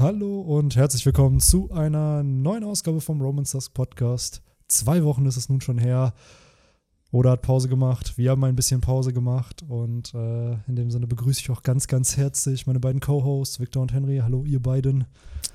Hallo und herzlich willkommen zu einer neuen Ausgabe vom Romans Dusk Podcast. Zwei Wochen ist es nun schon her. Oda hat Pause gemacht, wir haben ein bisschen Pause gemacht und äh, in dem Sinne begrüße ich auch ganz, ganz herzlich meine beiden Co-Hosts, Victor und Henry. Hallo, ihr beiden.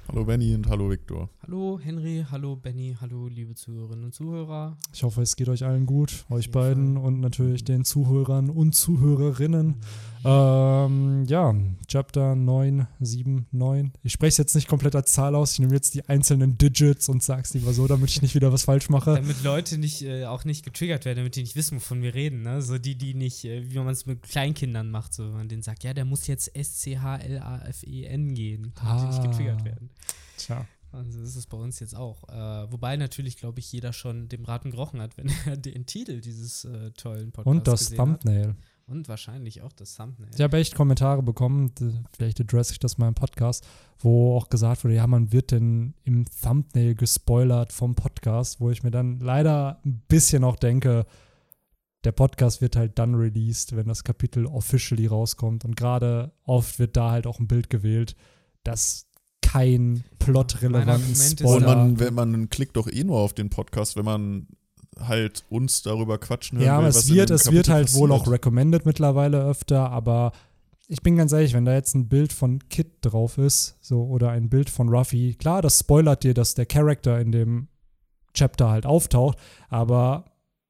Hallo Benny und hallo Victor. Hallo Henry, hallo Benny, hallo liebe Zuhörerinnen und Zuhörer. Ich hoffe, es geht euch allen gut, euch beiden Fall. und natürlich den Zuhörern und Zuhörerinnen. Ähm, ja, Chapter 9, 7, 9. Ich spreche es jetzt nicht komplett als Zahl aus, ich nehme jetzt die einzelnen Digits und sag's lieber so, damit ich nicht wieder was falsch mache. Damit Leute nicht, äh, auch nicht getriggert werden, damit die nicht wissen, wovon wir reden. Ne? So die, die nicht, äh, wie man es mit Kleinkindern macht, so wenn man denen sagt, ja, der muss jetzt S-C-H-L-A-F-E-N gehen, damit ah. die nicht getriggert werden. Tja. Also ist es bei uns jetzt auch. Äh, wobei natürlich, glaube ich, jeder schon dem Raten gerochen hat, wenn er den Titel dieses äh, tollen Podcasts Und das Thumbnail. Hat. Und wahrscheinlich auch das Thumbnail. Ich habe echt Kommentare bekommen, vielleicht adresse ich das mal im Podcast, wo auch gesagt wurde, ja, man wird denn im Thumbnail gespoilert vom Podcast, wo ich mir dann leider ein bisschen auch denke, der Podcast wird halt dann released, wenn das Kapitel officially rauskommt. Und gerade oft wird da halt auch ein Bild gewählt, das kein plotrelevanten Spoiler. Und man, man klickt doch eh nur auf den Podcast, wenn man halt uns darüber quatschen hören Ja, aber es wird, es wird halt passiert. wohl auch recommended mittlerweile öfter, aber ich bin ganz ehrlich, wenn da jetzt ein Bild von Kit drauf ist, so oder ein Bild von Ruffy, klar, das spoilert dir, dass der Charakter in dem Chapter halt auftaucht, aber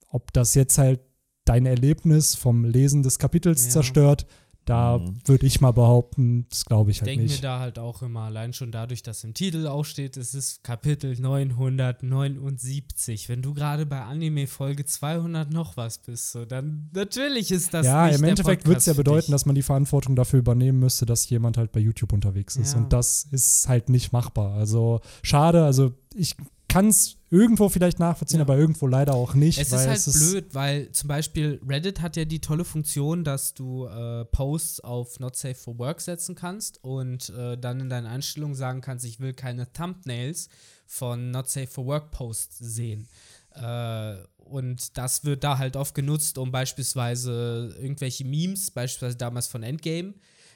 ob das jetzt halt dein Erlebnis vom Lesen des Kapitels ja. zerstört, da mhm. würde ich mal behaupten, das glaube ich halt Denken nicht. Ich denke mir da halt auch immer, allein schon dadurch, dass im Titel auch steht, es ist Kapitel 979. Wenn du gerade bei Anime Folge 200 noch was bist, so, dann natürlich ist das Ja, im Endeffekt würde es ja bedeuten, dass man die Verantwortung dafür übernehmen müsste, dass jemand halt bei YouTube unterwegs ist. Ja. Und das ist halt nicht machbar. Also schade, also ich kann es irgendwo vielleicht nachvollziehen, ja. aber irgendwo leider auch nicht. Es ist halt es blöd, weil zum Beispiel Reddit hat ja die tolle Funktion, dass du äh, Posts auf Not Safe for Work setzen kannst und äh, dann in deinen Einstellungen sagen kannst, ich will keine Thumbnails von Not Safe for Work Posts sehen. Äh, und das wird da halt oft genutzt, um beispielsweise irgendwelche Memes, beispielsweise damals von Endgame,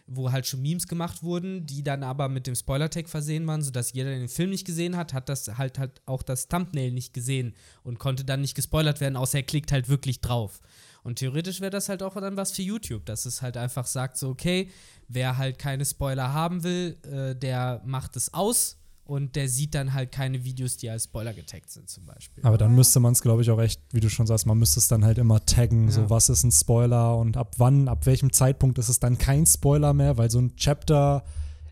wo halt schon Memes gemacht wurden, die dann aber mit dem Spoiler-Tag versehen waren, sodass jeder, der den Film nicht gesehen hat, hat das halt halt auch das Thumbnail nicht gesehen und konnte dann nicht gespoilert werden, außer er klickt halt wirklich drauf. Und theoretisch wäre das halt auch dann was für YouTube, dass es halt einfach sagt, so, okay, wer halt keine Spoiler haben will, äh, der macht es aus und der sieht dann halt keine Videos, die als Spoiler getaggt sind, zum Beispiel. Aber dann müsste man es, glaube ich, auch echt, wie du schon sagst, man müsste es dann halt immer taggen, ja. so was ist ein Spoiler und ab wann, ab welchem Zeitpunkt ist es dann kein Spoiler mehr, weil so ein Chapter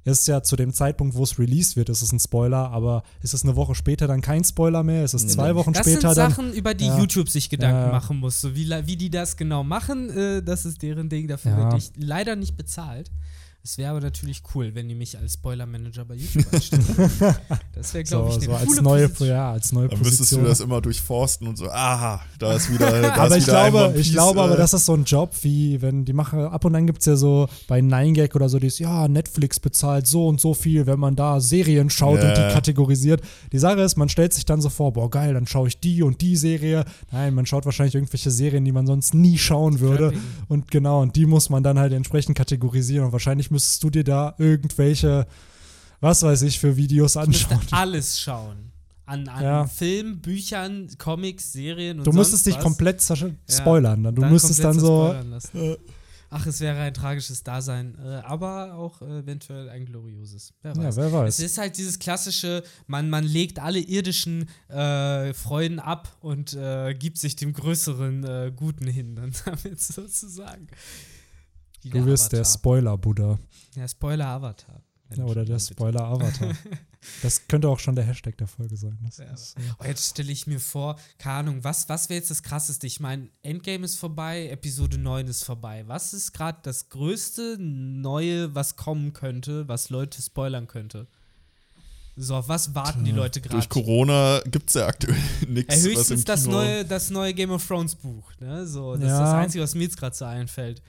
ist ja zu dem Zeitpunkt, wo es released wird, ist es ein Spoiler, aber ist es eine Woche später dann kein Spoiler mehr? Ist es zwei Wochen das später dann? Das sind Sachen, über die ja. YouTube sich Gedanken ja. machen muss. So wie, wie die das genau machen, äh, das ist deren Ding. Dafür ja. werde ich leider nicht bezahlt. Es wäre aber natürlich cool, wenn die mich als Spoiler-Manager bei YouTube einstellen. das wäre, glaube so, ich, eine so als neue, Position. Ja, als neue Dann müsstest du das immer durchforsten und so, aha, da ist wieder. Da aber ist ich wieder glaube, ich glaube aber, äh, das ist so ein Job, wie wenn die machen, ab und an gibt es ja so bei 9gag oder so, die ist, ja, Netflix bezahlt so und so viel, wenn man da Serien schaut yeah. und die kategorisiert. Die Sache ist, man stellt sich dann so vor, boah, geil, dann schaue ich die und die Serie. Nein, man schaut wahrscheinlich irgendwelche Serien, die man sonst nie schauen würde. Und genau, und die muss man dann halt entsprechend kategorisieren. Und wahrscheinlich müsstest du dir da irgendwelche, was weiß ich, für Videos anschauen. Du alles schauen. An, an ja. Filmen, Büchern, Comics, Serien und Du müsstest dich was. komplett spoilern. Dann. Du dann müsstest dann so. Äh, Ach, es wäre ein tragisches Dasein, äh, aber auch äh, eventuell ein glorioses. Wer weiß. Ja, wer weiß. Es ist halt dieses klassische, man, man legt alle irdischen äh, Freuden ab und äh, gibt sich dem größeren äh, Guten hin, dann damit sozusagen. Du wirst der Spoiler-Buddha. Der Spoiler-Avatar. Ja, oder der Spoiler-Avatar. das könnte auch schon der Hashtag der Folge sein. Ja. Ist, ja. oh, jetzt stelle ich mir vor, keine Ahnung, was, was wäre jetzt das Krasseste? Ich meine, Endgame ist vorbei, Episode 9 ist vorbei. Was ist gerade das größte Neue, was kommen könnte, was Leute spoilern könnte? So, auf was warten die Leute gerade? Durch Corona gibt es ja aktuell nichts. Höchstens das neue, das neue Game of Thrones Buch. Ne? So, das ja. ist das Einzige, was mir jetzt gerade so einfällt.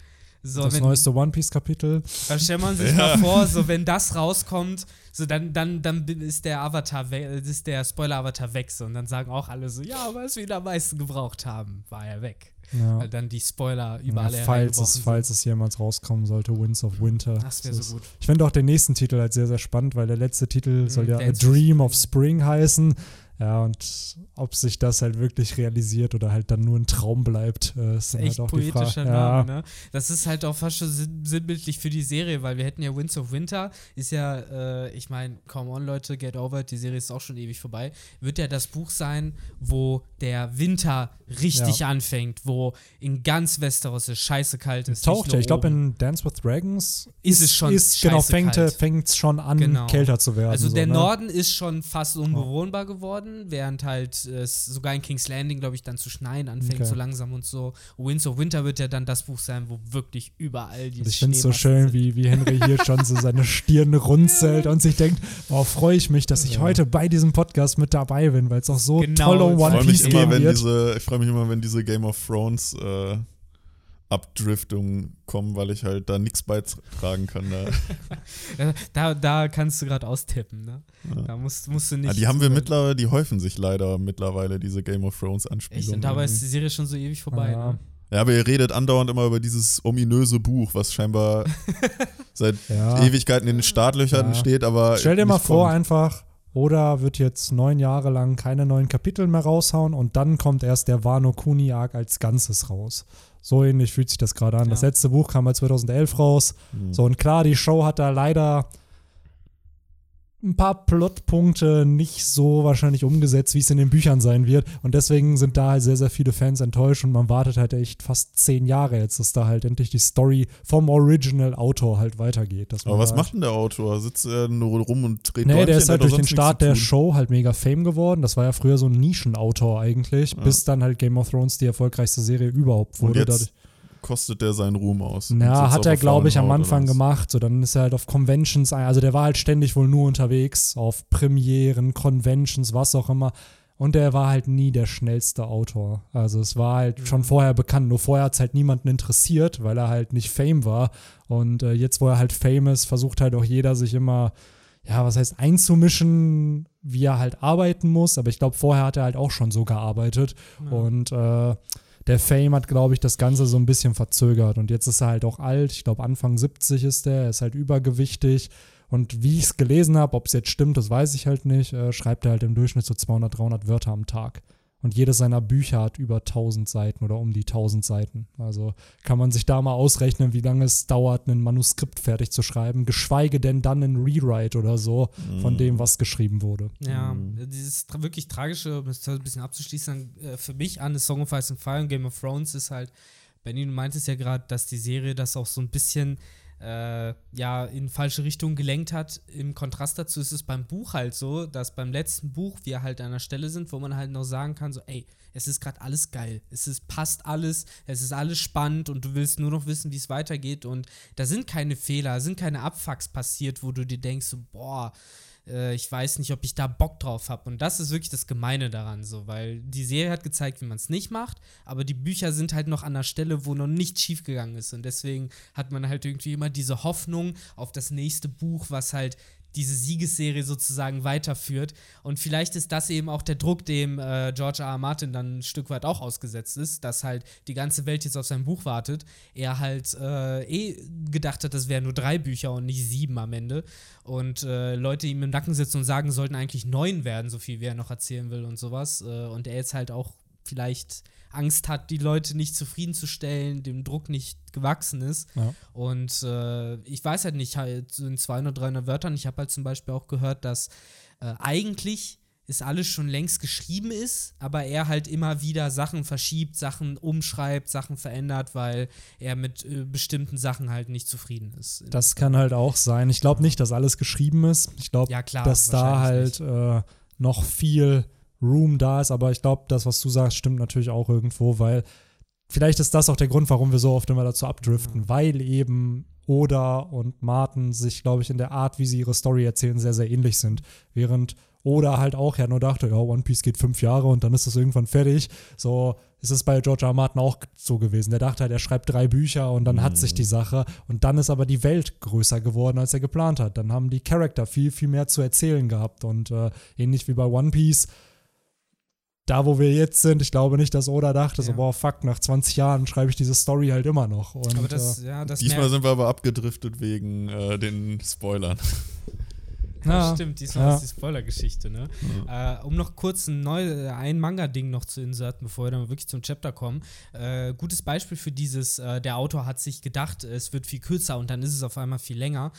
So, das wenn, neueste One Piece Kapitel. Da stellt man sich ja. mal vor, so wenn das rauskommt, so dann, dann, dann ist der Avatar weg, ist der Spoiler-Avatar weg. So, und dann sagen auch alle so, ja, was wir am meisten gebraucht haben, war er weg. Ja. Weil dann die Spoiler überall ja, falls, es, sind. falls es jemals rauskommen sollte, Winds of Winter. Das wäre so gut. Ich finde auch den nächsten Titel halt sehr, sehr spannend, weil der letzte Titel Mhm, soll ja A Dream of Spring heißen. Ja, und ob sich das halt wirklich realisiert oder halt dann nur ein Traum bleibt, äh, ist dann Echt halt auch die Frage. Name, Ja. ne? Das ist halt auch fast schon sinn- sinnbildlich für die Serie, weil wir hätten ja Winds of Winter, ist ja, äh, ich meine, come on Leute, get over it, die Serie ist auch schon ewig vorbei. Wird ja das Buch sein, wo der Winter richtig anfängt, wo in ganz Westeros es scheiße kalt ist. Taucht ja, ich glaube in Dance with Dragons Ist es schon ist, genau, fängt es schon an, Genau. kälter zu werden. Also so, der ne? Norden ist schon fast unbewohnbar geworden, während halt es sogar in King's Landing, glaube ich, dann zu schneien anfängt, Okay. so langsam und so. Winds of Winter wird ja dann das Buch sein, wo wirklich überall die ich finde es so schön, sind. wie, wie Henry hier schon so seine Stirn runzelt und sich denkt, oh, freue ich mich, dass ich Ja. heute bei diesem Podcast mit dabei bin, weil es auch so Genau, toll ich Ich One freue mich Piece immer, wird. diese, ich freue mich immer, wenn diese Game of Thrones äh, Abdriftungen kommen, weil ich halt da nichts beitragen kann. Da. Äh, Da, da kannst du gerade austippen, ne? Ja. Da musst, musst du nicht. Ja, die haben wir mittlerweile, die häufen sich leider mittlerweile, diese Game of Thrones Echt? Anspielungen. Und dabei ist die Serie schon so ewig vorbei, Ja. ne? Ja, aber ihr redet andauernd immer über dieses ominöse Buch, was scheinbar seit Ja. Ewigkeiten in den Startlöchern Ja. steht, aber. Stell dir mal vor, kommt. einfach, Oda wird jetzt neun Jahre lang keine neuen Kapitel mehr raushauen und dann kommt erst der Wano Kuni Arc als Ganzes raus. So ähnlich fühlt sich das gerade an. Das Ja. letzte Buch kam mal 2011 raus. Hm. So, und klar, die Show hat da leider ein paar Plotpunkte nicht so wahrscheinlich umgesetzt, wie es in den Büchern sein wird. Und deswegen sind da halt sehr, sehr viele Fans enttäuscht und man wartet halt echt fast zehn Jahre jetzt, dass da halt endlich die Story vom Original-Autor halt weitergeht. Aber was da macht denn der Autor? Sitzt er nur rum und dreht Nee, Däumchen? der ist halt durch den Start der. Show halt mega Fame geworden. Das war ja früher so ein Nischenautor eigentlich, Ja. bis dann halt Game of Thrones die erfolgreichste Serie überhaupt Und wurde. jetzt Dadurch- kostet der seinen Ruhm aus. Ja, hat er, glaube ich, am Anfang gemacht. So, dann ist er halt auf Conventions, ein- also der war halt ständig wohl nur unterwegs, auf Premieren, Conventions, was auch immer. Und er war halt nie der schnellste Autor. Also es war halt schon vorher bekannt, nur vorher hat es halt niemanden interessiert, weil er halt nicht Fame war. Und äh, jetzt, wo er halt Fame ist, versucht halt auch jeder sich immer, ja, was heißt, einzumischen, wie er halt arbeiten muss. Aber ich glaube, vorher hat er halt auch schon so gearbeitet. Und äh, der Fame hat, glaube ich, das Ganze so ein bisschen verzögert. Und jetzt ist er halt auch alt. Ich glaube, Anfang 70 ist der. Er ist halt übergewichtig. Und wie ich es gelesen habe, ob es jetzt stimmt, das weiß ich halt nicht, äh, schreibt er halt im Durchschnitt so 200, 300 Wörter am Tag. Und jedes seiner Bücher hat über 1000 Seiten oder um die 1000 Seiten. Also kann man sich da mal ausrechnen, wie lange es dauert, ein Manuskript fertig zu schreiben, geschweige denn dann ein Rewrite oder so von Mhm. dem, was geschrieben wurde. Ja, Mhm. dieses tra wirklich tragische, um das ein bisschen abzuschließen, äh, für mich an The Song of Ice and Fire und Game of Thrones ist halt, Benny, du meintest ja gerade, dass die Serie das auch so ein bisschen äh, ja, in falsche Richtung gelenkt hat. Im Kontrast dazu ist es beim Buch halt so, dass beim letzten Buch wir halt an einer Stelle sind, wo man halt noch sagen kann, so, ey, es ist gerade alles geil. Es ist, passt alles, es ist alles spannend und du willst nur noch wissen, wie es weitergeht. Und da sind keine Fehler, sind keine Abfucks passiert, wo du dir denkst, so, boah, äh, ich weiß nicht, ob ich da Bock drauf habe. Und das ist wirklich das Gemeine daran, so, weil die Serie hat gezeigt, wie man es nicht macht, aber die Bücher sind halt noch an einer Stelle, wo noch nichts schiefgegangen ist. Und deswegen hat man halt irgendwie immer diese Hoffnung auf das nächste Buch, was halt diese Siegesserie sozusagen weiterführt. Und vielleicht ist das eben auch der Druck, dem äh, George R. R. Martin dann ein Stück weit auch ausgesetzt ist, dass halt die ganze Welt jetzt auf sein Buch wartet. Er halt äh, eh gedacht hat, das wären nur drei Bücher und nicht sieben am Ende. Und äh, Leute ihm im Nacken sitzen und sagen, sollten eigentlich neun werden, so viel wie er noch erzählen will und sowas. Äh, und er jetzt halt auch vielleicht Angst hat, die Leute nicht zufriedenzustellen, dem Druck nicht gewachsen ist. Ja. Und äh, ich weiß halt nicht, halt in 200, 300 Wörtern, ich habe halt zum Beispiel auch gehört, dass äh, eigentlich ist alles schon längst geschrieben ist, aber er halt immer wieder Sachen verschiebt, Sachen umschreibt, Sachen verändert, weil er mit äh, bestimmten Sachen halt nicht zufrieden ist. Das kann halt auch sein. Ich glaube nicht, dass alles geschrieben ist. Ich glaube, Ja, dass da halt äh, noch viel Room da ist. Aber ich glaube, das, was du sagst, stimmt natürlich auch irgendwo, weil vielleicht ist das auch der Grund, warum wir so oft immer dazu abdriften, weil eben Oda und Martin sich, glaube ich, in der Art, wie sie ihre Story erzählen, sehr, sehr ähnlich sind. Während Oda halt auch ja nur dachte, ja, One Piece geht fünf Jahre und dann ist das irgendwann fertig. So ist es bei George R. R. Martin auch so gewesen. Der dachte halt, er schreibt drei Bücher und dann hat sich die Sache. Und dann ist aber die Welt größer geworden, als er geplant hat. Dann haben die Charakter viel, viel mehr zu erzählen gehabt. Und äh, ähnlich wie bei One Piece da, wo wir jetzt sind, ich glaube nicht, dass Oda dachte, Ja. so, boah, fuck, nach 20 Jahren schreibe ich diese Story halt immer noch. Und, Aber das, äh, ja, das Diesmal sind wir aber abgedriftet wegen äh, den Spoilern. Ja, Ja. stimmt, diesmal Ja. ist die Spoiler-Geschichte, ne? Äh, um noch kurz ein, neu, ein Manga-Ding noch zu inserten, bevor wir dann wirklich zum Chapter kommen. Äh, gutes Beispiel für dieses, äh, der Autor hat sich gedacht, es wird viel kürzer und dann ist es auf einmal viel länger.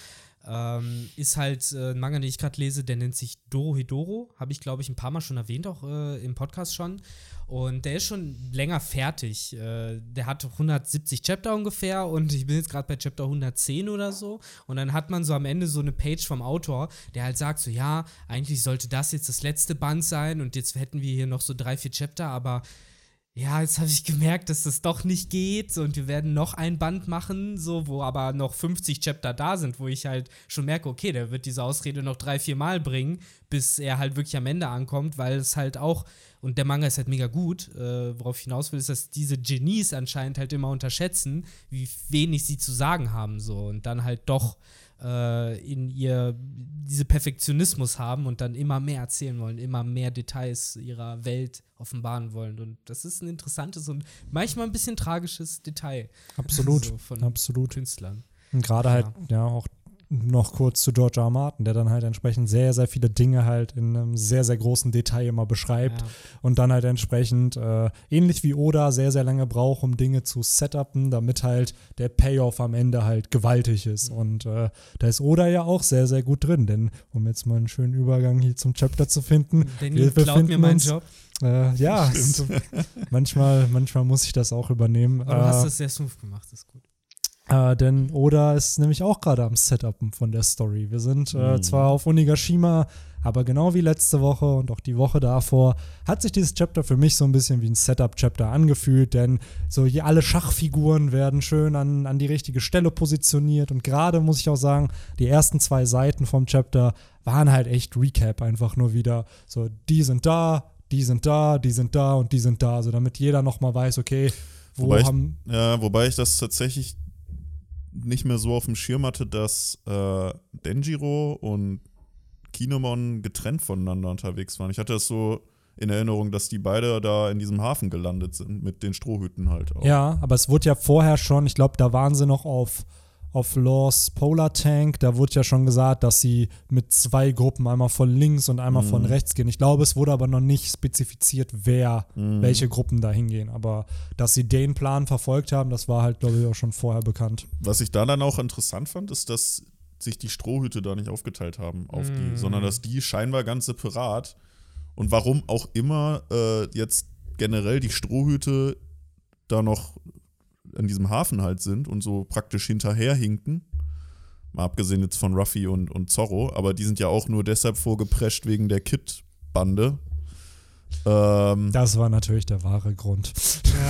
Ähm, ist halt äh, ein Manga, den ich gerade lese, der nennt sich Doro Hidoro. Habe ich, glaube ich, ein paar Mal schon erwähnt, auch äh, im Podcast schon. Und der ist schon länger fertig. Äh, der hat 170 Chapter ungefähr und ich bin jetzt gerade bei Chapter 110 oder so. Und dann hat man so am Ende so eine Page vom Autor, der halt sagt so, ja, eigentlich sollte das jetzt das letzte Band sein und jetzt hätten wir hier noch so drei, vier Chapter, aber ja, jetzt habe ich gemerkt, dass das doch nicht geht und wir werden noch ein Band machen, so, wo aber noch 50 Chapter da sind, wo ich halt schon merke, okay, der wird diese Ausrede noch drei, vier Mal bringen, bis er halt wirklich am Ende ankommt, weil es halt auch, und der Manga ist halt mega gut, äh, worauf ich hinaus will, ist, dass diese Genies anscheinend halt immer unterschätzen, wie wenig sie zu sagen haben, so, und dann halt doch äh, in ihr diese Perfektionismus haben und dann immer mehr erzählen wollen, immer mehr Details ihrer Welt offenbaren wollen. Und das ist ein interessantes und manchmal ein bisschen tragisches Detail. absolut, so von absolut. Künstlern. Und gerade halt, ja, auch noch kurz zu George R. R. Martin, der dann halt entsprechend sehr, sehr viele Dinge halt in einem sehr, sehr großen Detail immer beschreibt Ja. und dann halt entsprechend, äh, ähnlich wie Oda, sehr, sehr lange braucht, um Dinge zu setupen, damit halt der Payoff am Ende halt gewaltig ist. Und äh, da ist Oda ja auch sehr, sehr gut drin, denn um jetzt mal einen schönen Übergang hier zum Chapter zu finden, Danny wir klaut mir meinen uns, Job. Äh, ja, manchmal, manchmal muss ich das auch übernehmen. Aber du hast Äh, das sehr smooth gemacht, das ist gut. Äh, denn Oda ist nämlich auch gerade am Setupen von der Story. Wir sind äh, Mhm. zwar auf Onigashima, aber genau wie letzte Woche und auch die Woche davor hat sich dieses Chapter für mich so ein bisschen wie ein Setup-Chapter angefühlt, denn so hier alle Schachfiguren werden schön an, an die richtige Stelle positioniert und gerade muss ich auch sagen, die ersten zwei Seiten vom Chapter waren halt echt Recap einfach nur wieder so, die sind da, die sind da, die sind da und die sind da, so damit jeder nochmal weiß, okay, wo Wobei ich- haben Ja, wobei ich das tatsächlich nicht mehr so auf dem Schirm hatte, dass äh, Denjiro und Kinemon getrennt voneinander unterwegs waren. Ich hatte das so in Erinnerung, dass die beide da in diesem Hafen gelandet sind, mit den Strohhüten halt auch. Ja, aber es wurde ja vorher schon, ich glaube, da waren sie noch auf, auf Laws Polar Tank. Da wurde ja schon gesagt, dass sie mit zwei Gruppen, einmal von links und einmal von Mhm. rechts gehen. Ich glaube, es wurde aber noch nicht spezifiziert, wer, Mhm. welche Gruppen da hingehen. Aber dass sie den Plan verfolgt haben, das war halt, glaube ich, auch schon vorher bekannt. Was ich da dann auch interessant fand, ist, dass sich die Strohhüte da nicht aufgeteilt haben auf Mm. die, sondern dass die scheinbar ganz separat und warum auch immer äh, jetzt generell die Strohhüte da noch in diesem Hafen halt sind und so praktisch hinterherhinken. Mal abgesehen jetzt von Ruffy und, und Zorro, aber die sind ja auch nur deshalb vorgeprescht wegen der Kid-Bande. Ähm, Das war natürlich der wahre Grund.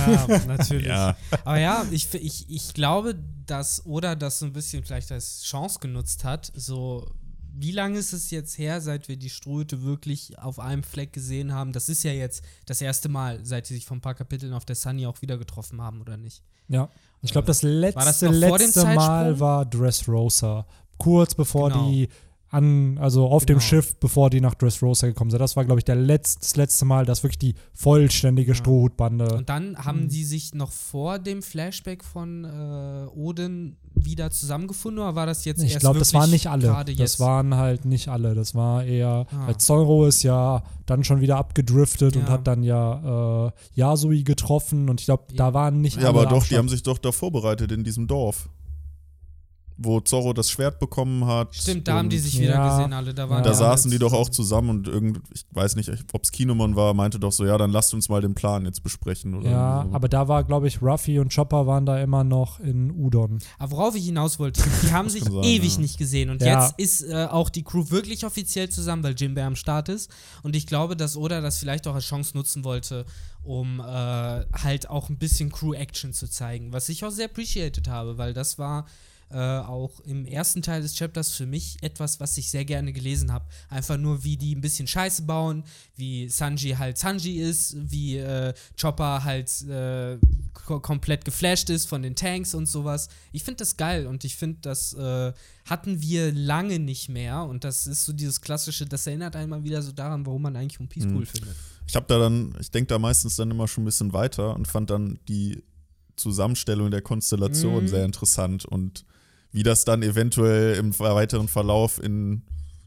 Ja, natürlich. ja, Aber ja, ich, ich, ich glaube, dass Oda das so ein bisschen vielleicht als Chance genutzt hat. So, wie lange ist es jetzt her, seit wir die Strohhüte wirklich auf einem Fleck gesehen haben? Das ist ja jetzt das erste Mal, seit sie sich von ein paar Kapiteln auf der Sunny auch wieder getroffen haben, oder nicht? Ja. Ich glaube, das letzte, das vor letzte Mal war Dressrosa. Kurz bevor Genau. die an, also auf dem Genau. Schiff, bevor die nach Dressrosa gekommen sind. Das war, glaube ich, der letzt, das letzte Mal, dass wirklich die vollständige Ja. Strohhutbande. Und dann haben Mhm. die sich noch vor dem Flashback von äh, Odin wieder zusammengefunden, oder war das jetzt Ich glaube, das waren nicht alle. gerade Das jetzt? waren halt nicht alle. Das war eher, Ah. weil Zorro ist ja dann schon wieder abgedriftet und Ja. hat dann ja äh, Yasui getroffen und ich glaube, da waren nicht ja alle. aber am doch, die Start. haben sich doch da vorbereitet in diesem Dorf. Wo Zorro das Schwert bekommen hat. Stimmt, da haben die sich wieder Ja. gesehen, alle. Da, waren. Da saßen die doch auch zusammen. und irgend, ich weiß nicht, ob es Kinemon war, meinte doch so, ja, dann lasst uns mal den Plan jetzt besprechen. Oder Ja, so. aber da war, glaube ich, Ruffy und Chopper waren da immer noch in Udon. Aber worauf ich hinaus wollte, die haben sich sein, ewig ja. nicht gesehen. Und Ja. jetzt ist äh, auch die Crew wirklich offiziell zusammen, weil Jimbe am Start ist. Und ich glaube, dass Oda das vielleicht auch als Chance nutzen wollte, um äh, halt auch ein bisschen Crew-Action zu zeigen. Was ich auch sehr appreciated habe, weil das war äh, auch im ersten Teil des Chapters für mich etwas, was ich sehr gerne gelesen habe. Einfach nur, wie die ein bisschen Scheiße bauen, wie Sanji halt Sanji ist, wie äh, Chopper halt äh, komplett geflasht ist von den Tanks und sowas. Ich finde das geil und ich finde, das äh, hatten wir lange nicht mehr und das ist so dieses klassische, das erinnert einmal wieder so daran, warum man eigentlich One Piece mhm. cool findet. Ich habe da dann, ich denke da meistens dann immer schon ein bisschen weiter und fand dann die Zusammenstellung der Konstellation mhm. sehr interessant und wie das dann eventuell im weiteren Verlauf in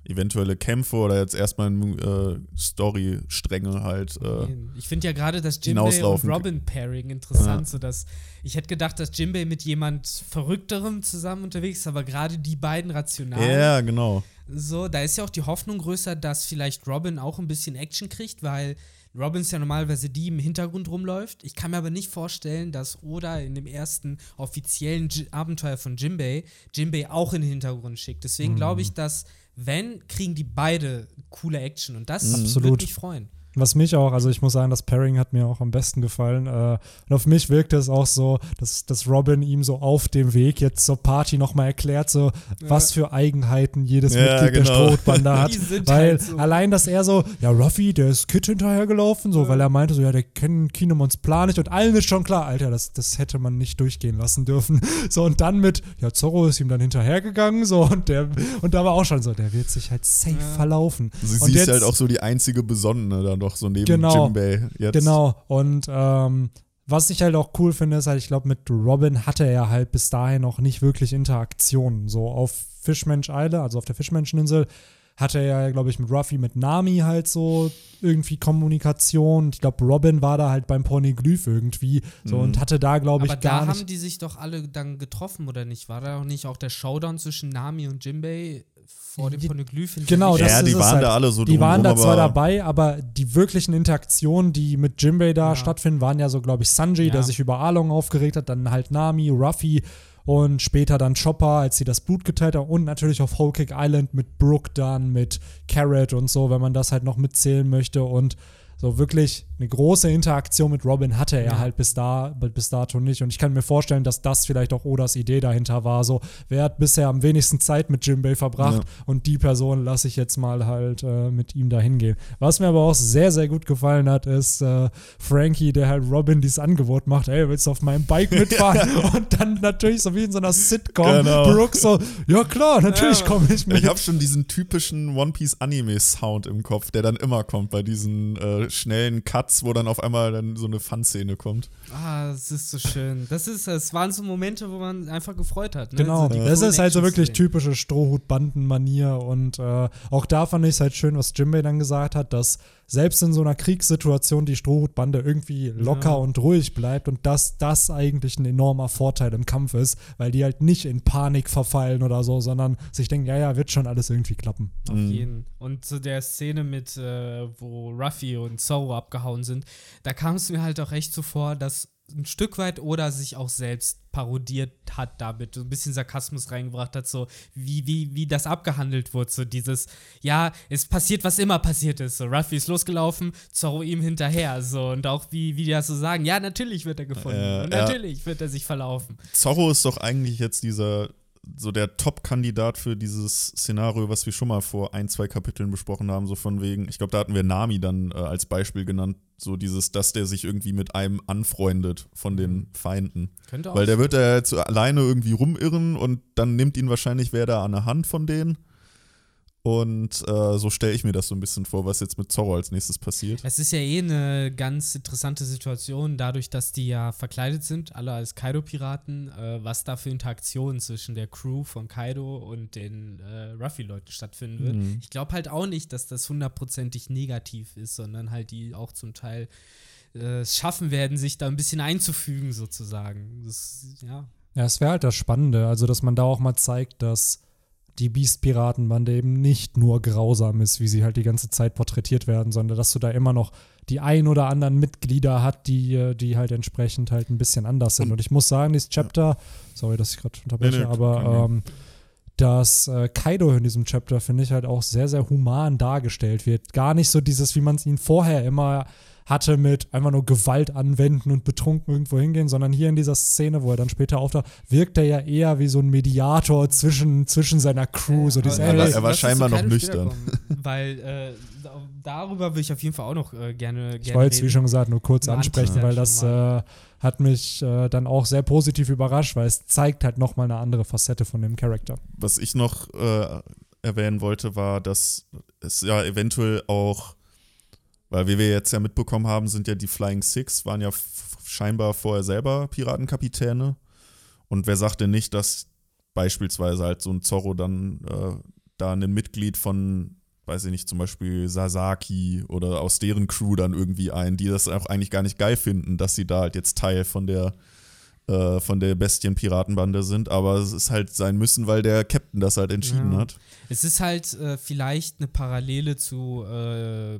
eventuelle Kämpfe oder jetzt erstmal in äh, Story-Stränge halt. Äh, ich finde ja gerade das Jimbei und Robin-Pairing interessant, ja. sodass ich hätte gedacht, dass Jimbei mit jemand Verrückterem zusammen unterwegs ist, aber gerade die beiden rational. Ja, genau. So, da ist ja auch die Hoffnung größer, dass vielleicht Robin auch ein bisschen Action kriegt, weil Robin ist ja normalerweise die im Hintergrund rumläuft. Ich kann mir aber nicht vorstellen, dass Oda in dem ersten offiziellen J Abenteuer von Jimbei Jimbei auch in den Hintergrund schickt. Deswegen mhm. glaube ich, dass wenn, kriegen die beide coole Action und das Absolut. würde mich freuen. Was mich auch, also ich muss sagen, das Pairing hat mir auch am besten gefallen. Äh, und auf mich wirkt es auch so, dass, dass Robin ihm so auf dem Weg jetzt zur Party nochmal erklärt, so ja. was für Eigenheiten jedes ja, Mitglied genau. der Strohbande hat. weil halt so. allein, dass er so, ja, Ruffy, der ist Kid hinterhergelaufen, so, ja. weil er meinte so, ja, der kennt Kinemons Plan nicht und allen ist schon klar, Alter, das, das hätte man nicht durchgehen lassen dürfen. So, und dann mit, ja, Zorro ist ihm dann hinterhergegangen, so, und der, und da war auch schon so, der wird sich halt safe verlaufen. Du siehst jetzt, halt auch so die einzige Besonnene dann noch so neben genau, Jimbei jetzt. Genau. Und ähm, was ich halt auch cool finde, ist halt, ich glaube, mit Robin hatte er halt bis dahin noch nicht wirklich Interaktionen. So auf Fischmensch Isle, also auf der Fischmenscheninsel, hatte er ja, glaube ich, mit Ruffy, mit Nami halt so irgendwie Kommunikation. Ich glaube, Robin war da halt beim Pornoglyph irgendwie so mhm. und hatte da, glaube ich, gar nicht. Aber da haben die sich doch alle dann getroffen, oder nicht? War da auch nicht auch der Showdown zwischen Nami und Jimbei vor dem Poneglyph Genau, das ja, ist die waren halt. da alle so Die waren da zwar dabei, aber die wirklichen Interaktionen, die mit Jimbei da ja. stattfinden, waren ja so, glaube ich, Sanji, ja. der sich über Arlong aufgeregt hat, dann halt Nami, Ruffy und später dann Chopper, als sie das Blut geteilt haben und natürlich auf Whole Cake Island mit Brooke dann, mit Carrot und so, wenn man das halt noch mitzählen möchte und so wirklich eine große Interaktion mit Robin hatte er ja. halt bis, da, bis dato nicht. Und ich kann mir vorstellen, dass das vielleicht auch Odas Idee dahinter war. So, wer hat bisher am wenigsten Zeit mit Jimbei verbracht ja. und die Person lasse ich jetzt mal halt äh, mit ihm dahin gehen. Was mir aber auch sehr, sehr gut gefallen hat, ist äh, Frankie, der halt Robin dieses Angebot macht, ey, willst du auf meinem Bike mitfahren? und dann natürlich so wie in so einer Sitcom, genau. Brooke so, ja klar, natürlich ja. komme ich mit. Ich habe schon diesen typischen One Piece Anime Sound im Kopf, der dann immer kommt bei diesen äh, schnellen Cuts, wo dann auf einmal dann so eine Fun-Szene kommt. Ah, das ist so schön. Das ist, es waren so Momente, wo man einfach gefreut hat. Ne? Genau, so das ist halt so wirklich typische Strohhut-Banden-Manier und äh, auch da fand ich es halt schön, was Jimbei dann gesagt hat, dass selbst in so einer Kriegssituation die Strohhutbande irgendwie locker ja. und ruhig bleibt und dass das eigentlich ein enormer Vorteil im Kampf ist, weil die halt nicht in Panik verfallen oder so, sondern sich denken, ja, ja, wird schon alles irgendwie klappen. Auf mhm. jeden. Und zu der Szene mit, äh, wo Ruffy und Zoro abgehauen sind, da kam es mir halt auch echt so vor, dass ein Stück weit oder sich auch selbst parodiert hat damit, so ein bisschen Sarkasmus reingebracht hat, so wie, wie, wie das abgehandelt wurde, so dieses, ja, es passiert, was immer passiert ist, so Ruffy ist losgelaufen, Zorro ihm hinterher, so und auch wie, wie die das so sagen, ja, natürlich wird er gefunden äh, natürlich ja. wird er sich verlaufen. Zorro ist doch eigentlich jetzt dieser so der Top-Kandidat für dieses Szenario, was wir schon mal vor ein, zwei Kapiteln besprochen haben, so von wegen, ich glaube, da hatten wir Nami dann äh, als Beispiel genannt, so dieses, dass der sich irgendwie mit einem anfreundet von den mhm. Feinden. Könnte auch Weil der wird ja jetzt alleine irgendwie rumirren und dann nimmt ihn wahrscheinlich wer da an der Hand von denen. Und äh, so stelle ich mir das so ein bisschen vor, was jetzt mit Zorro als nächstes passiert. Es ist ja eh eine ganz interessante Situation, dadurch, dass die ja verkleidet sind, alle als Kaido-Piraten, äh, was da für Interaktionen zwischen der Crew von Kaido und den äh, Ruffy-Leuten stattfinden wird. Mhm. Ich glaube halt auch nicht, dass das hundertprozentig negativ ist, sondern halt die auch zum Teil äh, es schaffen werden, sich da ein bisschen einzufügen, sozusagen. Das, ja. Ja, es wäre halt das Spannende, also dass man da auch mal zeigt, dass die Beast-Piratenbande eben nicht nur grausam ist, wie sie halt die ganze Zeit porträtiert werden, sondern dass du da immer noch die ein oder anderen Mitglieder hat, die, die halt entsprechend halt ein bisschen anders sind. Und ich muss sagen, dieses Chapter, sorry, dass ich gerade unterbreche, nee, nee, aber ähm, dass äh, Kaido in diesem Chapter, finde ich, halt auch sehr, sehr human dargestellt wird. Gar nicht so dieses, wie man es ihn vorher immer hatte mit einfach nur Gewalt anwenden und betrunken irgendwo hingehen, sondern hier in dieser Szene, wo er dann später auftaucht, wirkt er ja eher wie so ein Mediator zwischen, zwischen seiner Crew. So dieses, er, war, er war scheinbar noch nüchtern. Weil äh, darüber würde ich auf jeden Fall auch noch äh, gerne, Ich gerne wollte es, wie schon gesagt, nur kurz Nur ansprechen, weil das äh, hat mich äh, dann auch sehr positiv überrascht, weil es zeigt halt nochmal eine andere Facette von dem Charakter. Was ich noch äh, erwähnen wollte, war, dass es ja eventuell auch, weil wie wir jetzt ja mitbekommen haben, sind ja die Flying Six, waren ja scheinbar vorher selber Piratenkapitäne. Und wer sagt denn nicht, dass beispielsweise halt so ein Zorro dann äh, da ein Mitglied von, weiß ich nicht, zum Beispiel Sasaki oder aus deren Crew dann irgendwie ein, die das auch eigentlich gar nicht geil finden, dass sie da halt jetzt Teil von der äh, von der Bestien-Piratenbande sind, aber es ist halt sein müssen, weil der Captain das halt entschieden Ja. hat. Es ist halt äh, vielleicht eine Parallele zu äh,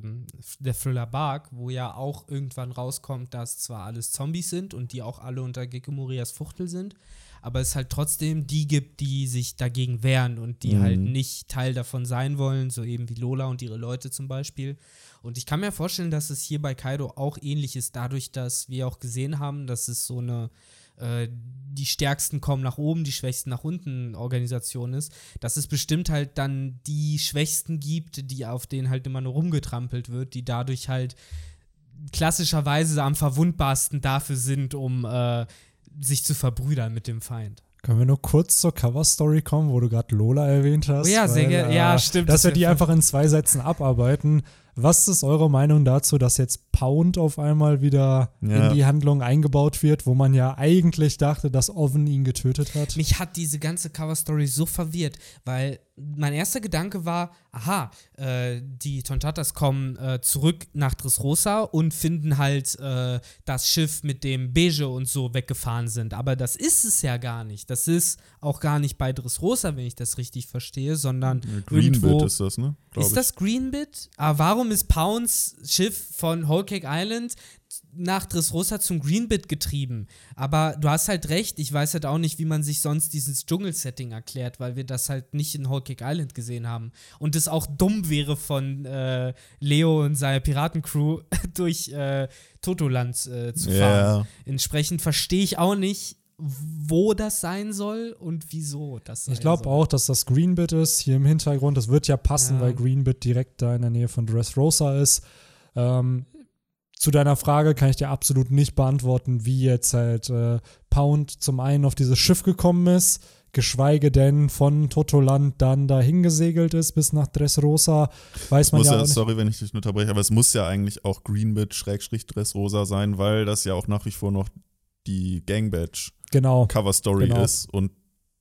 der Thriller Bark, wo ja auch irgendwann rauskommt, dass zwar alles Zombies sind und die auch alle unter Gecko Morias Fuchtel sind, aber es halt trotzdem die gibt, die sich dagegen wehren und die Mhm. halt nicht Teil davon sein wollen, so eben wie Lola und ihre Leute zum Beispiel. Und ich kann mir vorstellen, dass es hier bei Kaido auch ähnlich ist, dadurch, dass wir auch gesehen haben, dass es so eine äh, die Stärksten kommen nach oben, die Schwächsten nach unten Organisation ist, dass es bestimmt halt dann die Schwächsten gibt, die auf denen halt immer nur rumgetrampelt wird, die dadurch halt klassischerweise am verwundbarsten dafür sind, um äh, sich zu verbrüdern mit dem Feind. Können wir nur kurz zur Cover-Story kommen, wo du gerade Lola erwähnt hast? Oh ja, sehr gerne. Ja, stimmt, Dass das wir die einfach in zwei Sätzen abarbeiten. Was ist eure Meinung dazu, dass jetzt Pound auf einmal wieder Ja. in die Handlung eingebaut wird, wo man ja eigentlich dachte, dass Oven ihn getötet hat? Mich hat diese ganze Cover-Story so verwirrt, weil mein erster Gedanke war, aha, äh, die Tontatas kommen äh, zurück nach Dressrosa und finden halt äh, das Schiff, mit dem Beige und so weggefahren sind. Aber das ist es ja gar nicht. Das ist auch gar nicht bei Dressrosa, wenn ich das richtig verstehe, sondern Greenbit irgendwo ist das, ne? Glaub ist das Greenbit? Aber warum ist Pounds Schiff von Whole Cake Island nach Dressrosa zum Greenbit getrieben? Aber du hast halt recht, ich weiß halt auch nicht, wie man sich sonst dieses Dschungelsetting erklärt, weil wir das halt nicht in Whole Cake Island gesehen haben. Und es auch dumm wäre von äh, Leo und seiner Piratencrew durch äh, Totoland äh, zu fahren. Ja, Entsprechend verstehe ich auch nicht, wo das sein soll und wieso das sein Ich glaube auch, dass das Greenbit ist hier im Hintergrund. Das wird ja passen, Ja. weil Greenbit direkt da in der Nähe von Dressrosa ist. Ähm, zu deiner Frage kann ich dir absolut nicht beantworten, wie jetzt halt äh, Pound zum einen auf dieses Schiff gekommen ist, geschweige denn von Totoland dann dahin gesegelt ist bis nach Dressrosa. Weiß man ja, ja, sorry, wenn ich dich unterbreche, aber es muss ja eigentlich auch Greenbit Schrägstrich Dressrosa sein, weil das ja auch nach wie vor noch die Gangbadge Genau, Cover Story Genau. ist und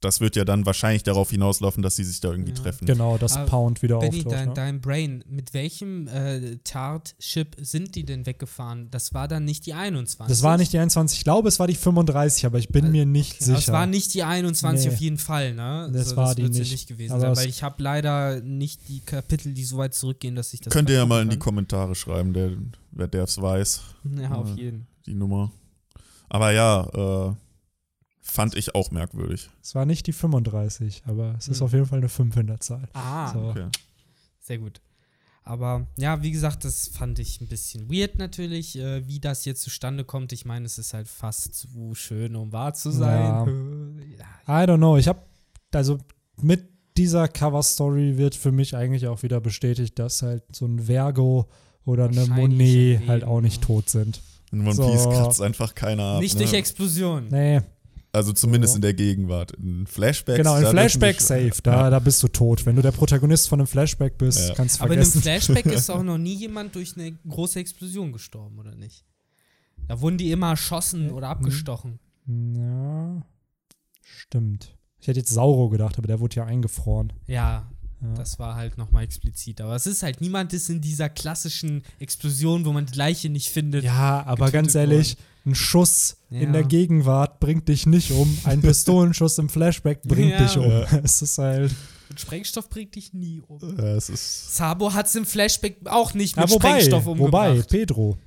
das wird ja dann wahrscheinlich darauf hinauslaufen, dass sie sich da irgendwie Ja. treffen. genau, dass Aber Pound wieder Benny, auftaucht. dein, ne? dein Brain, mit welchem äh, Tart-Chip sind die denn weggefahren? Das war dann nicht die 21. Das war nicht die 21, ich glaube, es war die 35, aber ich bin Äh, mir nicht Okay, sicher. Es war nicht die 21 Nee. auf jeden Fall, ne? Das war die wird sie nicht. nicht gewesen Aber sein, weil ich habe leider nicht die Kapitel, die so weit zurückgehen, dass ich das. Könnt ihr ja mal in die. Kommentare schreiben, der, wer der es weiß, Ja, auf Ja. jeden. die Nummer. Aber ja, äh, fand ich auch merkwürdig. es war nicht die 35, aber es ist Hm. auf jeden Fall eine 5 in der Zahl. Ah, So. Okay. sehr gut. Aber ja, wie gesagt, das fand ich ein bisschen weird natürlich, äh, wie das jetzt zustande kommt. Ich meine, es ist halt fast zu schön, um wahr zu sein. Äh, Ja. I don't know. Ich habe, also mit dieser Cover-Story wird für mich eigentlich auch wieder bestätigt, dass halt so ein Vergo oder eine Monet halt auch nicht tot sind. In One So. Piece kratzt einfach keiner ab. Nicht ne? durch Explosion. Nee, Also zumindest So. in der Gegenwart. In Flashbacks. genau, in Flashback safe, da, da bist du tot. Wenn du der Protagonist von einem Flashback bist, Ja. kannst du Aber in einem vergessen. Flashback ist auch noch nie jemand durch eine große Explosion gestorben, oder nicht? Da wurden die immer erschossen oder abgestochen. Ja, stimmt. Ich hätte jetzt Sauro gedacht, aber der wurde ja eingefroren. Ja, Ja. das war halt nochmal explizit. Aber es ist halt, niemand ist in dieser klassischen Explosion, wo man die Leiche nicht findet. Ja, aber ganz ehrlich, ein Schuss Ja. in der Gegenwart bringt dich nicht um. Ein Pistolenschuss im Flashback bringt Ja. dich um. Ja. Es ist halt. Und Sprengstoff bringt dich nie um. Ja, es ist. Sabo hat es im Flashback auch nicht Ja, mit wobei, Sprengstoff umgebracht. wobei, Pedro.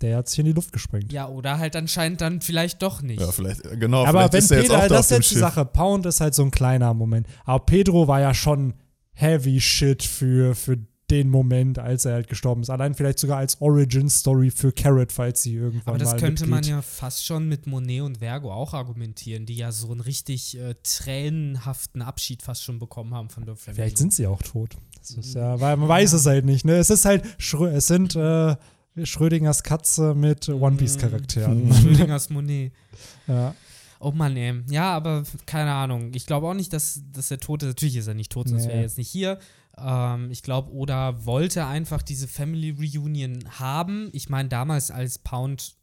Der hat sich in die Luft gesprengt. Ja, oder halt anscheinend dann vielleicht doch nicht. Ja, vielleicht, genau, aber vielleicht wenn ist jetzt Pedro, auch da das ist jetzt die. Sache. Pound ist halt so ein kleiner Moment. Aber Pedro war ja schon heavy shit für, für den Moment, als er halt gestorben ist. Allein vielleicht sogar als Origin-Story für Carrot, falls sie irgendwann Aber das mal könnte man mitgeht. ja fast schon mit Monet und Vergo auch argumentieren, die ja so einen richtig äh, tränenhaften Abschied fast schon bekommen haben von der Family. Vielleicht sind sie auch tot. Das ist ja, weil man weiß es halt nicht. Ne? Es ist halt, es sind äh, Schrödingers Katze mit One Piece Charakteren. Schrödingers Monet. ja. Oh Mann, ey. Ja, aber keine Ahnung. Ich glaube auch nicht, dass, dass er tot ist. Natürlich ist er nicht tot, sonst Nee. wäre er jetzt nicht hier. Ähm, ich glaube, Oda wollte einfach diese Family Reunion haben. Ich meine, damals, als Pound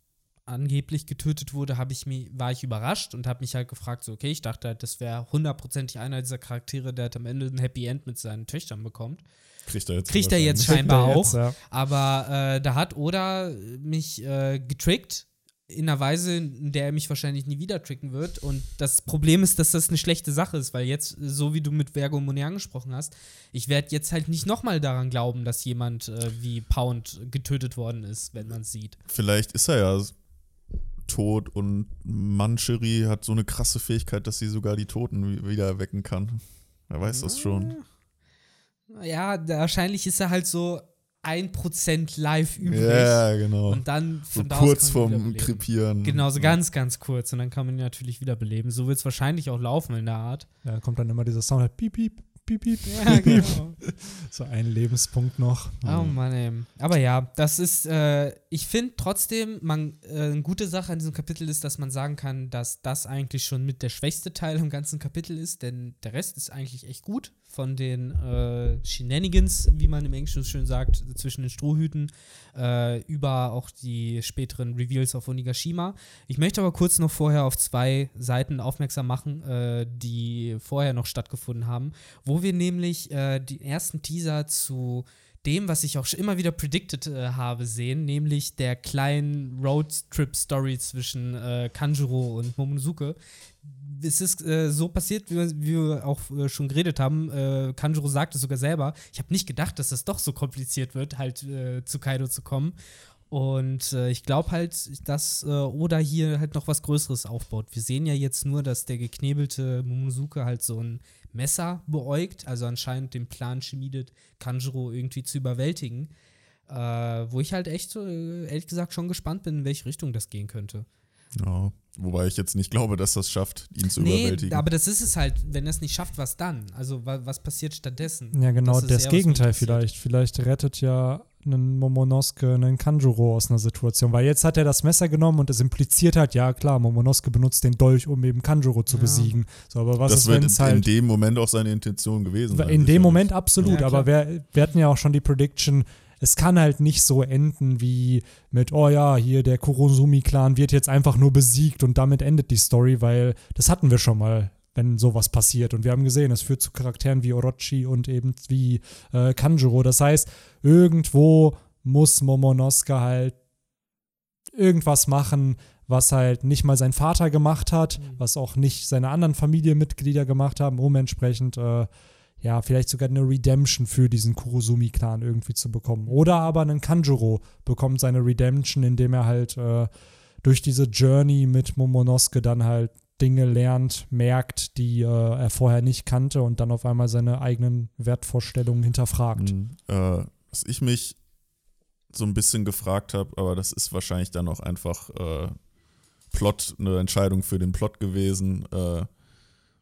angeblich getötet wurde, habe ich mich, war ich überrascht und habe mich halt gefragt, so, okay, ich dachte halt, das wäre hundertprozentig einer dieser Charaktere, der halt am Ende ein Happy End mit seinen Töchtern bekommt. Kriegt er jetzt. Kriegt er jetzt scheinbar Kriegt auch. jetzt, ja. Aber äh, da hat Oda mich äh, getrickt. In einer Weise, in der er mich wahrscheinlich nie wieder tricken wird. Und das Problem ist, dass das eine schlechte Sache ist, weil jetzt, so wie du mit Vergo Monet angesprochen hast, ich werde jetzt halt nicht nochmal daran glauben, dass jemand äh, wie Pound getötet worden ist, wenn man es sieht. Vielleicht ist er ja tot und Mancheri hat so eine krasse Fähigkeit, dass sie sogar die Toten wi- wieder erwecken kann. Wer weiß das schon. Ja, wahrscheinlich ist er halt so 1% live übrig. Ja, genau. Und dann So da kurz vorm. Krepieren. Genau, so Ja. ganz, ganz kurz. Und dann kann man ihn natürlich wiederbeleben. So wird es wahrscheinlich auch laufen in der Art. ja, kommt dann immer dieser Sound halt piep, piep, piep, piep. Ja, genau. So ein Lebenspunkt noch. Oh Mann, ey. Aber ja, das ist, äh, ich finde trotzdem, man, äh, eine gute Sache an diesem Kapitel ist, dass man sagen kann, dass das eigentlich schon mit der schwächste Teil im ganzen Kapitel ist, denn der Rest ist eigentlich echt gut von den äh, Shenanigans, wie man im Englischen schön sagt, zwischen den Strohhüten, äh, über auch die späteren Reveals auf Onigashima. Ich möchte aber kurz noch vorher auf zwei Seiten aufmerksam machen, äh, die vorher noch stattgefunden haben, wo wir nämlich äh, die ersten Teaser zu dem, was ich auch immer wieder predicted äh, habe, sehen, nämlich der kleinen Roadtrip-Story zwischen äh, Kanjuro und Momonosuke. Es ist äh, so passiert, wie wir, wie wir auch äh, schon geredet haben. Äh, Kanjuro sagte sogar selber, ich habe nicht gedacht, dass das doch so kompliziert wird, halt äh, zu Kaido zu kommen. Und äh, ich glaube halt, dass äh, Oda hier halt noch was Größeres aufbaut. Wir sehen ja jetzt nur, dass der geknebelte Momonosuke halt so ein Messer beäugt, also anscheinend den Plan schmiedet, Kanjuro irgendwie zu überwältigen. Wo ich halt echt, ehrlich gesagt, schon gespannt bin, in welche Richtung das gehen könnte. Ja. Wobei ich jetzt nicht glaube, dass das schafft, ihn zu Nee, überwältigen. aber das ist es halt, wenn er es nicht schafft, was dann? Also wa was passiert stattdessen? Ja, genau, das, mich Gegenteil vielleicht. Vielleicht rettet ja einen Momonosuke einen Kanjuro aus einer Situation. Weil jetzt hat er das Messer genommen und es impliziert halt, ja klar, Momonosuke benutzt den Dolch, um eben Kanjuro zu Ja. besiegen. So, aber was das ist, wird in, es in halt. dem Moment auch seine Intention gewesen sein. In dem. Moment absolut, Ja, aber wir, wir hatten ja auch schon die Prediction, es kann halt nicht so enden wie mit, oh ja, hier der Kurosumi-Clan wird jetzt einfach nur besiegt und damit endet die Story, weil das hatten wir schon mal, wenn sowas passiert. Und wir haben gesehen, es führt zu Charakteren wie Orochi und eben wie äh, Kanjuro. Das heißt, irgendwo muss Momonosuke halt irgendwas machen, was halt nicht mal sein Vater gemacht hat, Mhm. was auch nicht seine anderen Familienmitglieder gemacht haben, um entsprechend äh, ja, vielleicht sogar eine Redemption für diesen Kurosumi-Clan irgendwie zu bekommen. Oder aber ein Kanjuro bekommt seine Redemption, indem er halt äh, durch diese Journey mit Momonosuke dann halt Dinge lernt, merkt, die äh, er vorher nicht kannte und dann auf einmal seine eigenen Wertvorstellungen hinterfragt. Mhm. Äh, was ich mich so ein bisschen gefragt habe, aber das ist wahrscheinlich dann auch einfach äh, Plot, eine Entscheidung für den Plot gewesen.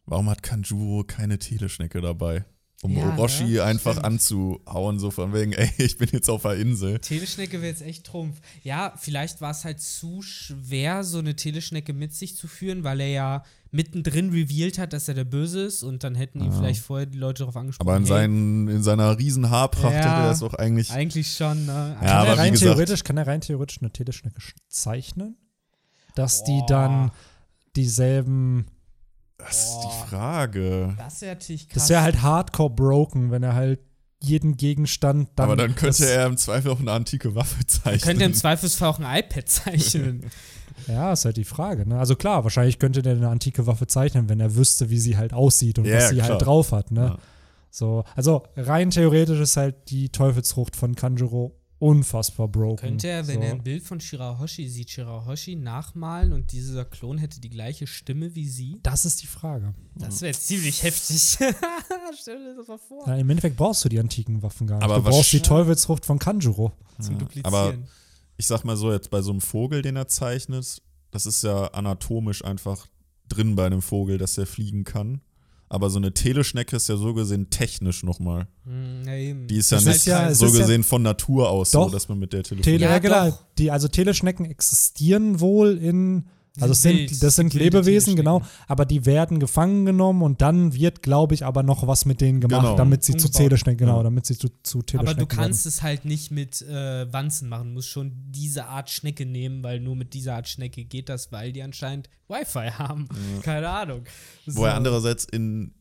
Warum hat Kanjuro keine Teleschnecke dabei? Um Ja, Orochi ne? einfach Stimmt. anzuhauen, so von wegen, ey, ich bin jetzt auf der Insel. Teleschnecke wäre jetzt echt Trumpf. Ja, vielleicht war es halt zu schwer, so eine Teleschnecke mit sich zu führen, weil er ja mittendrin revealed hat, dass er der Böse ist und dann hätten ihn Ja. vielleicht vorher die Leute darauf angesprochen. Aber in, hey, seinen, in seiner riesen Haarpracht Ja. hätte er es auch eigentlich. Eigentlich schon, ne? Ja, Kann, aber er rein gesagt- theoretisch, kann er rein theoretisch eine Teleschnecke sch- zeichnen? Dass die Boah. dann dieselben. Das ist die Frage. Das wäre natürlich krass. Das wäre halt hardcore broken, wenn er halt jeden Gegenstand dann. aber dann könnte er im Zweifel auch eine antike Waffe zeichnen. Könnte im Zweifelsfall auch ein iPad zeichnen. Ja, ist halt die Frage. Ne? Also klar, wahrscheinlich könnte der eine antike Waffe zeichnen, wenn er wüsste, wie sie halt aussieht und Ja, was sie klar. halt drauf hat. Ne? Ja. So, also rein theoretisch ist halt die Teufelsfrucht von Kanjuro unfassbar broken. Könnte er, wenn so. er ein Bild von Shirahoshi sieht, Shirahoshi nachmalen und dieser Klon hätte die gleiche Stimme wie sie? Das ist die Frage. Das wäre ziemlich heftig. Stell dir das mal vor. Ja, Im Endeffekt brauchst du die antiken Waffen gar nicht. Aber du brauchst die Teufelsfrucht von Kanjuro. Zum Ja, Duplizieren. aber ich sag mal so, jetzt bei so einem Vogel, den er zeichnet, das ist ja anatomisch einfach drin bei einem Vogel, dass er fliegen kann. Aber so eine Teleschnecke ist ja so gesehen technisch nochmal. Hm, ja, eben. Die ist ja Es nicht ist ja- so ist ja- gesehen von Natur aus Doch. so, dass man mit der telefoniert. Tele, Ja, ja, genau. doch. Die, also Teleschnecken existieren wohl in. Also sind das sind Lebewesen, genau, aber die werden gefangen genommen und dann wird, glaube ich, aber noch was mit denen gemacht, Genau. damit sie zu Umgebaut. Teleschnecken, genau, Ja. damit sie zu, zu Aber du kannst werden. es halt nicht mit äh, Wanzen machen. Du musst schon diese Art Schnecke nehmen, weil nur mit dieser Art Schnecke geht das, weil die anscheinend Wi-Fi haben. Keine Ahnung. Wo er So. andererseits in,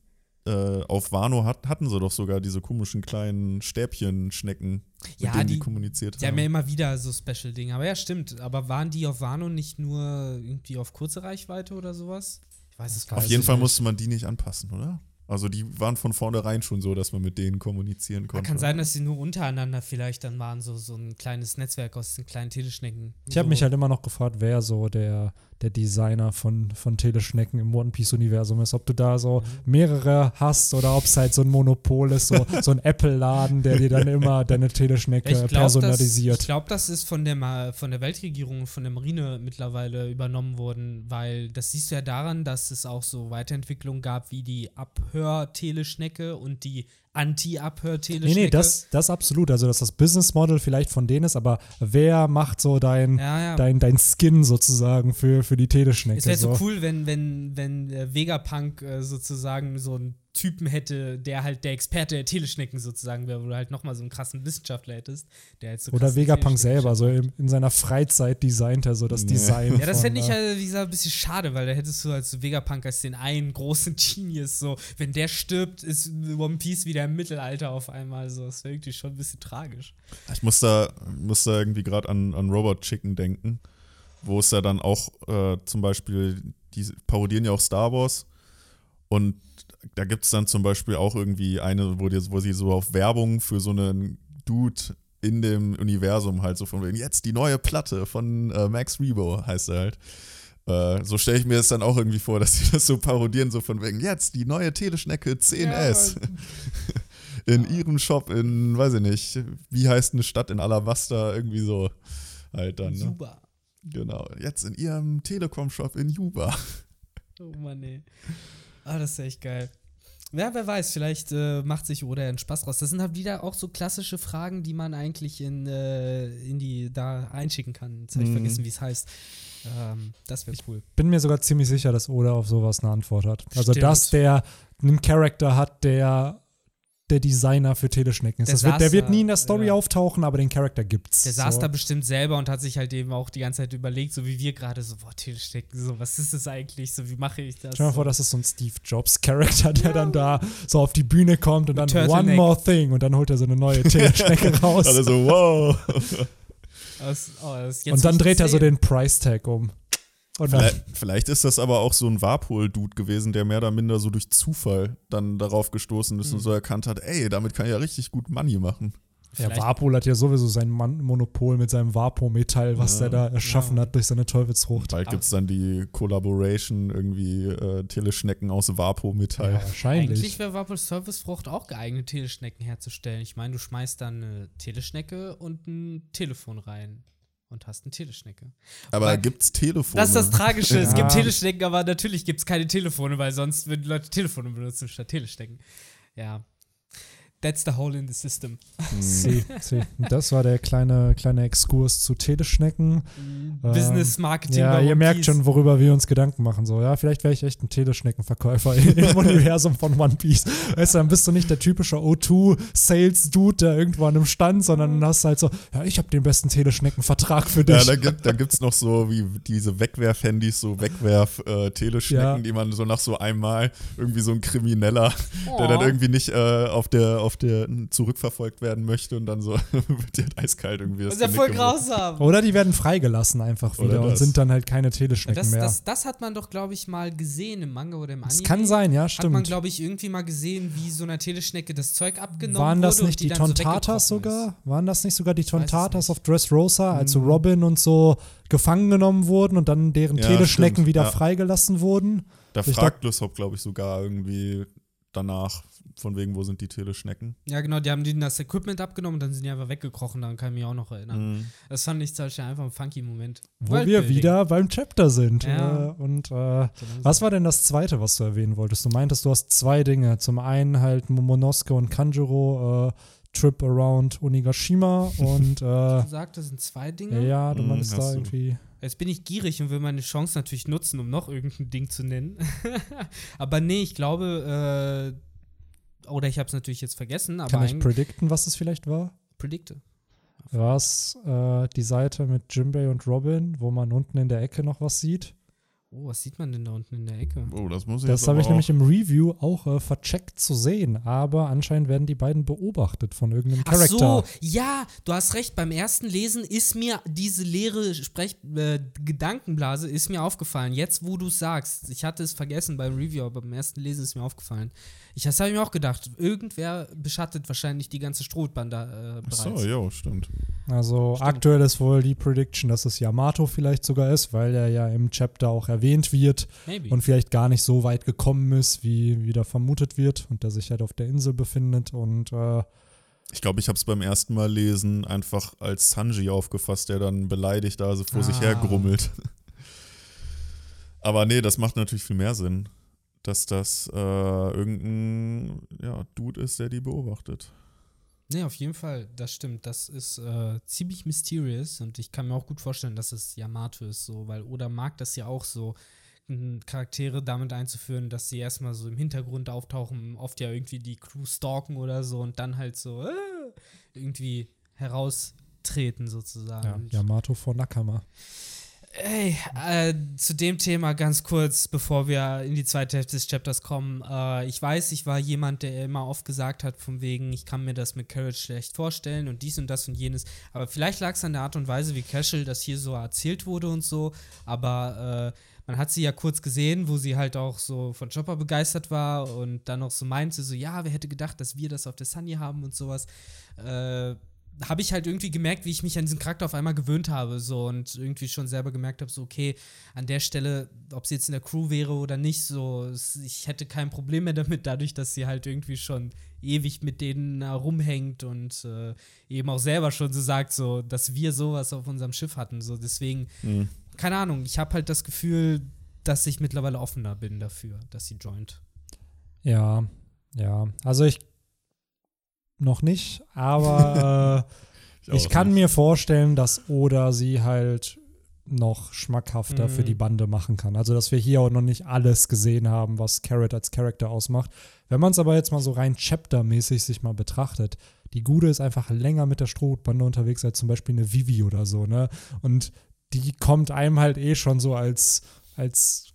äh, auf Wano hat, hatten sie doch sogar diese komischen kleinen Stäbchenschnecken, mit Ja, denen die, die- kommuniziert Die haben haben. ja immer wieder so Special-Dinge. Aber ja, stimmt. Aber waren die auf Wano nicht nur irgendwie auf kurze Reichweite oder sowas? Ich weiß es gar Auf nicht. jeden Fall musste man die nicht anpassen, oder? Also die waren von vornherein schon so, dass man mit denen kommunizieren konnte. Kann sein, dass sie nur untereinander vielleicht dann waren, so, so ein kleines Netzwerk aus den kleinen Teleschnecken. Ich habe so. mich halt immer noch gefragt, wer so der, der Designer von, von Teleschnecken im One Piece-Universum ist. Ob du da so Mhm. mehrere hast oder ob es halt so ein Monopol ist, so, so ein Apple-Laden, der dir dann immer deine Teleschnecke Ich glaube, das, personalisiert. ich glaub, das ist von der, Ma- von der Weltregierung und von der Marine mittlerweile übernommen worden, weil das siehst du ja daran, dass es auch so Weiterentwicklungen gab wie die Abhör-Teleschnecke und die Anti-Abhör-Teleschnecke. Nee, nee, das, das absolut. Also, dass das Business Model vielleicht von denen ist, aber wer macht so dein, Ja, ja. dein, dein Skin sozusagen für, für die Teleschnecke? Es wäre so cool, wenn, wenn, wenn äh, Vegapunk äh, sozusagen so einen Typen hätte, der halt der Experte der Teleschnecken sozusagen wäre, wo du halt nochmal so einen krassen Wissenschaftler hättest, der halt so Oder Vegapunk selber, so in, in seiner Freizeit designt er so das Nee. Design. Ja, das fände ich halt, wie gesagt, ein bisschen schade, weil da hättest du als Vegapunk als den einen großen Genius so. Wenn der stirbt, ist One Piece wieder im Mittelalter auf einmal so. Das wäre irgendwie schon ein bisschen tragisch. Ich muss da, muss da irgendwie gerade an, an Robot Chicken denken, wo es ja dann auch äh, zum Beispiel, die parodieren ja auch Star Wars und da gibt es dann zum Beispiel auch irgendwie eine, wo, die, wo sie so auf Werbung für so einen Dude in dem Universum halt so von wegen, jetzt die neue Platte von äh, Max Rebo heißt er halt. Äh, so stelle ich mir es dann auch irgendwie vor, dass sie das so parodieren, so von wegen, jetzt die neue Teleschnecke 10S. in ihrem Shop in, weiß ich nicht, wie heißt eine Stadt in Alabasta, irgendwie so halt dann. Ne? Super. Genau, jetzt in ihrem Telekom-Shop in Juba. Oh Mann, ey. Ah, das ist echt geil. Ja, wer weiß, vielleicht äh, macht sich Oda einen Spaß raus. Das sind halt wieder auch so klassische Fragen, die man eigentlich in, äh, in die da einschicken kann. Jetzt habe ich Mhm. vergessen, wie es heißt. Ähm, das wäre cool. bin mir sogar ziemlich sicher, dass Oda auf sowas eine Antwort hat. Also, Stimmt. dass der einen Charakter hat, der der Designer für Teleschnecken ist. Der Das wird, der wird nie in der Story ja. auftauchen, aber den Charakter gibt's. Der saß so. da bestimmt selber und hat sich halt eben auch die ganze Zeit überlegt, so wie wir gerade, so, boah, Teleschnecken, so, was ist das eigentlich, so, wie mache ich das? Stell dir mal vor, das ist so ein Steve Jobs Charakter, der dann da so auf die Bühne kommt und dann Turtleneck. One More Thing und dann holt er so eine neue Teleschnecke raus. Alle so, wow. Das, oh, das ist jetzt und dann dreht er so den Price Tag um. Und vielleicht, vielleicht ist das aber auch so ein Warpol-Dude gewesen, der mehr oder minder so durch Zufall dann darauf gestoßen ist und Mhm. so erkannt hat, ey, damit kann ich ja richtig gut Money machen. ja, Warpol hat ja sowieso sein Mon Monopol mit seinem Vapo-Metall, was Ja. er da erschaffen Ja. hat durch seine Teufelsfrucht. Bald gibt es dann die Collaboration, irgendwie äh, Teleschnecken aus Vapo-Metall. Ja, wahrscheinlich. Eigentlich wäre Wappel Servicefrucht auch geeignet, Teleschnecken herzustellen. Ich meine, du schmeißt dann eine Teleschnecke und ein Telefon rein und hast eine Teleschnecke. Aber Weil- gibt's Telefone? Das ist das Tragische. Es Ja. gibt Teleschnecken, aber natürlich gibt es keine Telefone, weil sonst würden Leute Telefone benutzen statt Teleschnecken. Ja. That's the hole in the system. Sie, sie. Das war der kleine, kleine Exkurs zu Teleschnecken. Ähm, Business Marketing. Ja, ihr merkt schon, worüber wir uns Gedanken machen. So, ja, vielleicht wäre ich echt ein Teleschneckenverkäufer im Universum von One Piece. Weißt du, dann bist du nicht der typische O2-Sales-Dude, der irgendwo an einem Stand, sondern dann hast du halt so, ja, ich habe den besten Teleschneckenvertrag für dich. Ja, da gibt da gibt's noch so wie diese Wegwerf-Handys, so Wegwerf-Teleschnecken, Ja. die man so nach so einmal irgendwie so ein Krimineller, Oh. der dann irgendwie nicht äh, auf, der, auf auf der zurückverfolgt werden möchte und dann so wird die halt eiskalt irgendwie. Das ist ja voll grausam. Oder die werden freigelassen einfach wieder und sind dann halt keine Teleschnecken das, mehr. Das, das hat man doch, glaube ich, mal gesehen im Manga oder im Anime. Das kann sein, ja, stimmt. Hat man, glaube ich, irgendwie mal gesehen, wie so einer Teleschnecke das Zeug abgenommen Waren das wurde nicht die, die Tontatas so sogar? Waren das nicht sogar die Tontatas auf Dressrosa, als so hm. Robin und so gefangen genommen wurden und dann deren ja, Teleschnecken stimmt. wieder ja. freigelassen wurden? Da fragt Lysop, glaube ich, sogar irgendwie danach, von wegen, wo sind die Teleschnecken? Ja, genau, die haben denen das Equipment abgenommen und dann sind die einfach weggekrochen, daran kann ich mich auch noch erinnern. Mhm. Das fand ich zum Beispiel einfach ein funky Moment. Wo wir wieder beim Chapter sind. Ja. Äh, und äh, was war denn das zweite, was du erwähnen wolltest? Du meintest, du hast zwei Dinge. Zum einen halt Momonosuke und Kanjuro, äh, Trip around Onigashima und. Äh, du gesagt, das sind zwei Dinge? Ja, du meinst mhm, da irgendwie. Jetzt bin ich gierig und will meine Chance natürlich nutzen, um noch irgendein Ding zu nennen. Aber nee, ich glaube, äh, oder ich habe es natürlich jetzt vergessen. Aber Kann ich predikten, was es vielleicht war? Predikte. War es äh, die Seite mit Jimbei und Robin, wo man unten in der Ecke noch was sieht? Oh, was sieht man denn da unten in der Ecke? Oh, das muss ich Das habe ich nämlich im Review auch äh, vercheckt zu sehen, aber anscheinend werden die beiden beobachtet von irgendeinem Charakter. Ach so, ja, du hast recht. Beim ersten Lesen ist mir diese leere Sprech äh, Gedankenblase ist mir aufgefallen. Jetzt, wo du es sagst, ich hatte es vergessen beim Review, aber beim ersten Lesen ist mir aufgefallen. Ich, das habe ich mir auch gedacht. Irgendwer beschattet wahrscheinlich die ganze Strohbande äh, bereits. Ach so, ja, stimmt. Also stimmt. aktuell ist wohl die Prediction, dass es Yamato vielleicht sogar ist, weil er ja im Chapter auch erwähnt wird Maybe. und vielleicht gar nicht so weit gekommen ist, wie wieder vermutet wird und der sich halt auf der Insel befindet und äh, ich glaube, ich habe es beim ersten Mal lesen einfach als Sanji aufgefasst, der dann beleidigt da so vor ah. sich her grummelt. Aber nee, das macht natürlich viel mehr Sinn dass das äh, irgendein ja, Dude ist, der die beobachtet. Nee, auf jeden Fall, das stimmt. Das ist äh, ziemlich mysterious und ich kann mir auch gut vorstellen, dass es Yamato ist, so, weil Oda mag das ja auch so, Charaktere damit einzuführen, dass sie erstmal so im Hintergrund auftauchen, oft ja irgendwie die Crew stalken oder so und dann halt so äh, irgendwie heraustreten sozusagen. Ja, Yamato vor Nakama. Ey, äh, zu dem Thema ganz kurz, bevor wir in die zweite Hälfte des Chapters kommen. Äh, ich weiß, ich war jemand, der immer oft gesagt hat, von wegen, ich kann mir das mit Carrot schlecht vorstellen und dies und das und jenes. Aber vielleicht lag es an der Art und Weise, wie Cashel das hier so erzählt wurde und so. Aber äh, man hat sie ja kurz gesehen, wo sie halt auch so von Chopper begeistert war und dann noch so meinte, so, ja, wer hätte gedacht, dass wir das auf der Sunny haben und sowas. Äh, habe ich halt irgendwie gemerkt, wie ich mich an diesen Charakter auf einmal gewöhnt habe, so und irgendwie schon selber gemerkt habe, so okay, an der Stelle, ob sie jetzt in der Crew wäre oder nicht, so ich hätte kein Problem mehr damit, dadurch, dass sie halt irgendwie schon ewig mit denen rumhängt und äh, eben auch selber schon so sagt, so, dass wir sowas auf unserem Schiff hatten, so deswegen, mhm. keine Ahnung, ich habe halt das Gefühl, dass ich mittlerweile offener bin dafür, dass sie joint. Ja, ja, also ich noch nicht, aber äh, ich, ich kann nicht. mir vorstellen, dass Oda sie halt noch schmackhafter mhm. für die Bande machen kann. Also, dass wir hier auch noch nicht alles gesehen haben, was Carrot als Charakter ausmacht. Wenn man es aber jetzt mal so rein Chapter-mäßig sich mal betrachtet, die Gude ist einfach länger mit der Strohbande unterwegs als zum Beispiel eine Vivi oder so, ne? Und die kommt einem halt eh schon so als, als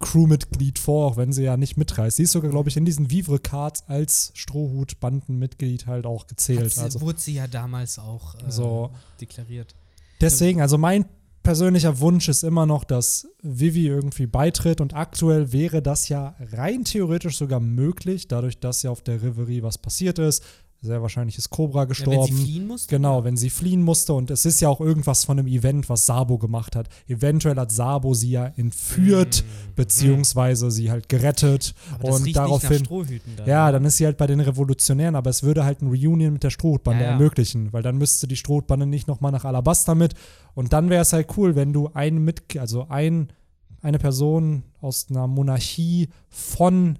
Crewmitglied vor, auch wenn sie ja nicht mitreist. Sie ist sogar, glaube ich, in diesen Vivre-Cards als Strohhut-Bandenmitglied halt auch gezählt. Sie, also wurde sie ja damals auch äh, so. deklariert. Deswegen, also mein persönlicher Wunsch ist immer noch, dass Vivi irgendwie beitritt und aktuell wäre das ja rein theoretisch sogar möglich, dadurch, dass ja auf der Reverie was passiert ist. Sehr wahrscheinlich ist Cobra gestorben. Ja, wenn sie fliehen musste? Genau, wenn sie fliehen musste. Und es ist ja auch irgendwas von einem Event, was Sabo gemacht hat. Eventuell hat Sabo sie ja entführt, mhm. beziehungsweise sie halt gerettet. Aber und daraufhin. Dann. Ja, dann ist sie halt bei den Revolutionären, aber es würde halt ein Reunion mit der Strohbande ja, ja. ermöglichen, weil dann müsste die Strohbande nicht nochmal nach Alabasta mit. Und dann wäre es halt cool, wenn du einen mit, also ein, eine Person aus einer Monarchie von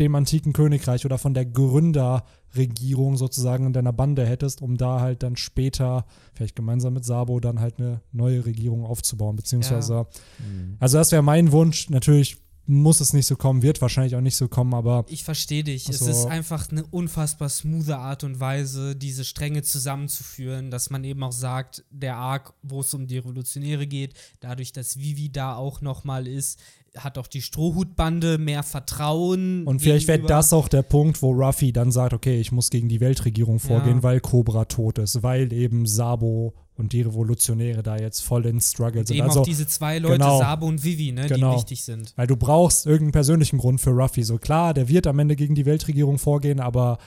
dem antiken Königreich oder von der Gründerregierung sozusagen in deiner Bande hättest, um da halt dann später, vielleicht gemeinsam mit Sabo, dann halt eine neue Regierung aufzubauen. Beziehungsweise, ja. mhm. also das wäre mein Wunsch. Natürlich muss es nicht so kommen, wird wahrscheinlich auch nicht so kommen, aber. Ich verstehe dich. Also, es ist einfach eine unfassbar smoothe Art und Weise, diese Stränge zusammenzuführen, dass man eben auch sagt, der Arc, wo es um die Revolutionäre geht, dadurch, dass Vivi da auch nochmal ist, hat auch die Strohhutbande mehr Vertrauen. Und vielleicht wäre das auch der Punkt, wo Ruffy dann sagt, okay, ich muss gegen die Weltregierung vorgehen, Ja. weil Cobra tot ist, weil eben Sabo und die Revolutionäre da jetzt voll in Struggle sind. Eben Also, auch diese zwei Leute, genau. Sabo und Vivi, ne, Genau. die wichtig sind. weil du brauchst irgendeinen persönlichen Grund für Ruffy. So klar, der wird am Ende gegen die Weltregierung vorgehen, aber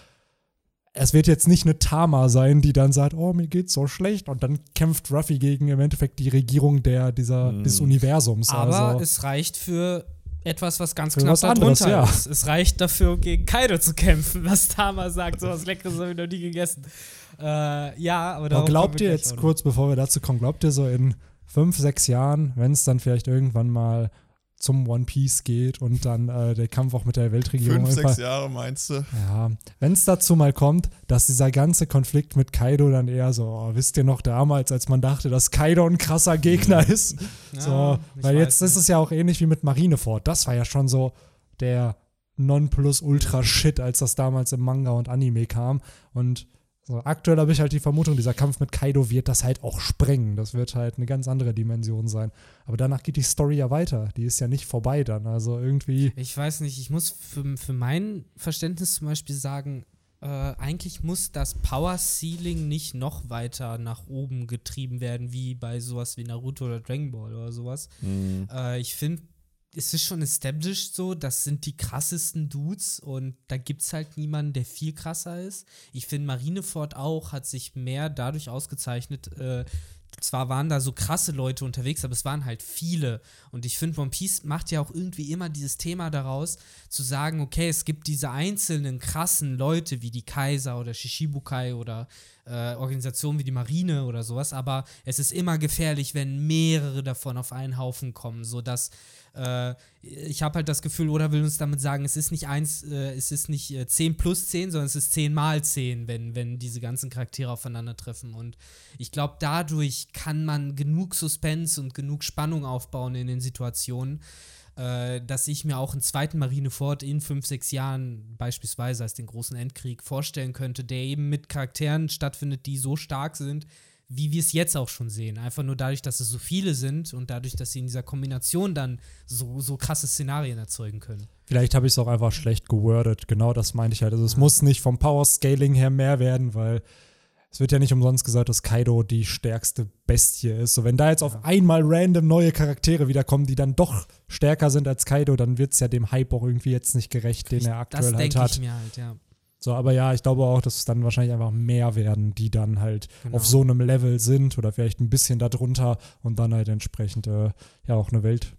es wird jetzt nicht eine Tama sein, die dann sagt, oh, mir geht's so schlecht. Und dann kämpft Ruffy gegen im Endeffekt die Regierung der, dieser, Mhm. des Universums. Aber also, es reicht für etwas, was ganz Für knapp was anderes, darunter ja. ist. Es reicht dafür, gegen Kaido zu kämpfen, was Tama sagt. So was Leckeres habe ich noch nie gegessen. Äh, ja, aber aber darauf glaubt ihr jetzt kurz, bevor wir dazu kommen, glaubt ihr so in fünf, sechs Jahren, wenn es dann vielleicht irgendwann mal zum One Piece geht und dann äh, der Kampf auch mit der Weltregierung Fünf, sechs Jahre meinst du? Ja, wenn es dazu mal kommt, dass dieser ganze Konflikt mit Kaido dann eher so, oh, wisst ihr noch damals, als man dachte, dass Kaido ein krasser Gegner ist? Ja, so, weil jetzt ist nicht. es ja auch ähnlich wie mit Marineford. Das war ja schon so der Nonplus-Ultra-Shit, als das damals im Manga und Anime kam. Und so, aktuell habe ich halt die Vermutung, dieser Kampf mit Kaido wird das halt auch sprengen. Das wird halt eine ganz andere Dimension sein. Aber danach geht die Story ja weiter. Die ist ja nicht vorbei dann. Also irgendwie. Ich weiß nicht, ich muss für, für mein Verständnis zum Beispiel sagen, äh, eigentlich muss das Power Ceiling nicht noch weiter nach oben getrieben werden, wie bei sowas wie Naruto oder Dragon Ball oder sowas. Mhm. Äh, ich finde, es ist schon established so, das sind die krassesten Dudes und da gibt es halt niemanden, der viel krasser ist. Ich finde, Marineford auch hat sich mehr dadurch ausgezeichnet. Äh, zwar waren da so krasse Leute unterwegs, aber es waren halt viele. Und ich finde, One Piece macht ja auch irgendwie immer dieses Thema daraus, zu sagen, okay, es gibt diese einzelnen krassen Leute wie die Kaiser oder Shishibukai oder äh, Organisationen wie die Marine oder sowas, aber es ist immer gefährlich, wenn mehrere davon auf einen Haufen kommen, sodass äh, ich habe halt das Gefühl, oder will uns damit sagen, es ist nicht eins, äh, es ist nicht äh, 10 plus 10, sondern es ist 10 mal 10, wenn, wenn diese ganzen Charaktere aufeinandertreffen. Und ich glaube, dadurch kann man genug Suspense und genug Spannung aufbauen in den Situationen, äh, dass ich mir auch einen zweiten Marineford in fünf, sechs Jahren beispielsweise als den großen Endkrieg vorstellen könnte, der eben mit Charakteren stattfindet, die so stark sind, wie wir es jetzt auch schon sehen. Einfach nur dadurch, dass es so viele sind und dadurch, dass sie in dieser Kombination dann so, so krasse Szenarien erzeugen können. Vielleicht habe ich es auch einfach schlecht gewordet. Genau das meinte ich halt. Also es muss nicht vom Power Scaling her mehr werden, weil es wird ja nicht umsonst gesagt, dass Kaido die stärkste Bestie ist. So, wenn da jetzt auf einmal random neue Charaktere wiederkommen, die dann doch stärker sind als Kaido, dann wird es ja dem Hype auch irgendwie jetzt nicht gerecht, den er aktuell das halt hat. ich mir halt, ja. So, aber ja, ich glaube auch, dass es dann wahrscheinlich einfach mehr werden, die dann halt Genau. auf so einem Level sind oder vielleicht ein bisschen darunter und dann halt entsprechend äh, ja auch eine Welt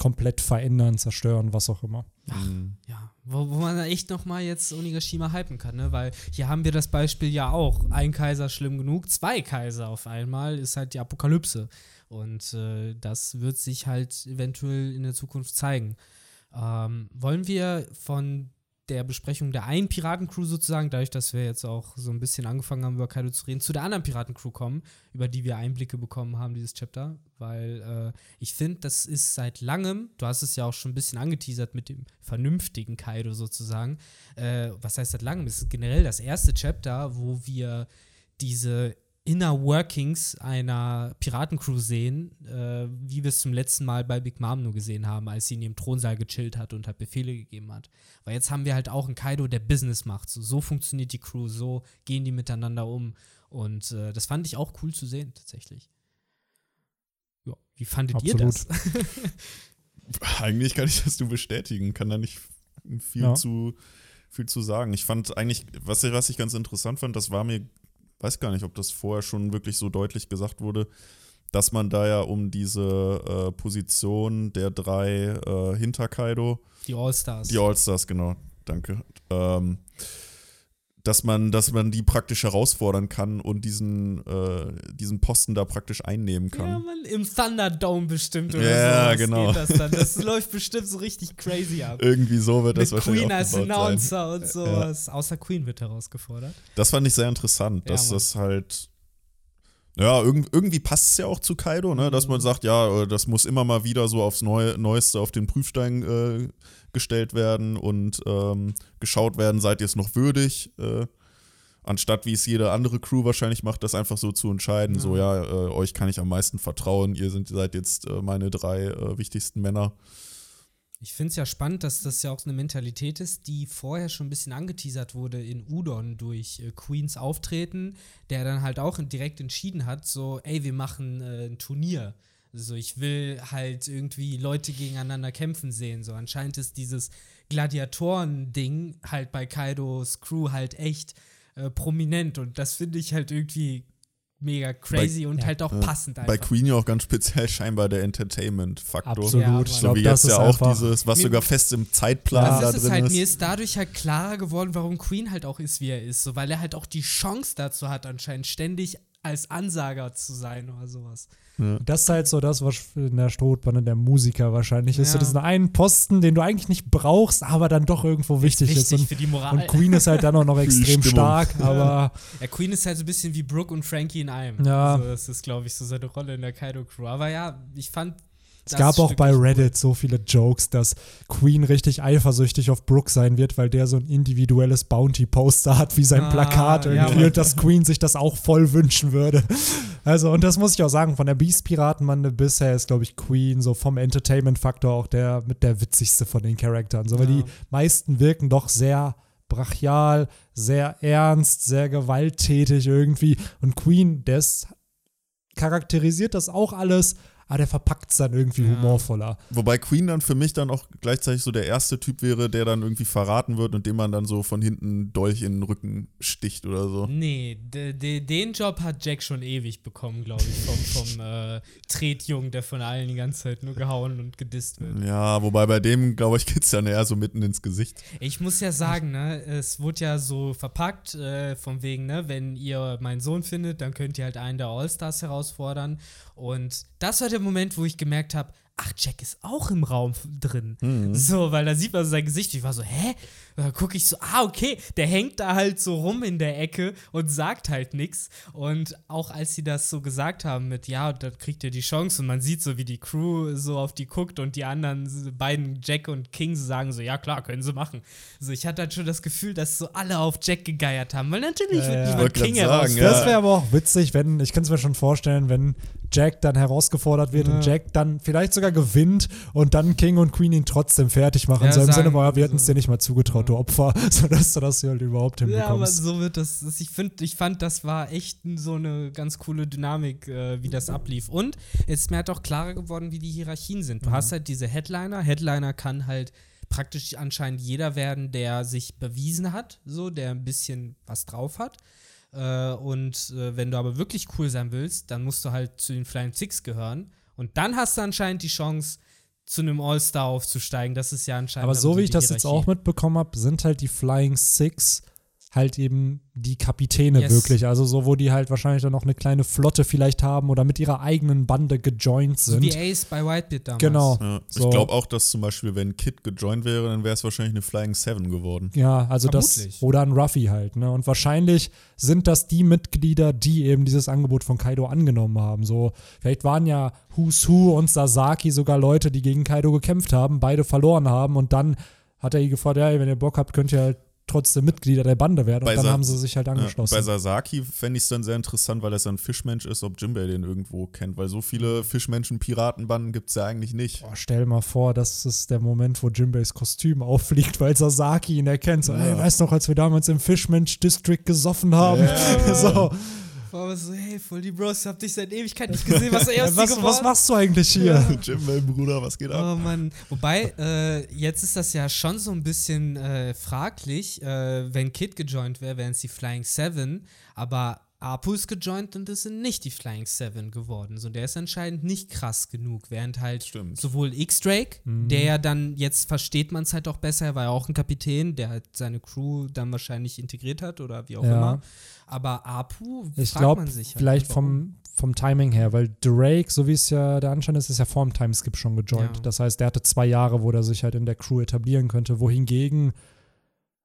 komplett verändern, zerstören, was auch immer. Mhm. Ja, wo, wo man echt nochmal jetzt Onigashima hypen kann, ne? Weil hier haben wir das Beispiel ja auch. Ein Kaiser schlimm genug, zwei Kaiser auf einmal ist halt die Apokalypse. Und äh, das wird sich halt eventuell in der Zukunft zeigen. Ähm, wollen wir von der Besprechung der einen Piratencrew sozusagen, dadurch, dass wir jetzt auch so ein bisschen angefangen haben, über Kaido zu reden, zu der anderen Piratencrew kommen, über die wir Einblicke bekommen haben, dieses Chapter, weil äh, ich finde, das ist seit langem, du hast es ja auch schon ein bisschen angeteasert mit dem vernünftigen Kaido sozusagen, äh, was heißt seit langem? Es ist generell das erste Chapter, wo wir diese Inner Workings einer Piratencrew sehen, äh, wie wir es zum letzten Mal bei Big Mom nur gesehen haben, als sie in ihrem Thronsaal gechillt hat und hat Befehle gegeben hat. Weil jetzt haben wir halt auch einen Kaido, der Business macht. So, so funktioniert die Crew, so gehen die miteinander um. Und äh, das fand ich auch cool zu sehen, tatsächlich. Ja, wie fandet Absolut. ihr das? Eigentlich kann ich das nur bestätigen, kann da nicht viel, Ja. zu, viel zu sagen. Ich fand eigentlich, was, was ich ganz interessant fand, das war mir, weiß gar nicht, ob das vorher schon wirklich so deutlich gesagt wurde, dass man da ja um diese äh, Position der drei äh, hinter Kaido, Die All-Stars. die All-Stars, genau, danke, ähm, dass man, dass man die praktisch herausfordern kann und diesen, äh, diesen Posten da praktisch einnehmen kann. Ja, Mann, im Thunderdome bestimmt oder Ja, sowas genau. geht das dann. Das läuft bestimmt so richtig crazy ab. Irgendwie so wird das Mit wahrscheinlich Queen als aufgebaut sein. Announcer und sowas. Außer Queen wird herausgefordert. Das fand ich sehr interessant, Ja, dass das halt. Ja, irg irgendwie passt es ja auch zu Kaido, ne? dass man Mhm. sagt, ja, äh, das muss immer mal wieder so aufs Neue, Neueste auf den Prüfstein äh, gestellt werden und ähm, geschaut werden, seid ihr es noch würdig, äh, anstatt wie es jede andere Crew wahrscheinlich macht, das einfach so zu entscheiden, so ja, äh, euch kann ich am meisten vertrauen, ihr sind, seid jetzt äh, meine drei äh, wichtigsten Männer Ich finde es ja spannend, dass das ja auch so eine Mentalität ist, die vorher schon ein bisschen angeteasert wurde in Udon durch äh, Queens Auftreten, der dann halt auch direkt entschieden hat, so, ey, wir machen äh, ein Turnier. So, ich will halt irgendwie Leute gegeneinander kämpfen sehen. So, anscheinend ist dieses Gladiatoren-Ding halt bei Kaidos Crew halt echt äh, prominent und das finde ich halt irgendwie mega crazy bei, und ja, halt auch ja. passend einfach. Bei Queen ja auch ganz speziell scheinbar der Entertainment-Faktor. Absolut. Ja, So glaube, wie das jetzt ja auch dieses, was Mir- sogar fest im Zeitplan Ja. da das ist drin halt, ist. mir ist dadurch halt klarer geworden, warum Queen halt auch ist, wie er ist. So, weil er halt auch die Chance dazu hat, anscheinend ständig als Ansager zu sein oder sowas. Das ist halt so das, was in der Strohbande der Musiker wahrscheinlich ist. So Ja. diesen einen Posten, den du eigentlich nicht brauchst, aber dann doch irgendwo wichtig ist. Wichtig Und, für die Moral. und Queen ist halt dann auch noch extrem stark, aber Ja, Queen ist halt so ein bisschen wie Brooke und Frankie in einem. Ja. Also das ist, glaube ich, so seine Rolle in der Kaido-Crew. Aber ja, ich fand. Es das gab auch bei echt cool. Reddit so viele Jokes, dass Queen richtig eifersüchtig auf Brooke sein wird, weil der so ein individuelles Bounty-Poster hat wie sein Ah, Plakat ja, irgendwie Mann. und dass Queen sich das auch voll wünschen würde. Also, und das muss ich auch sagen, von der Beast-Piratenbande bisher ist, glaube ich, Queen so vom Entertainment-Faktor auch der mit der witzigste von den Charakteren. So, weil Ja. die meisten wirken doch sehr brachial, sehr ernst, sehr gewalttätig irgendwie. Und Queen, ist, charakterisiert das auch alles, aber der verpackt es dann irgendwie Ja. humorvoller. Wobei Queen dann für mich dann auch gleichzeitig so der erste Typ wäre, der dann irgendwie verraten wird und dem man dann so von hinten Dolch in den Rücken sticht oder so. Nee, de, de, den Job hat Jack schon ewig bekommen, glaube ich, vom, vom äh, Tretjungen, der von allen die ganze Zeit nur gehauen und gedisst wird. Ja, wobei bei dem, glaube ich, geht's dann eher so mitten ins Gesicht. Ich muss ja sagen, ne, es wurde ja so verpackt, äh, von wegen, ne, wenn ihr meinen Sohn findet, dann könnt ihr halt einen der All-Stars herausfordern. Und das war der Moment, wo ich gemerkt habe, ach, Jack ist auch im Raum drin. So, weil da sieht man so sein Gesicht. Ich war so, hä? Da gucke ich so, ah, okay, der hängt da halt so rum in der Ecke und sagt halt nichts. Und auch als sie das so gesagt haben mit, ja, da kriegt ihr die Chance und man sieht so, wie die Crew so auf die guckt und die anderen beiden, Jack und King, so sagen so, ja klar, können sie machen. So, ich hatte halt schon das Gefühl, dass so alle auf Jack gegeiert haben, weil natürlich Ja, wird ja. niemand King sagen, ja. Das wäre aber auch witzig, wenn, ich kann es mir schon vorstellen, wenn Jack dann herausgefordert wird Ja. und Jack dann vielleicht sogar gewinnt und dann King und Queen ihn trotzdem fertig machen. Ja, so im sagen Sinne, wir hätten es so. dir nicht mal zugetraut, Opfer, sodass du das hier halt überhaupt Ja, aber hinbekommst. so wird das. ich, find, ich fand, das war echt so eine ganz coole Dynamik, äh, wie das ablief. Und es ist mir halt auch klarer geworden, wie die Hierarchien sind. Du Mhm. hast halt diese Headliner. Headliner kann halt praktisch anscheinend jeder werden, der sich bewiesen hat, so, der ein bisschen was drauf hat. Äh, und äh, wenn du aber wirklich cool sein willst, dann musst du halt zu den Flying Six gehören. Und dann hast du anscheinend die Chance, zu einem All-Star aufzusteigen. Das ist ja anscheinend. Aber so wie ich das jetzt auch mitbekommen habe, sind halt die Flying Six halt eben die Kapitäne Yes. wirklich. Also so, wo die halt wahrscheinlich dann noch eine kleine Flotte vielleicht haben oder mit ihrer eigenen Bande gejoint sind. wie Ace bei Whitebeard damals. Genau. Ja. So. Ich glaube auch, dass zum Beispiel, wenn Kid gejoint wäre, dann wäre es wahrscheinlich eine Flying Seven geworden. Ja, also Vermutlich. das oder ein Ruffy halt, ne? Und wahrscheinlich sind das die Mitglieder, die eben dieses Angebot von Kaido angenommen haben. So, vielleicht waren ja Who's Who und Sasaki sogar Leute, die gegen Kaido gekämpft haben, beide verloren haben und dann hat er ihn gefragt, ja, wenn ihr Bock habt, könnt ihr halt trotzdem Mitglieder der Bande werden. Bei Und dann Sa- haben sie sich halt Ja, angeschlossen. bei Sasaki fände ich es dann sehr interessant, weil er so ein Fischmensch ist, ob Jimbei den irgendwo kennt, weil so viele Fischmenschen-Piratenbanden gibt es ja eigentlich nicht. Boah, stell mal vor, das ist der Moment, wo Jinbeis Kostüm auffliegt, weil Sasaki ihn erkennt. So, Ja. ey, weißt noch, als wir damals im Fishmensch District gesoffen haben? Ja. so, War aber so, hey, voll die Bros, ich hab dich seit Ewigkeit nicht gesehen, was er was, was machst du eigentlich hier? Jimbei, Bruder, was geht ab? Oh Mann. Wobei, äh, jetzt ist das ja schon so ein bisschen äh, fraglich. Äh, wenn Kid gejoint wäre, wären es die Flying Seven. Aber Apu ist gejoint und es sind nicht die Flying Seven geworden. So, der ist anscheinend nicht krass genug. Während halt Stimmt. sowohl X-Drake, Mhm. der ja dann, jetzt versteht man es halt auch besser, er war ja auch ein Kapitän, der halt seine Crew dann wahrscheinlich integriert hat oder wie auch Ja. immer. Aber Apu, Ich fragt glaube, man sich halt, vielleicht warum. vom, vom Timing her, weil Drake, so wie es ja der Anschein ist, ist ja vor dem Timeskip schon gejoint. Ja. Das heißt, der hatte zwei Jahre, wo er sich halt in der Crew etablieren könnte. Wohingegen,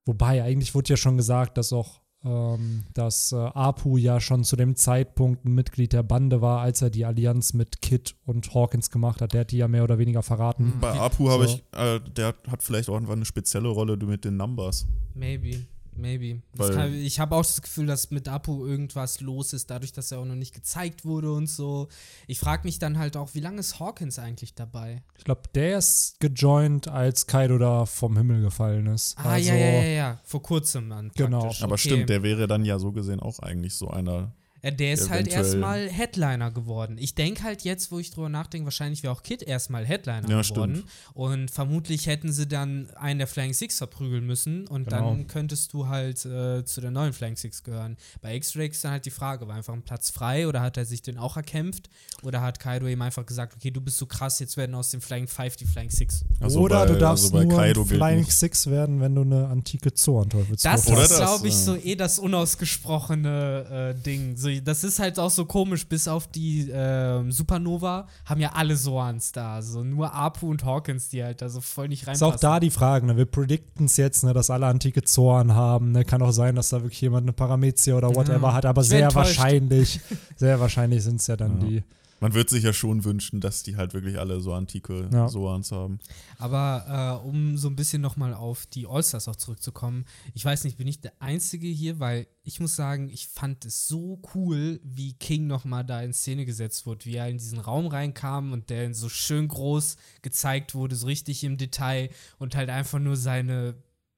wobei eigentlich wurde ja schon gesagt, dass auch ähm, dass äh, Apu ja schon zu dem Zeitpunkt ein Mitglied der Bande war, als er die Allianz mit Kid und Hawkins gemacht hat. Der hat die ja mehr oder weniger verraten. Bei Apu habe so. ich, äh, der hat vielleicht auch einfach eine spezielle Rolle mit den Numbers. Maybe. Maybe. Kann, ich habe auch das Gefühl, dass mit Apu irgendwas los ist, dadurch, dass er auch noch nicht gezeigt wurde und so. Ich frage mich dann halt auch, wie lange ist Hawkins eigentlich dabei? Ich glaube, der ist gejoint, als Kaido da vom Himmel gefallen ist. Ah, also, ja, ja, ja, ja. Vor kurzem dann. Genau. Aber okay. stimmt, der wäre dann ja so gesehen auch eigentlich so einer. Ja, der ist halt erstmal Headliner geworden. Ich denke halt jetzt, wo ich drüber nachdenke, wahrscheinlich wäre auch Kid erstmal Headliner Ja, geworden. Und vermutlich hätten sie dann einen der Flying Six verprügeln müssen und Genau. dann könntest du halt äh, zu der neuen Flying Six gehören. Bei X-Ray ist dann halt die Frage, war einfach ein Platz frei oder hat er sich den auch erkämpft? Oder hat Kaido ihm einfach gesagt, okay, du bist so krass, jetzt werden aus den Flying Five die Flying Six. Also Oder bei, du darfst also nur Kaido Flying nicht. Six werden, wenn du eine antike Zoan-Teufelsfrucht Das Oder ist, das, glaube ich, ja. so eh das unausgesprochene äh, Ding. So, das ist halt auch so komisch, bis auf die ähm, Supernova haben ja alle Soans da. So nur Apu und Hawkins, die halt da so voll nicht Ist reinpassen. auch da die Frage, ne? wir predikten es jetzt, ne, dass alle antike Zoan haben. Ne? Kann auch sein, dass da wirklich jemand eine Paramezia oder whatever Ja. hat, aber sehr enttäuscht. wahrscheinlich, sehr wahrscheinlich sind es ja dann Ja. die. Man wird sich ja schon wünschen, dass die halt wirklich alle so antike Ja. Soans haben. Aber äh, um so ein bisschen nochmal auf die Allstars auch zurückzukommen, ich weiß nicht, bin ich der Einzige hier, weil ich muss sagen, ich fand es so cool, wie King nochmal da in Szene gesetzt wurde, wie er in diesen Raum reinkam und der so schön groß gezeigt wurde, so richtig im Detail und halt einfach nur seine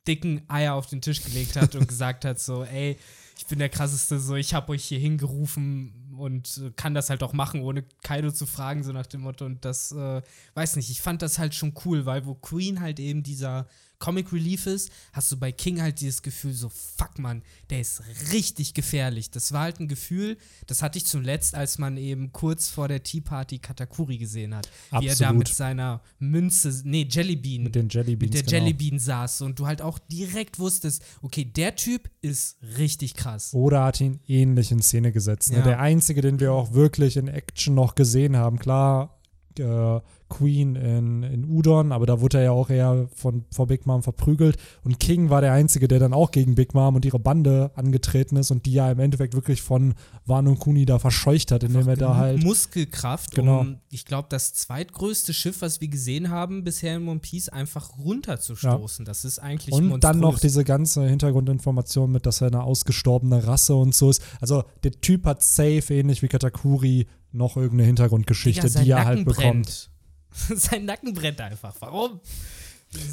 dicken Eier auf den Tisch gelegt hat und gesagt hat so, ey, ich bin der krasseste, so ich habe euch hier hingerufen und äh, kann das halt auch machen, ohne Kaido zu fragen, so nach dem Motto. Und das, äh, weiß nicht, ich fand das halt schon cool, weil wo Queen halt eben dieser Comic Relief ist, hast du bei King halt dieses Gefühl so, fuck man, der ist richtig gefährlich. Das war halt ein Gefühl, das hatte ich zuletzt, als man eben kurz vor der Tea Party Katakuri gesehen hat. Wie er da Absolut. mit seiner Münze, nee, Jellybean, Mit den Jellybeans. mit der genau. Jellybean saß und du halt auch direkt wusstest, okay, der Typ ist richtig krass. Oder hat ihn ähnlich in Szene gesetzt. Ne? Ja. Der einzige, den wir auch wirklich in Action noch gesehen haben, klar, äh, Queen in, in Udon, aber da wurde er ja auch eher von, vor Big Mom verprügelt. Und King war der Einzige, der dann auch gegen Big Mom und ihre Bande angetreten ist und die ja im Endeffekt wirklich von Wano Kuni da verscheucht hat, indem er da halt. Muskelkraft, Genau. um, ich glaube, das zweitgrößte Schiff, was wir gesehen haben bisher in One Piece, einfach runterzustoßen. Das ist eigentlich Und dann noch monströs. diese ganze Hintergrundinformation mit, dass er eine ausgestorbene Rasse und so ist. Also der Typ hat safe, ähnlich wie Katakuri, noch irgendeine Hintergrundgeschichte, sein die er halt bekommt. brennt. sein Nacken brennt einfach. Warum?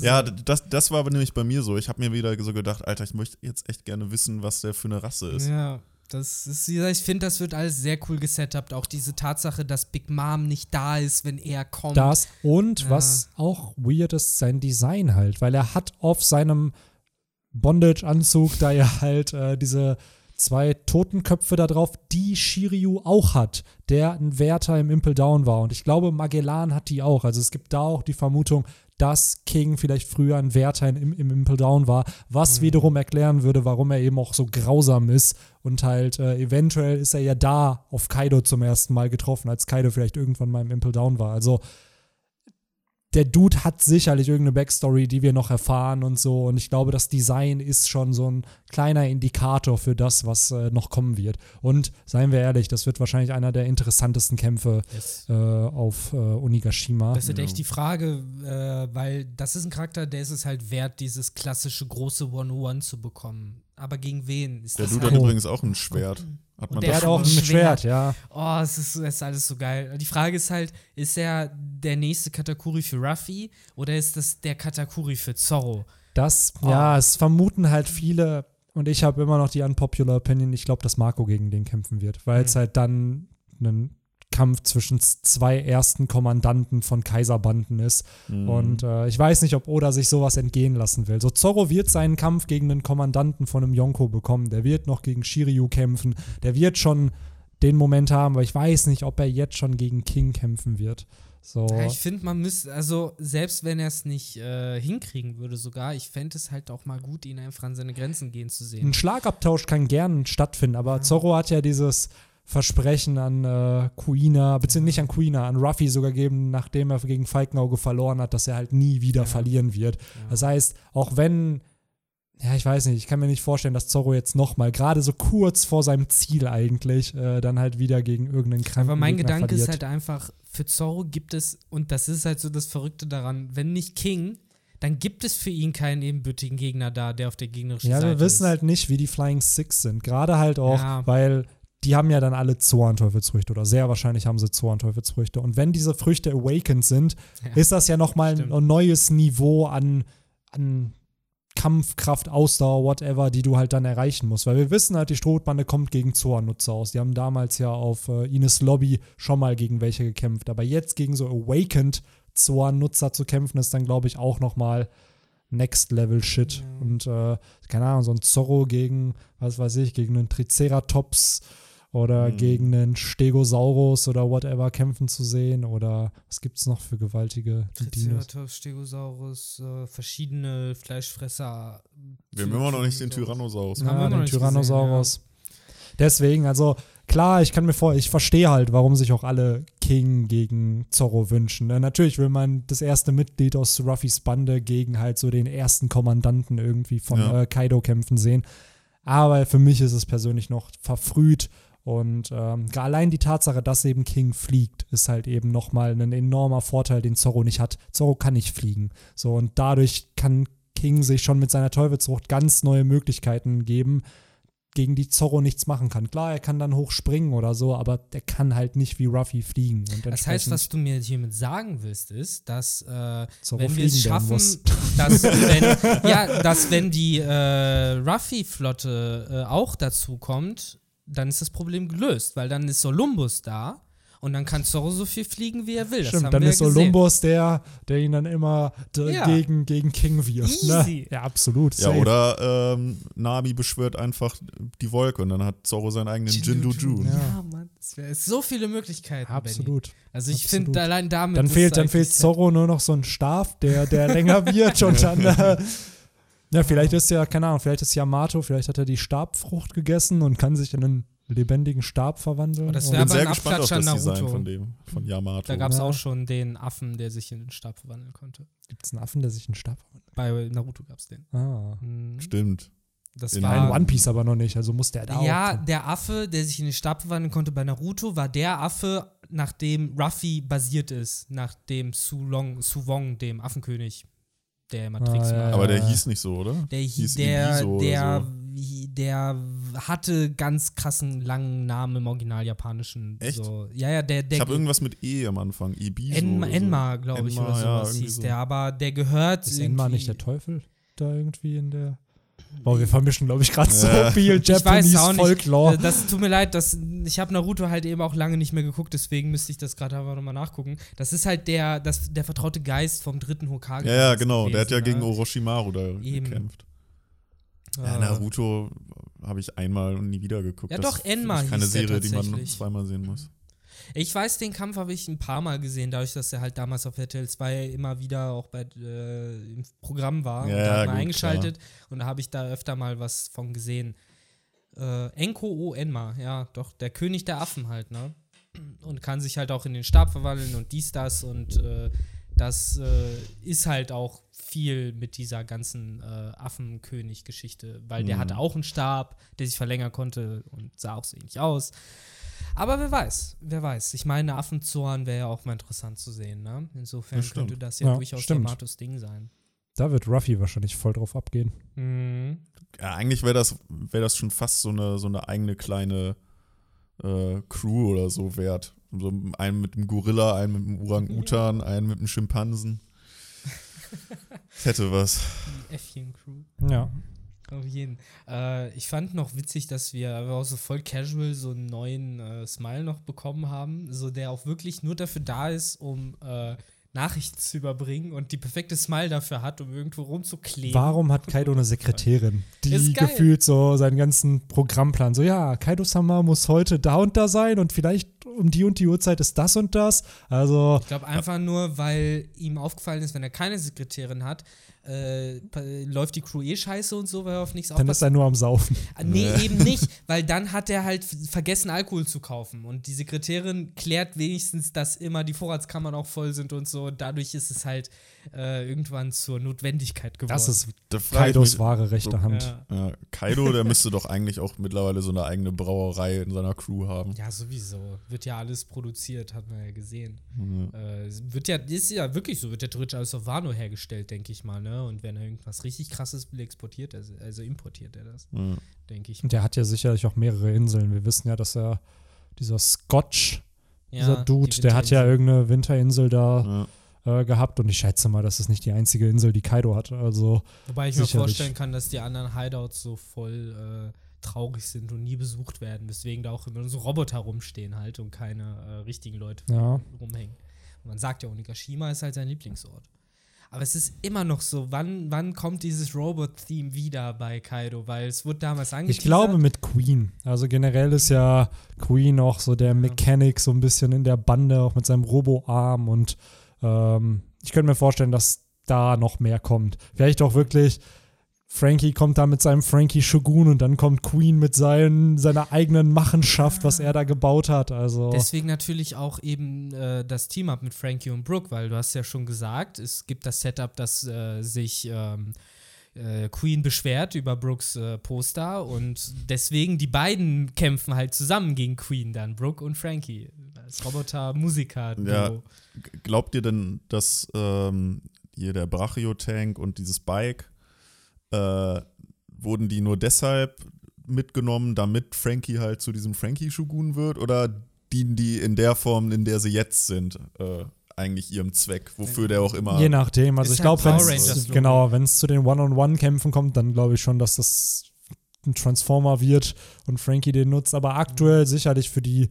Ja, das, das war aber nämlich bei mir so. Ich habe mir wieder so gedacht, Alter, ich möchte jetzt echt gerne wissen, was der für eine Rasse ist. Ja, das ist, ich finde, das wird alles sehr cool gesetupt. Auch diese Tatsache, dass Big Mom nicht da ist, wenn er kommt. Das und Ja. was auch weird ist, sein Design halt, weil er hat auf seinem Bondage-Anzug da ja halt äh, diese zwei Totenköpfe da drauf, die Shiryu auch hat, der ein Wärter im Impel Down war. Und ich glaube, Magellan hat die auch. Also es gibt da auch die Vermutung, dass King vielleicht früher ein Wärter im, im Impel Down war, was wiederum erklären würde, warum er eben auch so grausam ist. Und halt, äh, eventuell ist er ja da auf Kaido zum ersten Mal getroffen, als Kaido vielleicht irgendwann mal im Impel Down war. Also der Dude hat sicherlich irgendeine Backstory, die wir noch erfahren und so. Und ich glaube, das Design ist schon so ein kleiner Indikator für das, was äh, noch kommen wird. Und seien wir ehrlich, das wird wahrscheinlich einer der interessantesten Kämpfe Das, äh, auf äh, Onigashima. das ist echt die Frage, äh, weil das ist ein Charakter, der ist es halt wert, dieses klassische große One-One zu bekommen. Aber gegen wen? Ist Der das Dude halt hat übrigens auch ein Schwert. Hat man der der das hat auch ein Schwert. Schwert, ja. Oh, es ist, es ist alles so geil. Die Frage ist halt, ist er der nächste Katakuri für Ruffy oder ist das der Katakuri für Zorro? Das, Oh. ja, es vermuten halt viele, und ich habe immer noch die unpopular Opinion, ich glaube, dass Marco gegen den kämpfen wird, weil es Mhm. halt dann ein Kampf zwischen zwei ersten Kommandanten von Kaiserbanden ist. Mhm. Und äh, ich weiß nicht, ob Oda sich sowas entgehen lassen will. So, Zorro wird seinen Kampf gegen einen Kommandanten von einem Yonko bekommen. Der wird noch gegen Shiryu kämpfen. Der wird schon den Moment haben, aber ich weiß nicht, ob er jetzt schon gegen King kämpfen wird. So. Ja, ich finde, man müsste, also selbst wenn er es nicht äh, hinkriegen würde sogar, ich fände es halt auch mal gut, ihn einfach an seine Grenzen gehen zu sehen. Ein Schlagabtausch kann gern stattfinden, aber Zorro hat ja dieses Versprechen an äh, Kuina, beziehungsweise nicht an Kuina, an Ruffy sogar gegeben, nachdem er gegen Falkenauge verloren hat, dass er halt nie wieder Ja. verlieren wird. Ja. Das heißt, auch wenn, ja, ich weiß nicht, ich kann mir nicht vorstellen, dass Zorro jetzt nochmal, gerade so kurz vor seinem Ziel eigentlich, äh, dann halt wieder gegen irgendeinen kranken Aber mein Gegner Gedanke verliert. ist halt einfach, für Zorro gibt es, und das ist halt so das Verrückte daran, wenn nicht King, dann gibt es für ihn keinen ebenbürtigen Gegner da, der auf der gegnerischen Ja, Seite wir wissen ist. halt nicht, wie die Flying Six sind. Gerade halt auch, Ja. weil die haben ja dann alle Zoan-Teufelsfrüchte oder sehr wahrscheinlich haben sie Zoan-Teufelsfrüchte. Und wenn diese Früchte awakened sind, Ja. ist das ja nochmal ein, Stimmt. ein neues Niveau an, an Kampfkraft, Ausdauer, whatever, die du halt dann erreichen musst. Weil wir wissen halt, die Strohbande kommt gegen Zoan-Nutzer aus. Die haben damals ja auf äh, Ines Lobby schon mal gegen welche gekämpft. Aber jetzt gegen so awakened Zoan-Nutzer zu kämpfen, ist dann, glaube ich, auch nochmal Next Level Shit. Ja. Und äh, keine Ahnung, so ein Zorro gegen, was weiß ich, gegen einen Triceratops oder Mhm. gegen einen Stegosaurus oder whatever kämpfen zu sehen. Oder was gibt es noch für gewaltige Dinos? Triceratops, Stegosaurus, äh, verschiedene Fleischfresser. Wir haben immer noch nicht den Tyrannosaurus. Ja. Ja, den Tyrannosaurus. Deswegen, also klar, ich kann mir vor, ich verstehe halt, warum sich auch alle King gegen Zorro wünschen. Ne? Natürlich will man das erste Mitglied aus Ruffys Bande gegen halt so den ersten Kommandanten irgendwie von Ja. äh, Kaido kämpfen sehen. Aber für mich ist es persönlich noch verfrüht. Und ähm, gar allein die Tatsache, dass eben King fliegt, ist halt eben nochmal ein enormer Vorteil, den Zorro nicht hat. Zorro kann nicht fliegen. So, und dadurch kann King sich schon mit seiner Teufelsfrucht ganz neue Möglichkeiten geben, gegen die Zorro nichts machen kann. Klar, er kann dann hoch springen oder so, aber der kann halt nicht wie Ruffy fliegen. Und Das heißt, was du mir hiermit sagen willst, ist, dass äh, Zorro wenn wir es schaffen, dass wenn, ja, dass wenn die äh, Ruffy-Flotte äh, auch dazu kommt, dann ist das Problem gelöst, weil dann ist Solumbus da und dann kann Zorro so viel fliegen, wie er will. Das Stimmt, haben dann wir ist ja gesehen. Der, der ihn dann immer Ja. gegen, gegen King wirft. Ne? Ja, absolut. Ja, safe. oder ähm, Nami beschwört einfach die Wolke und dann hat Zorro seinen eigenen Jindu-Jun. Ja. Ja, Mann. Es wäre so viele Möglichkeiten. Benny. Absolut. Also ich finde allein damit. Dann fehlt, dann fehlt. Zorro nur noch so ein Stab, der, der länger wird und dann. Äh, ja, vielleicht ist ja, keine Ahnung, vielleicht ist Yamato, vielleicht hat er die Stabfrucht gegessen und kann sich in einen lebendigen Stab verwandeln. Das Ich wär bin aber sehr ein gespannt auf das an Design Naruto. von dem, von Yamato. Da gab es Ja. auch schon den Affen, der sich in den Stab verwandeln konnte. Gibt es einen Affen, der sich in einen Stab verwandelt? Bei Naruto gab es den. Ah. Mhm. Stimmt. Das In war One Piece aber noch nicht, also muss der da Ja, auch. der Affe, der sich in den Stab verwandeln konnte bei Naruto, war der Affe, nach dem Ruffy basiert ist, nach dem Sulong, Suwong, dem Affenkönig, der immer Ah, ja, macht. Aber der ja. hieß nicht so, oder? Der, hi- hieß der, Ibiso oder der, so. der hatte ganz krassen langen Namen im Original-Japanischen. Echt? So. Ja, ja, der, der Ich habe irgendwas mit E am Anfang. Ibiso. Enma, oder so. Enma glaube ich, Enma, oder ja, sowas irgendwie hieß so. der. Aber der gehört. Ist Enma nicht der Teufel da irgendwie in der. Boah, wir vermischen, glaube ich, gerade so viel Japanese. Folklore. Äh, Das tut mir leid, das, ich habe Naruto halt eben auch lange nicht mehr geguckt, deswegen müsste ich das gerade aber nochmal nachgucken. Das ist halt der, das, der vertraute Geist vom dritten Hokage. Ja, ja, genau. Der hat ja gewesen, gegen? Orochimaru da Eben. gekämpft. Ah. Ja, Naruto habe ich einmal und nie wieder geguckt. Ja, Das doch, ist Enma keine hieß der Serie, die man zweimal sehen muss. Ich weiß, den Kampf habe ich ein paar Mal gesehen, dadurch, dass er halt damals auf RTL 2 immer wieder auch bei, äh, im Programm war. Ja, und da hat man eingeschaltet und da habe ich da öfter mal was von gesehen. Äh, Enko O Enma, ja, doch, der König der Affen halt, ne? Und kann sich halt auch in den Stab verwandeln und dies, das und äh, das äh, ist halt auch viel mit dieser ganzen äh, Affenkönig-Geschichte, weil der Mhm. hatte auch einen Stab, der sich verlängern konnte und sah auch so ähnlich aus. Aber wer weiß, wer weiß. Ich meine, Affenzorn wäre ja auch mal interessant zu sehen, ne? Insofern Das könnte das ja, Ja, durchaus stimmt. Yamatos Ding sein. Da wird Ruffy wahrscheinlich voll drauf abgehen. Mhm. Ja, eigentlich wäre das, wär das schon fast so eine, so eine eigene kleine äh, Crew oder so wert. So einen mit dem Gorilla, einen mit dem Orang-Utan, einen mit dem Schimpansen. Das hätte was. Die Äffchen-Crew. Ja. Auf jeden. Äh, ich fand noch witzig, dass wir aber auch so voll casual so einen neuen äh, Smile noch bekommen haben, so der auch wirklich nur dafür da ist, um äh, Nachrichten zu überbringen und die perfekte Smile dafür hat, um irgendwo rumzukleben. Warum hat Kaido eine Sekretärin, die gefühlt so seinen ganzen Programmplan so, ja, Kaido-sama muss heute da und da sein und vielleicht um die und die Uhrzeit ist das und das. Also, Ich glaube einfach nur, weil ihm aufgefallen ist, wenn er keine Sekretärin hat, äh, läuft die Crew eh scheiße und so, weil er auf nichts Dann ist er nur am Saufen. Ah, Nee, eben nicht, weil dann hat er halt vergessen, Alkohol zu kaufen. Und die Sekretärin klärt wenigstens, dass immer die Vorratskammern auch voll sind und so. Und dadurch ist es halt äh, irgendwann zur Notwendigkeit geworden. Das ist Da Kaidos mich- wahre rechte so- Hand. ja. Ja, Kaido, der müsste doch eigentlich auch mittlerweile so eine eigene Brauerei in seiner Crew haben. ja, sowieso. Wird ja alles produziert, hat man ja gesehen. Mhm. Äh, wird ja, ist ja wirklich so, wird ja theoretisch alles auf Wano hergestellt, denke ich mal, ne? Und wenn er irgendwas richtig krasses will, exportiert er, also importiert er das, Ja. denke ich. Und der hat ja sicherlich auch mehrere Inseln. Wir wissen ja, dass er dieser Scotch, dieser Dude, der hat ja irgendeine Winterinsel da Ja. äh, gehabt und ich schätze mal, das ist nicht die einzige Insel, die Kaido hat. Also Wobei ich mir sicherlich. vorstellen kann, dass die anderen Hideouts so voll äh, traurig sind und nie besucht werden, weswegen da auch immer so Roboter rumstehen halt und keine äh, richtigen Leute Ja. rumhängen. Und man sagt ja, Onigashima ist halt sein Lieblingsort. Aber es ist immer noch so, wann, wann kommt dieses Robot-Theme wieder bei Kaido? Weil es wurde damals Ich angeteasert. glaube mit Queen. Also generell ist ja Queen auch so der Mechanic so ein bisschen in der Bande, auch mit seinem Robo-Arm und ähm, ich könnte mir vorstellen, dass da noch mehr kommt. Vielleicht auch wirklich Frankie kommt da mit seinem Frankie Shogun und dann kommt Queen mit seinen, seiner eigenen Machenschaft, was er da gebaut hat. Also Deswegen natürlich auch eben äh, das Team-Up mit Frankie und Brooke, weil du hast ja schon gesagt, es gibt das Setup, dass äh, sich ähm, äh, Queen beschwert über Brooks äh, Poster und deswegen die beiden kämpfen halt zusammen gegen Queen dann, Brooke und Frankie. Als Roboter-Musiker. Ja. G- Glaubt ihr denn, dass ähm, hier der Brachio-Tank und dieses Bike, äh, wurden die nur deshalb mitgenommen, damit Frankie halt zu diesem Frankie-Shogun wird? Oder dienen die in der Form, in der sie jetzt sind, äh, eigentlich ihrem Zweck, wofür der auch immer. Je nachdem. Also Ist ich glaube, wenn es genau, wenn es zu den One-on-One-Kämpfen kommt, dann glaube ich schon, dass das ein Transformer wird und Frankie den nutzt. Aber aktuell Mhm. sicherlich für die,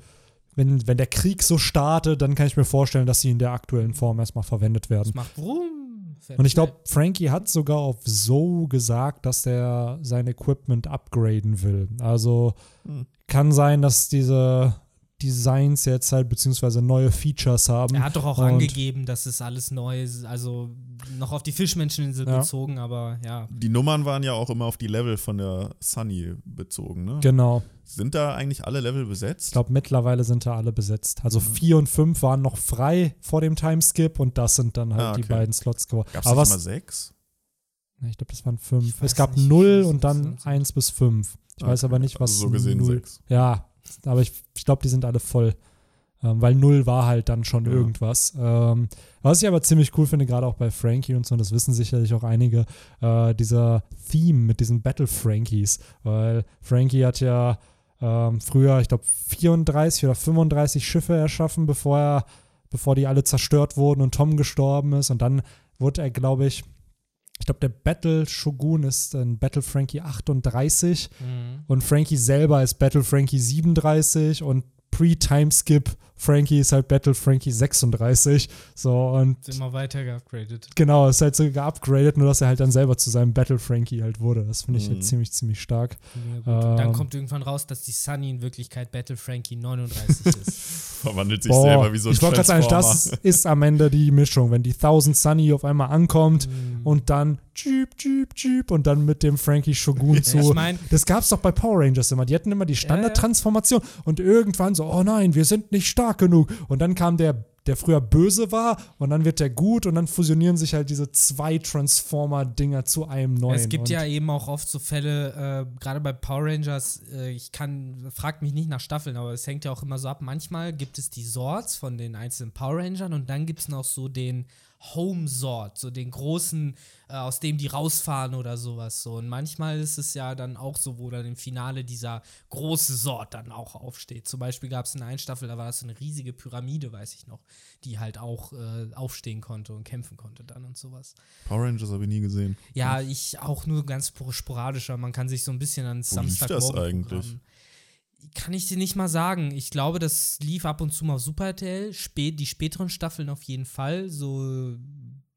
wenn, wenn der Krieg so startet, dann kann ich mir vorstellen, dass sie in der aktuellen Form erstmal verwendet werden. Das macht Brumm. fährt Und ich glaube, Frankie hat sogar auf so gesagt, dass er sein Equipment upgraden will. Also Hm. kann sein, dass diese Designs jetzt halt beziehungsweise neue Features haben. Er hat doch auch Und- angegeben, dass es alles neu ist, also noch auf die Fischmenscheninsel Ja. bezogen, aber ja. Die Nummern waren ja auch immer auf die Level von der Sunny bezogen, ne? Genau. Sind da eigentlich alle Level besetzt? Ich glaube, mittlerweile sind da alle besetzt. Also vier und fünf waren noch frei vor dem Timeskip und das sind dann halt Ah, die okay. beiden Slots geworden. Gab es immer sechs? Ich glaube, das waren fünf. Weiß Es gab nicht, null und dann eins bis fünf. Ich weiß Okay, aber nicht, was also so gesehen null. sechs. Ja, aber ich, ich glaube, die sind alle voll. Ähm, weil null war halt dann schon Ja. irgendwas. Ähm, was ich aber ziemlich cool finde, gerade auch bei Frankie und so, und das wissen sicherlich auch einige, äh, dieser Theme mit diesen Battle Frankies. Weil Frankie hat ja ähm, früher, ich glaube, 34 oder 35 Schiffe erschaffen, bevor er, bevor die alle zerstört wurden und Tom gestorben ist. Und dann wurde er, glaube ich, ich glaube, der Battle Shogun ist ein Battle Frankie 38 Mhm. und Frankie selber ist Battle Frankie 37 und Pre-Timeskip Frankie ist halt Battle Frankie 36. So und Ist immer weiter geupgradet. genau, ist halt so geupgradet, nur dass er halt dann selber zu seinem Battle Frankie halt wurde. Das finde ich Mhm. halt ziemlich, ziemlich stark. Ja, gut. Und dann Ähm. kommt irgendwann raus, dass die Sunny in Wirklichkeit Battle Frankie 39 ist. Verwandelt sich Boah, selber wie so ein ich wollte gerade sagen, das ist am Ende die Mischung, wenn die 1000 Sunny auf einmal ankommt Mhm. und dann Jeep, Jeep, Jeep und dann mit dem Frankie Shogun zu. ich meine, Das gab's doch bei Power Rangers immer. Die hatten immer die Standardtransformation und irgendwann so, oh nein, wir sind nicht stark genug. Und dann kam der, der früher böse war und dann wird der gut und dann fusionieren sich halt diese zwei Transformer-Dinger zu einem neuen. es gibt und ja eben auch oft so Fälle, äh, gerade bei Power Rangers, äh, ich kann, frag mich nicht nach Staffeln, aber es hängt ja auch immer so ab. Manchmal gibt es die Sorts von den einzelnen Power Rangern und dann gibt es noch so den Home Sort, so den großen, äh, aus dem die rausfahren oder sowas. So. Und manchmal ist es ja dann auch so, wo dann im Finale dieser große Sort dann auch aufsteht. Zum Beispiel gab es in einer Staffel, da war das so eine riesige Pyramide, weiß ich noch, die halt auch äh, aufstehen konnte und kämpfen konnte dann und sowas. Power Rangers habe ich nie gesehen. Ja, ich auch nur ganz spor- sporadischer. Man kann sich so ein bisschen an Wo lief das Samstagmorgen eigentlich? Programm- Kann ich dir nicht mal sagen. Ich glaube, das lief ab und zu mal auf Super RTL. Spät, die späteren Staffeln auf jeden Fall. So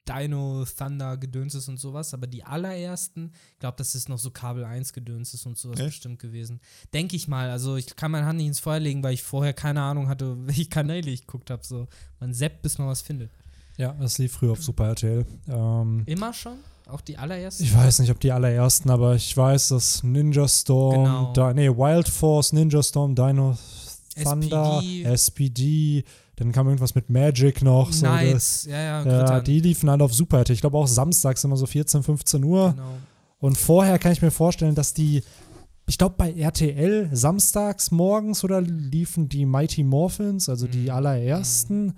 Dino, Thunder, Gedönses und sowas. Aber die allerersten, ich glaube, das ist noch so Kabel 1 Gedönses und sowas Echt? bestimmt gewesen. Denke ich mal. Also ich kann meine Hand nicht ins Feuer legen, weil ich vorher keine Ahnung hatte, welche Kanäle ich geguckt habe. So, man seppt, bis man was findet. Ja, das lief früher auf Super RTL. Ähm, Immer schon? Auch die allerersten? ich weiß nicht, ob die allerersten, aber ich weiß, dass Ninja Storm, Genau. Di nee, Wild Force, Ninja Storm, Dino Thunder, SPD. SPD, dann kam irgendwas mit Magic noch. So das, ja, ja, ja, die liefen alle auf Super RTL. Ich glaube auch samstags immer so 14, 15 Uhr. Genau. Und vorher kann ich mir vorstellen, dass die, ich glaube bei RTL samstags morgens oder liefen die Mighty Morphins, also die Mhm. allerersten.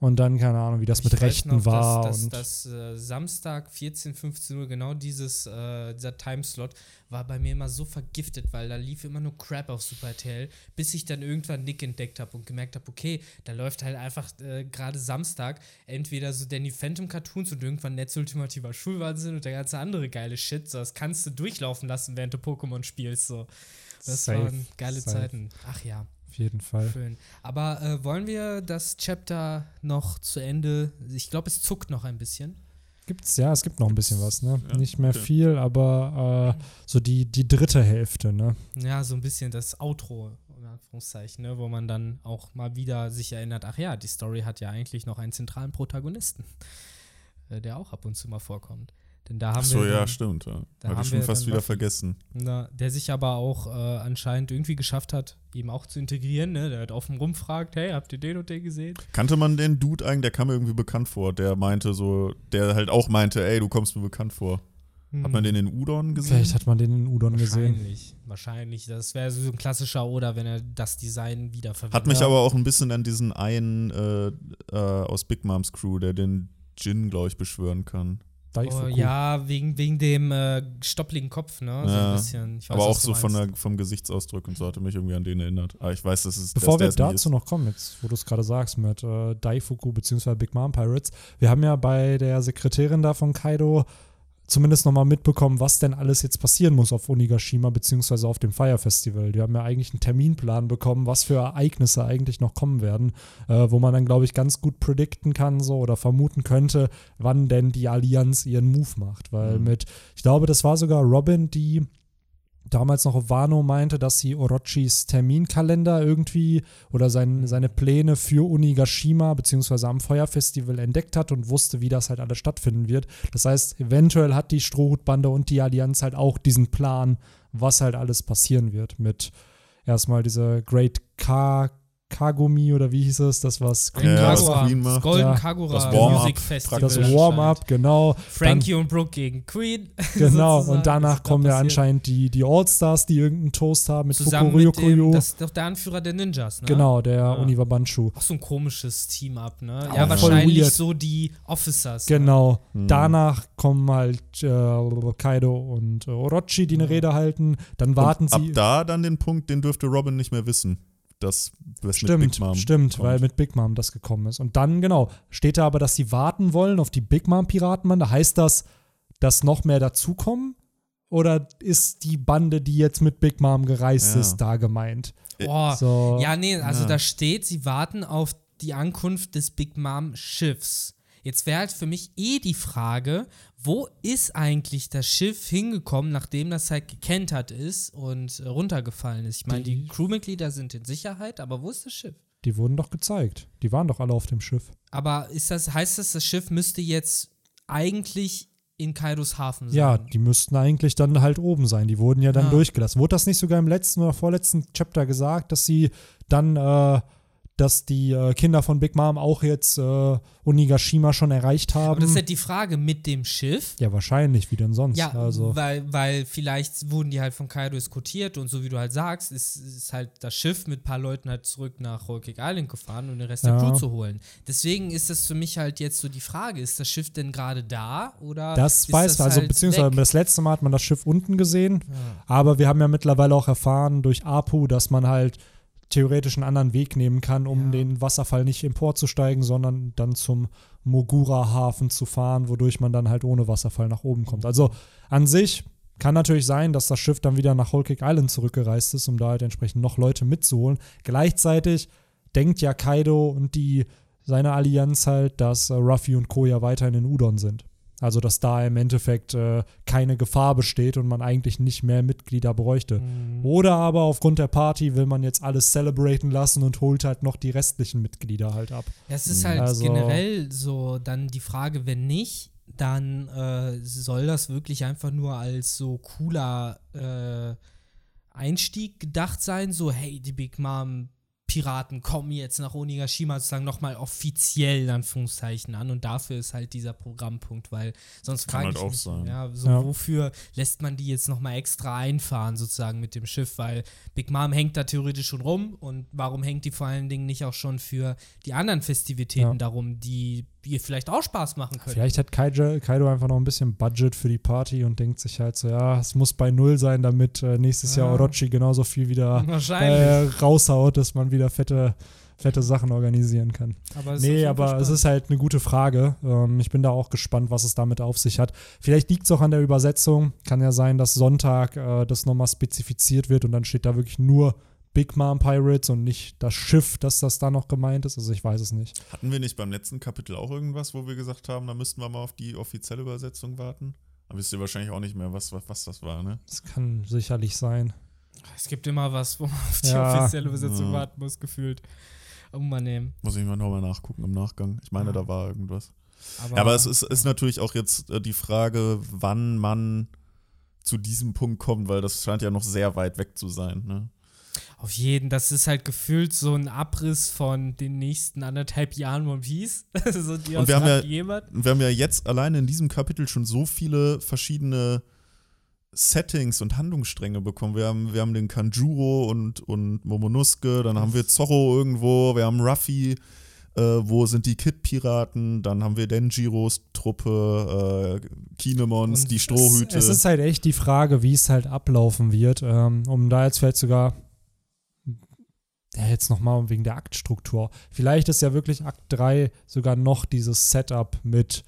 Und dann, keine Ahnung, wie das mit Ich Rechten noch, war. Dass, und dass, dass äh, Samstag 14, 15 Uhr, genau dieses, äh, dieser Timeslot, war bei mir immer so vergiftet, weil da lief immer nur Crap auf Super RTL, bis ich dann irgendwann Nick entdeckt habe und gemerkt habe, okay, da läuft halt einfach äh, gerade Samstag entweder so Danny Phantom Cartoons und irgendwann Netz Ultimativer Schulwahnsinn und der ganze andere geile Shit. So, das kannst du durchlaufen lassen, während du Pokémon spielst. So. Das Safe, waren geile safe. Zeiten. Ach ja. Jeden Fall. Schön. Aber äh, wollen wir das Chapter noch zu Ende? Ich glaube, es zuckt noch ein bisschen. Gibt's, ja, es gibt noch ein bisschen was, ne? Ja, Nicht mehr okay. viel, aber äh, so die, die dritte Hälfte, ne? Ja, so ein bisschen das Outro, in Anführungszeichen, ne? wo man dann auch mal wieder sich erinnert, ach ja, die Story hat ja eigentlich noch einen zentralen Protagonisten, äh, der auch ab und zu mal vorkommt. Denn da haben Ach so, wir ja, dann, stimmt. Ja. da haben ich schon fast wieder Ruffy. vergessen. na, der sich aber auch äh, anscheinend irgendwie geschafft hat, eben auch zu integrieren. Ne? Der hat offen rumfragt, hey, habt ihr den und den gesehen? Kannte man den Dude eigentlich? Der kam mir irgendwie bekannt vor. Der meinte so, der halt auch meinte, ey, du kommst mir bekannt vor. Hat man den in Udon gesehen? Vielleicht hat man den in Udon gesehen. Wahrscheinlich, wahrscheinlich. Das wäre so ein klassischer Oder, wenn er das Design wiederverwendet. Hat mich aber auch ein bisschen an diesen einen äh, äh, aus Big Moms Crew, der den Jin, glaube ich, beschwören kann. Oh, Daifuku. ja, wegen, wegen dem äh, stoppligen Kopf, ne? So Ja. ein bisschen. Weiß, aber auch so von der, vom Gesichtsausdruck und so hatte mich irgendwie an den erinnert. Aber ich weiß, dass es Bevor wir dass es dazu noch kommen, jetzt, wo du es gerade sagst, mit äh, Daifuku bzw. Big Mom Pirates, wir haben ja bei der Sekretärin da von Kaido zumindest nochmal mitbekommen, was denn alles jetzt passieren muss auf Onigashima bzw. auf dem Fire Festival. Die haben ja eigentlich einen Terminplan bekommen, was für Ereignisse eigentlich noch kommen werden, äh, wo man dann, glaube ich, ganz gut predikten kann so oder vermuten könnte, wann denn die Allianz ihren Move macht. Weil Mhm. mit, ich glaube, das war sogar Robin, die damals noch Wano meinte, dass sie Orochis Terminkalender irgendwie oder sein, seine Pläne für Unigashima bzw. am Feuerfestival entdeckt hat und wusste, wie das halt alles stattfinden wird. Das heißt, eventuell hat die Strohhutbande und die Allianz halt auch diesen Plan, was halt alles passieren wird mit erstmal dieser Great Ka Kagumi oder wie hieß es, das was Golden Ja, Kagura, Queen das macht. Golden. Kagura Das Warm-up Music Festival. das. Warm-up, genau. Frankie und Brooke gegen Queen. Genau, und danach kommen ja anscheinend die, die All-Stars, die irgendeinen Toast haben mit Zusammen Fukurio mit dem, das ist doch der Anführer der Ninjas, ne? Genau, der Ja. Univa Banshu. Auch so ein komisches Team-Up, ne? Auch Ja, wahrscheinlich weird. so die Officers. Ne? Genau. Hm. Danach kommen halt äh, Kaido und äh, Orochi, die eine Ja. Rede halten. Dann warten und ab sie. da dann den Punkt, den dürfte Robin nicht mehr wissen. Das was Stimmt, mit Big Mom stimmt, kommt. weil mit Big Mom das gekommen ist. Und dann, genau, steht da aber, dass sie warten wollen auf die Big Mom-Piratenbande. Heißt das, dass noch mehr dazukommen? Oder ist die Bande, die jetzt mit Big Mom gereist Ja. ist, da gemeint? Boah. So, Ja, nee, also Ja. da steht, sie warten auf die Ankunft des Big Mom Schiffs. Jetzt wäre halt für mich eh die Frage, wo ist eigentlich das Schiff hingekommen, nachdem das halt gekentert ist und äh, runtergefallen ist? Ich meine, die, Die- Crewmitglieder sind in Sicherheit, aber wo ist das Schiff? die wurden doch gezeigt. Die waren doch alle auf dem Schiff. Aber ist das, heißt das, das Schiff müsste jetzt eigentlich in Kaidos Hafen sein? Ja, die müssten eigentlich dann halt oben sein. Die wurden ja dann Ja. durchgelassen. Wurde das nicht sogar im letzten oder vorletzten Chapter gesagt, dass sie dann, äh, dass die äh, Kinder von Big Mom auch jetzt äh, Onigashima schon erreicht haben? Aber das ist halt die Frage mit dem Schiff. ja, wahrscheinlich, wie denn sonst? Ja, also, weil, weil vielleicht wurden die halt von Kaido eskortiert und so wie du halt sagst, ist, ist halt das Schiff mit ein paar Leuten halt zurück nach Cake Island gefahren, um den Rest Ja. der Crew zu holen. Deswegen ist das für mich halt jetzt so die Frage, ist das Schiff denn gerade da oder das weiß das man, also halt beziehungsweise weg? das letzte Mal hat man das Schiff unten gesehen, Ja. aber wir haben ja mittlerweile auch erfahren durch Apu, dass man halt theoretisch einen anderen Weg nehmen kann, um Ja. den Wasserfall nicht emporzusteigen, sondern dann zum Mogura-Hafen zu fahren, wodurch man dann halt ohne Wasserfall nach oben kommt. Also an sich kann natürlich sein, dass das Schiff dann wieder nach Cake Island zurückgereist ist, um da halt entsprechend noch Leute mitzuholen. Gleichzeitig denkt ja Kaido und die seine Allianz halt, dass äh, Ruffy und Co. ja weiterhin in Udon sind. Also, dass da im Endeffekt äh, keine Gefahr besteht und man eigentlich nicht mehr Mitglieder bräuchte. Mhm. Oder aber aufgrund der Party will man jetzt alles celebraten lassen und holt halt noch die restlichen Mitglieder halt ab. Es ist halt also, generell so dann die Frage, wenn nicht, dann äh, soll das wirklich einfach nur als so cooler äh, Einstieg gedacht sein, so hey, die Big Mom Piraten kommen jetzt nach Onigashima sozusagen nochmal offiziell in Anführungszeichen an und dafür ist halt dieser Programmpunkt, weil sonst frage halt ich auch mich, sein. ja, so ja. wofür lässt man die jetzt nochmal extra einfahren sozusagen mit dem Schiff, weil Big Mom hängt da theoretisch schon rum und warum hängt die vor allen Dingen nicht auch schon für die anderen Festivitäten ja. darum, die ihr vielleicht auch Spaß machen könnt. Vielleicht hat Kaido, Kaido einfach noch ein bisschen Budget für die Party und denkt sich halt so, ja, es muss bei Null sein, damit äh, nächstes ja. Jahr Orochi genauso viel wieder äh, raushaut, dass man wieder fette, fette Sachen organisieren kann. Aber nee, aber spannend. es ist halt eine gute Frage. Ähm, ich bin da auch gespannt, was es damit auf sich hat. Vielleicht liegt es auch an der Übersetzung. Kann ja sein, dass Sonntag äh, das nochmal spezifiziert wird und dann steht da wirklich nur Big Mom Pirates und nicht das Schiff, dass das da noch gemeint ist. Also ich weiß es nicht. Hatten wir nicht beim letzten Kapitel auch irgendwas, wo wir gesagt haben, da müssten wir mal auf die offizielle Übersetzung warten? Aber wisst ihr wahrscheinlich auch nicht mehr, was, was, was das war, ne? Das kann sicherlich sein. Es gibt immer was, wo man auf die ja. offizielle Übersetzung ja. warten muss, gefühlt. Oh Mann, nehmen. Muss ich mal nochmal nachgucken im Nachgang. Ich meine, ja. da war irgendwas. Aber, ja, aber es ist, ist natürlich auch jetzt äh, die Frage, wann man zu diesem Punkt kommt, weil das scheint ja noch sehr weit weg zu sein, ne? Auf jeden, das ist halt gefühlt so ein Abriss von den nächsten anderthalb Jahren One Piece. so und wir haben, ja, wir haben ja jetzt alleine in diesem Kapitel schon so viele verschiedene Settings und Handlungsstränge bekommen. Wir haben, wir haben den Kanjuro und, und Momonosuke, dann haben wir Zorro irgendwo, wir haben Ruffy, äh, wo sind die Kid-Piraten, dann haben wir Denjiros Truppe, äh, Kinemons, und die Strohhüte. Es, es, ist halt echt die Frage, wie es halt ablaufen wird, ähm, um da jetzt vielleicht sogar ja, jetzt nochmal wegen der Aktstruktur. Vielleicht ist ja wirklich Akt 3 sogar noch dieses Setup mit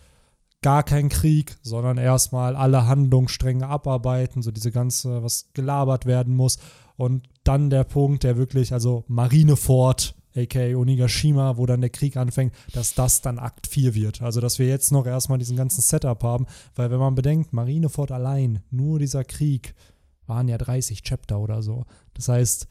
gar kein Krieg, sondern erstmal alle Handlungsstränge abarbeiten, so diese ganze, was gelabert werden muss. Und dann der Punkt, der wirklich, also Marinefort, aka Onigashima, wo dann der Krieg anfängt, dass das dann Akt 4 wird. Also, dass wir jetzt noch erstmal diesen ganzen Setup haben, weil wenn man bedenkt, Marinefort allein, nur dieser Krieg, waren ja 30 Chapter oder so. Das heißt,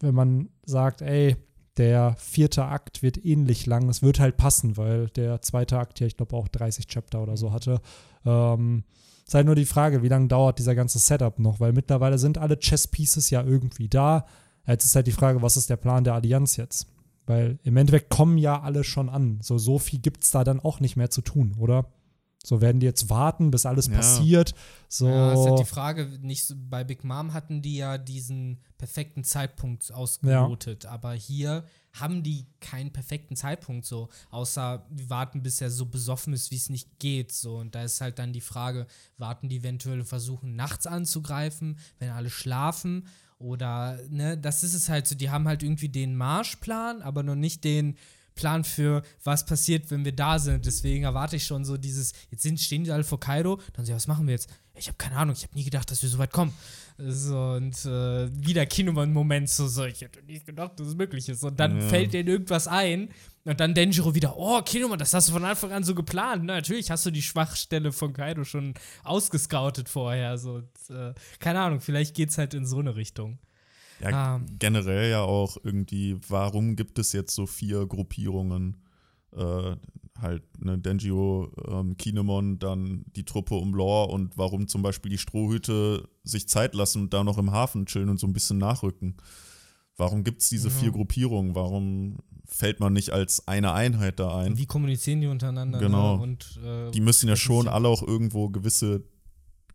wenn man sagt, ey, der vierte Akt wird ähnlich lang, es wird halt passen, weil der zweite Akt ja, ich glaube, auch 30 Chapter oder so hatte. Ähm, ist halt nur die Frage, wie lange dauert dieser ganze Setup noch, weil mittlerweile sind alle Chess-Pieces ja irgendwie da. Jetzt ist halt die Frage, was ist der Plan der Allianz jetzt? Weil im Endeffekt kommen ja alle schon an. So, so viel gibt es da dann auch nicht mehr zu tun, oder? So werden die jetzt warten, bis alles ja. passiert. So. Ja, das ist halt die Frage. Nicht so, bei Big Mom hatten die ja diesen perfekten Zeitpunkt ausgelotet, ja. aber hier haben die keinen perfekten Zeitpunkt so, außer wir warten, bis er so besoffen ist, wie es nicht geht. So und da ist halt dann die Frage, warten die eventuell versuchen nachts anzugreifen, wenn alle schlafen oder ne, das ist es halt so. Die haben halt irgendwie den Marschplan, aber noch nicht den Plan für, was passiert, wenn wir da sind. Deswegen erwarte ich schon so dieses, jetzt sind, stehen die alle vor Kairo, dann so, ja, was machen wir jetzt? Ich habe keine Ahnung, ich habe nie gedacht, dass wir so weit kommen. So, und äh, wieder Kinoman-Moment, so, so, ich hätte nicht gedacht, dass es möglich ist. Und dann ja. fällt denen irgendwas ein und dann Denjiro wieder, oh, Kinoman, das hast du von Anfang an so geplant. Na, natürlich hast du die Schwachstelle von Kaido schon ausgescoutet vorher. So, und, äh, keine Ahnung, vielleicht geht es halt in so eine Richtung. Ja, ähm, generell ja auch irgendwie, warum gibt es jetzt so vier Gruppierungen? Äh, halt, ne, Denjio, ähm, Kinemon, dann die Truppe um Lore und warum zum Beispiel die Strohhüte sich Zeit lassen und da noch im Hafen chillen und so ein bisschen nachrücken. Warum gibt es diese ja. vier Gruppierungen? Warum fällt man nicht als eine Einheit da ein? Wie kommunizieren die untereinander? Genau. Ne? Und, äh, die müssen ja schon alle auch irgendwo gewisse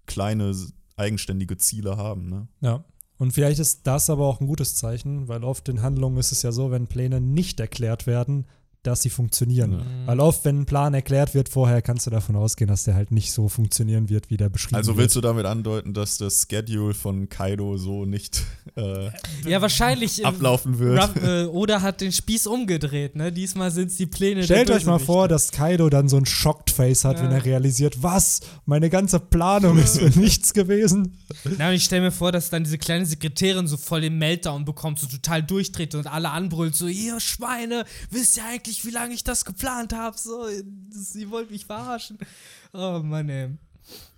kleine eigenständige Ziele haben. Ne? Ja. Und vielleicht ist das aber auch ein gutes Zeichen, weil oft in Handlungen ist es ja so, wenn Pläne nicht erklärt werden, dass sie funktionieren. Mhm. Weil oft, wenn ein Plan erklärt wird vorher, kannst du davon ausgehen, dass der halt nicht so funktionieren wird, wie der beschrieben wird. Also willst wird. du damit andeuten, dass das Schedule von Kaido so nicht äh, ja, wahrscheinlich, äh, ablaufen wird? Ruff, äh, oder hat den Spieß umgedreht, ne? Diesmal sind es die Pläne Stellt euch mal vor, dass Kaido dann so ein Shocked Face hat, ja. wenn er realisiert, was? Meine ganze Planung ist für nichts gewesen. Na, und ich stelle mir vor, dass dann diese kleine Sekretärin so voll den Meltdown bekommt, so total durchdreht und alle anbrüllt, so, ihr Schweine, wisst ihr eigentlich, nicht, wie lange ich das geplant habe. So, sie wollte mich verarschen. oh Mann, ey.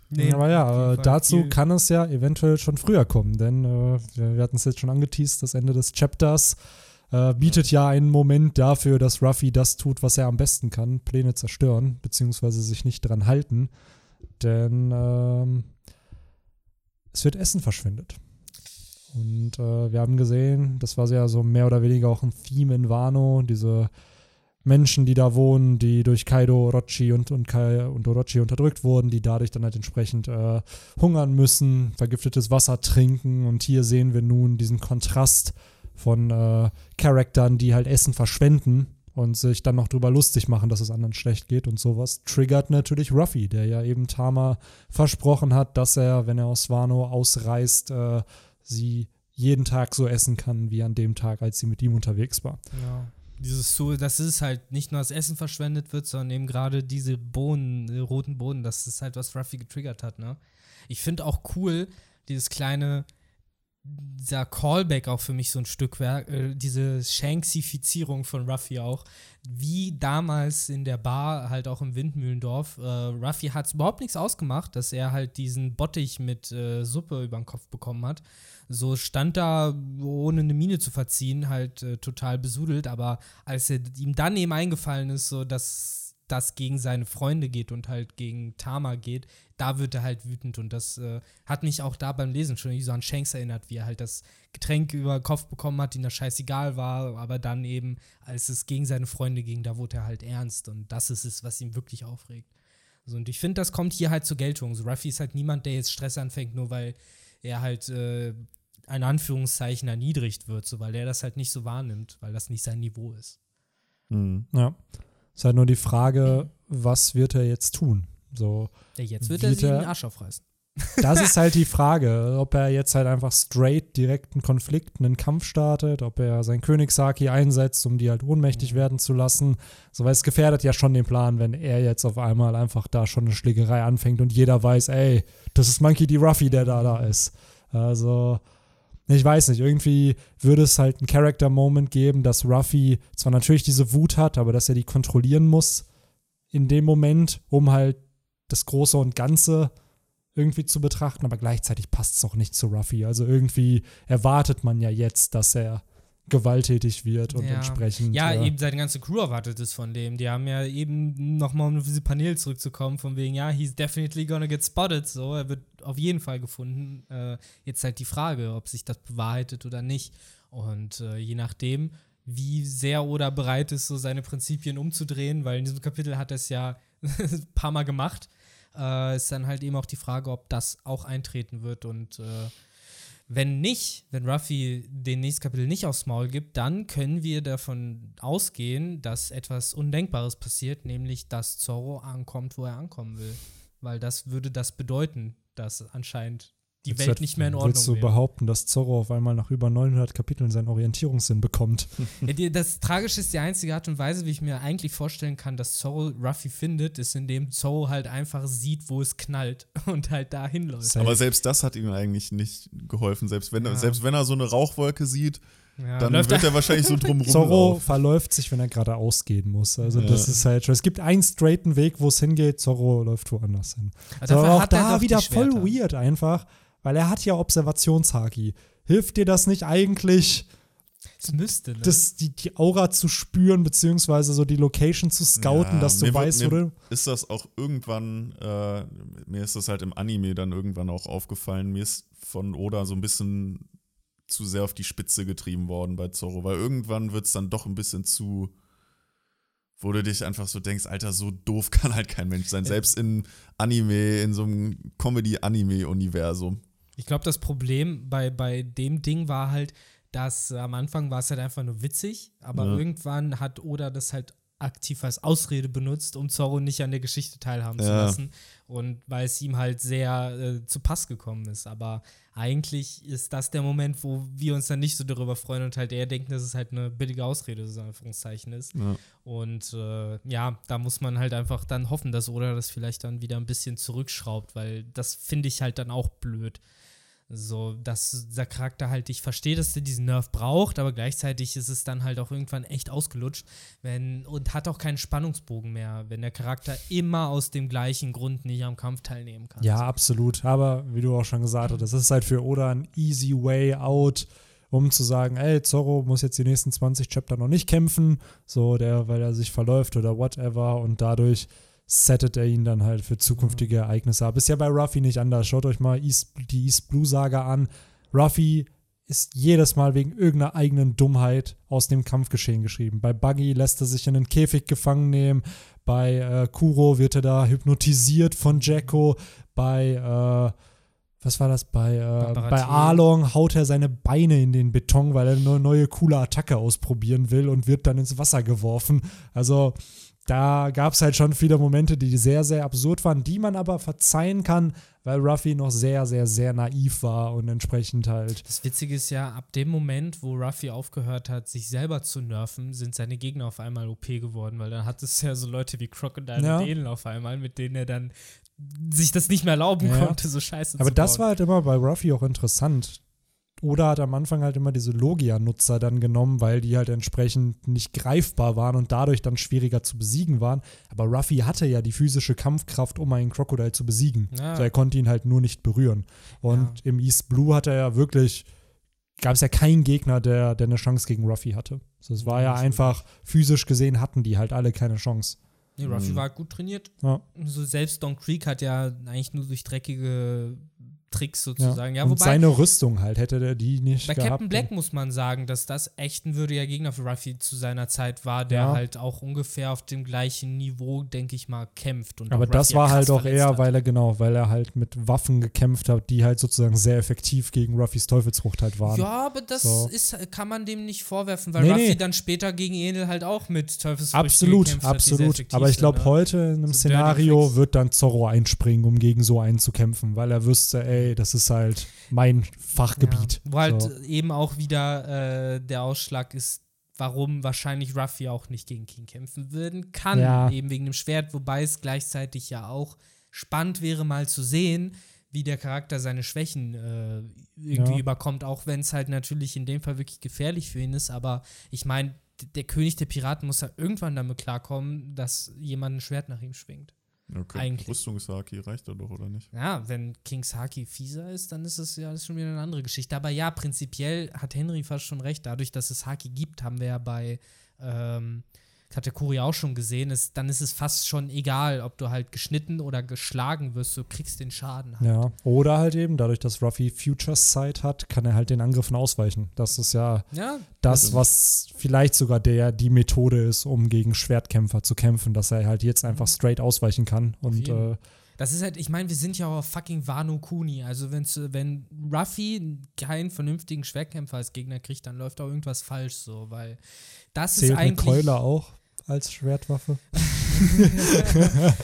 Nee, aber ja, äh, dazu kann es ja eventuell schon früher kommen, denn äh, wir, wir hatten es jetzt schon angeteased, das Ende des Chapters äh, bietet ja. ja einen Moment dafür, dass Ruffy das tut, was er am besten kann, Pläne zerstören, beziehungsweise sich nicht dran halten, denn ähm, es wird Essen verschwendet. Und äh, wir haben gesehen, das war ja so mehr oder weniger auch ein Theme in Wano, diese Menschen, die da wohnen, die durch Kaido, Orochi und, und, Kai, und Orochi unterdrückt wurden, die dadurch dann halt entsprechend äh, hungern müssen, vergiftetes Wasser trinken. Und hier sehen wir nun diesen Kontrast von äh, Charaktern, die halt Essen verschwenden und sich dann noch drüber lustig machen, dass es anderen schlecht geht und sowas. Triggert natürlich Ruffy, der ja eben Tama versprochen hat, dass er, wenn er aus Wano ausreist, äh, sie jeden Tag so essen kann wie an dem Tag, als sie mit ihm unterwegs war. Ja dieses so, dass es halt nicht nur das Essen verschwendet wird, sondern eben gerade diese Bohnen, die roten Bohnen, das ist halt, was Ruffy getriggert hat, ne? Ich finde auch cool, dieses kleine, dieser Callback auch für mich so ein Stück Werk, äh, diese Shanksifizierung von Ruffy auch, wie damals in der Bar, halt auch im Windmühlendorf. Äh, Ruffy hat es überhaupt nichts ausgemacht, dass er halt diesen Bottich mit äh, Suppe über den Kopf bekommen hat so stand da, ohne eine Miene zu verziehen, halt äh, total besudelt. Aber als er ihm dann eben eingefallen ist, so dass das gegen seine Freunde geht und halt gegen Tama geht, da wird er halt wütend. Und das äh, hat mich auch da beim Lesen schon so an Shanks erinnert, wie er halt das Getränk über den Kopf bekommen hat, ihm das scheißegal war, aber dann eben, als es gegen seine Freunde ging, da wurde er halt ernst. Und das ist es, was ihn wirklich aufregt. So, und ich finde, das kommt hier halt zur Geltung. So, Ruffy ist halt niemand, der jetzt Stress anfängt, nur weil er halt äh, ein Anführungszeichen erniedrigt wird, so, weil er das halt nicht so wahrnimmt, weil das nicht sein Niveau ist. Mhm. Ja. Es ist halt nur die Frage, was wird er jetzt tun? So, ja, jetzt wird, wird er sich den Arsch aufreißen. Das ist halt die Frage, ob er jetzt halt einfach straight direkt einen Konflikt, einen Kampf startet, ob er sein Königssaki einsetzt, um die halt ohnmächtig mhm. werden zu lassen. So, weil es gefährdet ja schon den Plan, wenn er jetzt auf einmal einfach da schon eine Schlägerei anfängt und jeder weiß, ey, das ist Monkey D. Ruffy, der da da ist. Also, ich weiß nicht, irgendwie würde es halt einen Character-Moment geben, dass Ruffy zwar natürlich diese Wut hat, aber dass er die kontrollieren muss in dem Moment, um halt das Große und Ganze irgendwie zu betrachten, aber gleichzeitig passt es auch nicht zu Ruffy. Also irgendwie erwartet man ja jetzt, dass er gewalttätig wird und ja. entsprechend. Ja, ja, eben seine ganze Crew erwartet es von dem. Die haben ja eben nochmal, um auf diese Panel zurückzukommen, von wegen, ja, he's definitely gonna get spotted, so, er wird auf jeden Fall gefunden. Äh, jetzt halt die Frage, ob sich das bewahrheitet oder nicht. Und äh, je nachdem, wie sehr oder bereit ist, so seine Prinzipien umzudrehen, weil in diesem Kapitel hat er es ja ein paar Mal gemacht, äh, ist dann halt eben auch die Frage, ob das auch eintreten wird und äh, wenn nicht, wenn Ruffy den nächsten Kapitel nicht aufs Maul gibt, dann können wir davon ausgehen, dass etwas Undenkbares passiert, nämlich dass Zorro ankommt, wo er ankommen will. Weil das würde das bedeuten, dass anscheinend die Jetzt Welt nicht mehr in Ordnung Willst du wäre. behaupten, dass Zorro auf einmal nach über 900 Kapiteln seinen Orientierungssinn bekommt? das Tragische ist die einzige Art und Weise, wie ich mir eigentlich vorstellen kann, dass Zorro Ruffy findet, ist, indem Zorro halt einfach sieht, wo es knallt und halt da hinläuft. Aber selbst das hat ihm eigentlich nicht geholfen. Selbst wenn, ja. selbst wenn er so eine Rauchwolke sieht, ja, dann wird er wahrscheinlich so drumrum. Zorro verläuft sich, wenn er gerade ausgehen muss. Also ja. das ist halt schon. Es gibt einen straighten Weg, wo es hingeht. Zorro läuft woanders hin. Also aber auch da wieder voll weird einfach. Weil er hat ja Observationshaki. Hilft dir das nicht eigentlich? Es müsste, ne? Das, die, die Aura zu spüren, beziehungsweise so die Location zu scouten, ja, dass du weißt, wo du. Ist das auch irgendwann, äh, mir ist das halt im Anime dann irgendwann auch aufgefallen, mir ist von Oda so ein bisschen zu sehr auf die Spitze getrieben worden bei Zorro, weil irgendwann wird es dann doch ein bisschen zu wo du dich einfach so denkst, Alter, so doof kann halt kein Mensch sein. Selbst in Anime, in so einem Comedy-Anime-Universum. Ich glaube, das Problem bei, bei dem Ding war halt, dass äh, am Anfang war es halt einfach nur witzig, aber ja. irgendwann hat Oda das halt aktiv als Ausrede benutzt, um Zorro nicht an der Geschichte teilhaben ja. zu lassen. Und weil es ihm halt sehr äh, zu Pass gekommen ist. Aber eigentlich ist das der Moment, wo wir uns dann nicht so darüber freuen und halt eher denken, dass es halt eine billige Ausrede, so Anführungszeichen ist. Ja. Und äh, ja, da muss man halt einfach dann hoffen, dass Oda das vielleicht dann wieder ein bisschen zurückschraubt, weil das finde ich halt dann auch blöd. So, dass der Charakter halt, ich verstehe, dass der diesen Nerv braucht, aber gleichzeitig ist es dann halt auch irgendwann echt ausgelutscht wenn, und hat auch keinen Spannungsbogen mehr, wenn der Charakter immer aus dem gleichen Grund nicht am Kampf teilnehmen kann. Ja, absolut. Aber wie du auch schon gesagt hast, das ist halt für Oda ein easy way out, um zu sagen, ey, Zorro muss jetzt die nächsten 20 Chapter noch nicht kämpfen, so der, weil er sich verläuft oder whatever und dadurch settet er ihn dann halt für zukünftige Ereignisse ab. Ist ja bei Ruffy nicht anders. Schaut euch mal East, die East Blue Saga an. Ruffy ist jedes Mal wegen irgendeiner eigenen Dummheit aus dem Kampfgeschehen geschrieben. Bei Buggy lässt er sich in einen Käfig gefangen nehmen. Bei äh, Kuro wird er da hypnotisiert von Jacko. Bei, äh, was war das? Bei, äh, bei Arlong haut er seine Beine in den Beton, weil er eine neue coole Attacke ausprobieren will und wird dann ins Wasser geworfen. Also da gab es halt schon viele Momente, die sehr, sehr absurd waren, die man aber verzeihen kann, weil Ruffy noch sehr, sehr, sehr naiv war und entsprechend halt. Das Witzige ist ja, ab dem Moment, wo Ruffy aufgehört hat, sich selber zu nerven, sind seine Gegner auf einmal OP geworden, weil dann hat es ja so Leute wie Crocodile ja. und Alien auf einmal, mit denen er dann sich das nicht mehr erlauben ja. konnte, so scheiße Aber das war halt immer bei Ruffy auch interessant. Oder hat am Anfang halt immer diese Logia-Nutzer dann genommen, weil die halt entsprechend nicht greifbar waren und dadurch dann schwieriger zu besiegen waren. Aber Ruffy hatte ja die physische Kampfkraft, um einen Crocodile zu besiegen. Ja. Also er konnte ihn halt nur nicht berühren. Und ja. im East Blue hat er ja wirklich, gab es ja keinen Gegner, der, der eine Chance gegen Ruffy hatte. Also es war ja, ja einfach, physisch gesehen hatten die halt alle keine Chance. Nee, Ruffy mhm. war gut trainiert. Ja. So selbst Don Creek hat ja eigentlich nur durch dreckige Tricks sozusagen. Ja, ja und seine Rüstung halt, hätte der die nicht Bei gehabt. Captain Black muss man sagen, dass das echt ein würdiger Gegner für Ruffy zu seiner Zeit war, der ja. halt auch ungefähr auf dem gleichen Niveau, denke ich mal, kämpft. Aber das war halt auch eher, hat. weil er genau, weil er halt mit Waffen gekämpft hat, die halt sozusagen sehr effektiv gegen Ruffys Teufelsfrucht halt waren. Ja, aber das so. ist, kann man dem nicht vorwerfen, weil nee, Ruffy nee. dann später gegen Enel halt auch mit Teufelsfrucht absolut, gekämpft absolut. hat. Aber ich glaube, ne? heute in einem so Szenario wird dann Zorro einspringen, um gegen so einen zu kämpfen, weil er wüsste, ey, das ist halt mein Fachgebiet. Ja, wo halt so. eben auch wieder äh, der Ausschlag ist, warum wahrscheinlich Ruffy auch nicht gegen King kämpfen würden kann, ja. eben wegen dem Schwert, wobei es gleichzeitig ja auch spannend wäre, mal zu sehen, wie der Charakter seine Schwächen äh, irgendwie ja. überkommt, auch wenn es halt natürlich in dem Fall wirklich gefährlich für ihn ist, aber ich meine, der König der Piraten muss ja irgendwann damit klarkommen, dass jemand ein Schwert nach ihm schwingt. Okay. Eigentlich. Rüstungshaki reicht da doch, oder nicht? Ja, wenn Kings Haki fieser ist, dann ist es ja das schon wieder eine andere Geschichte. Aber ja, prinzipiell hat Henry fast schon recht. Dadurch, dass es Haki gibt, haben wir ja bei ähm, Kategorie auch schon gesehen, ist, dann ist es fast schon egal, ob du halt geschnitten oder geschlagen wirst, du kriegst den Schaden halt. Ja, oder halt eben, dadurch, dass Ruffy Futures Sight hat, kann er halt den Angriffen ausweichen. Das ist ja, ja das, was vielleicht sogar der die Methode ist, um gegen Schwertkämpfer zu kämpfen, dass er halt jetzt einfach straight ausweichen kann. Und äh, das ist halt, ich meine, wir sind ja auch auf fucking Wano Kuni. Also wenn's, wenn Ruffy keinen vernünftigen Schwertkämpfer als Gegner kriegt, dann läuft auch irgendwas falsch so, weil das Zählt ist eigentlich. Eine Keule auch als Schwertwaffe.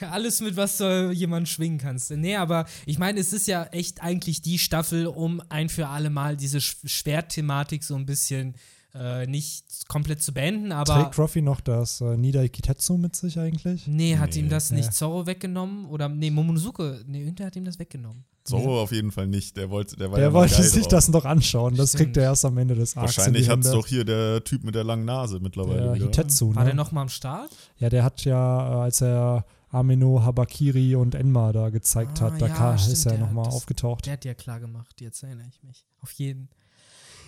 Alles mit was du jemand schwingen kannst. Nee, aber ich meine, es ist ja echt eigentlich die Staffel, um ein für alle Mal diese Schwertthematik so ein bisschen äh, nicht komplett zu beenden, aber. Trägt Ruffy noch das äh, Nidai Kitetsu mit sich eigentlich? Nee, hat nee. ihm das nicht Zorro weggenommen? Oder, nee, Momonosuke, nee, irgendwer hat ihm das weggenommen. Ja. auf jeden Fall nicht. Der wollte, der war der ja wollte sich das noch anschauen. Das Stimmt. kriegt er erst am Ende des Arcs. Wahrscheinlich hat es doch hier der Typ mit der langen Nase mittlerweile. Der Hitetsu, War ne? der noch mal am Start? Ja, der hat ja, äh, als er Amino, Habakiri und Enma da gezeigt ah, hat, da ja, ist er nochmal aufgetaucht. Der hat ja klar gemacht, jetzt erinnere ich mich. Auf jeden.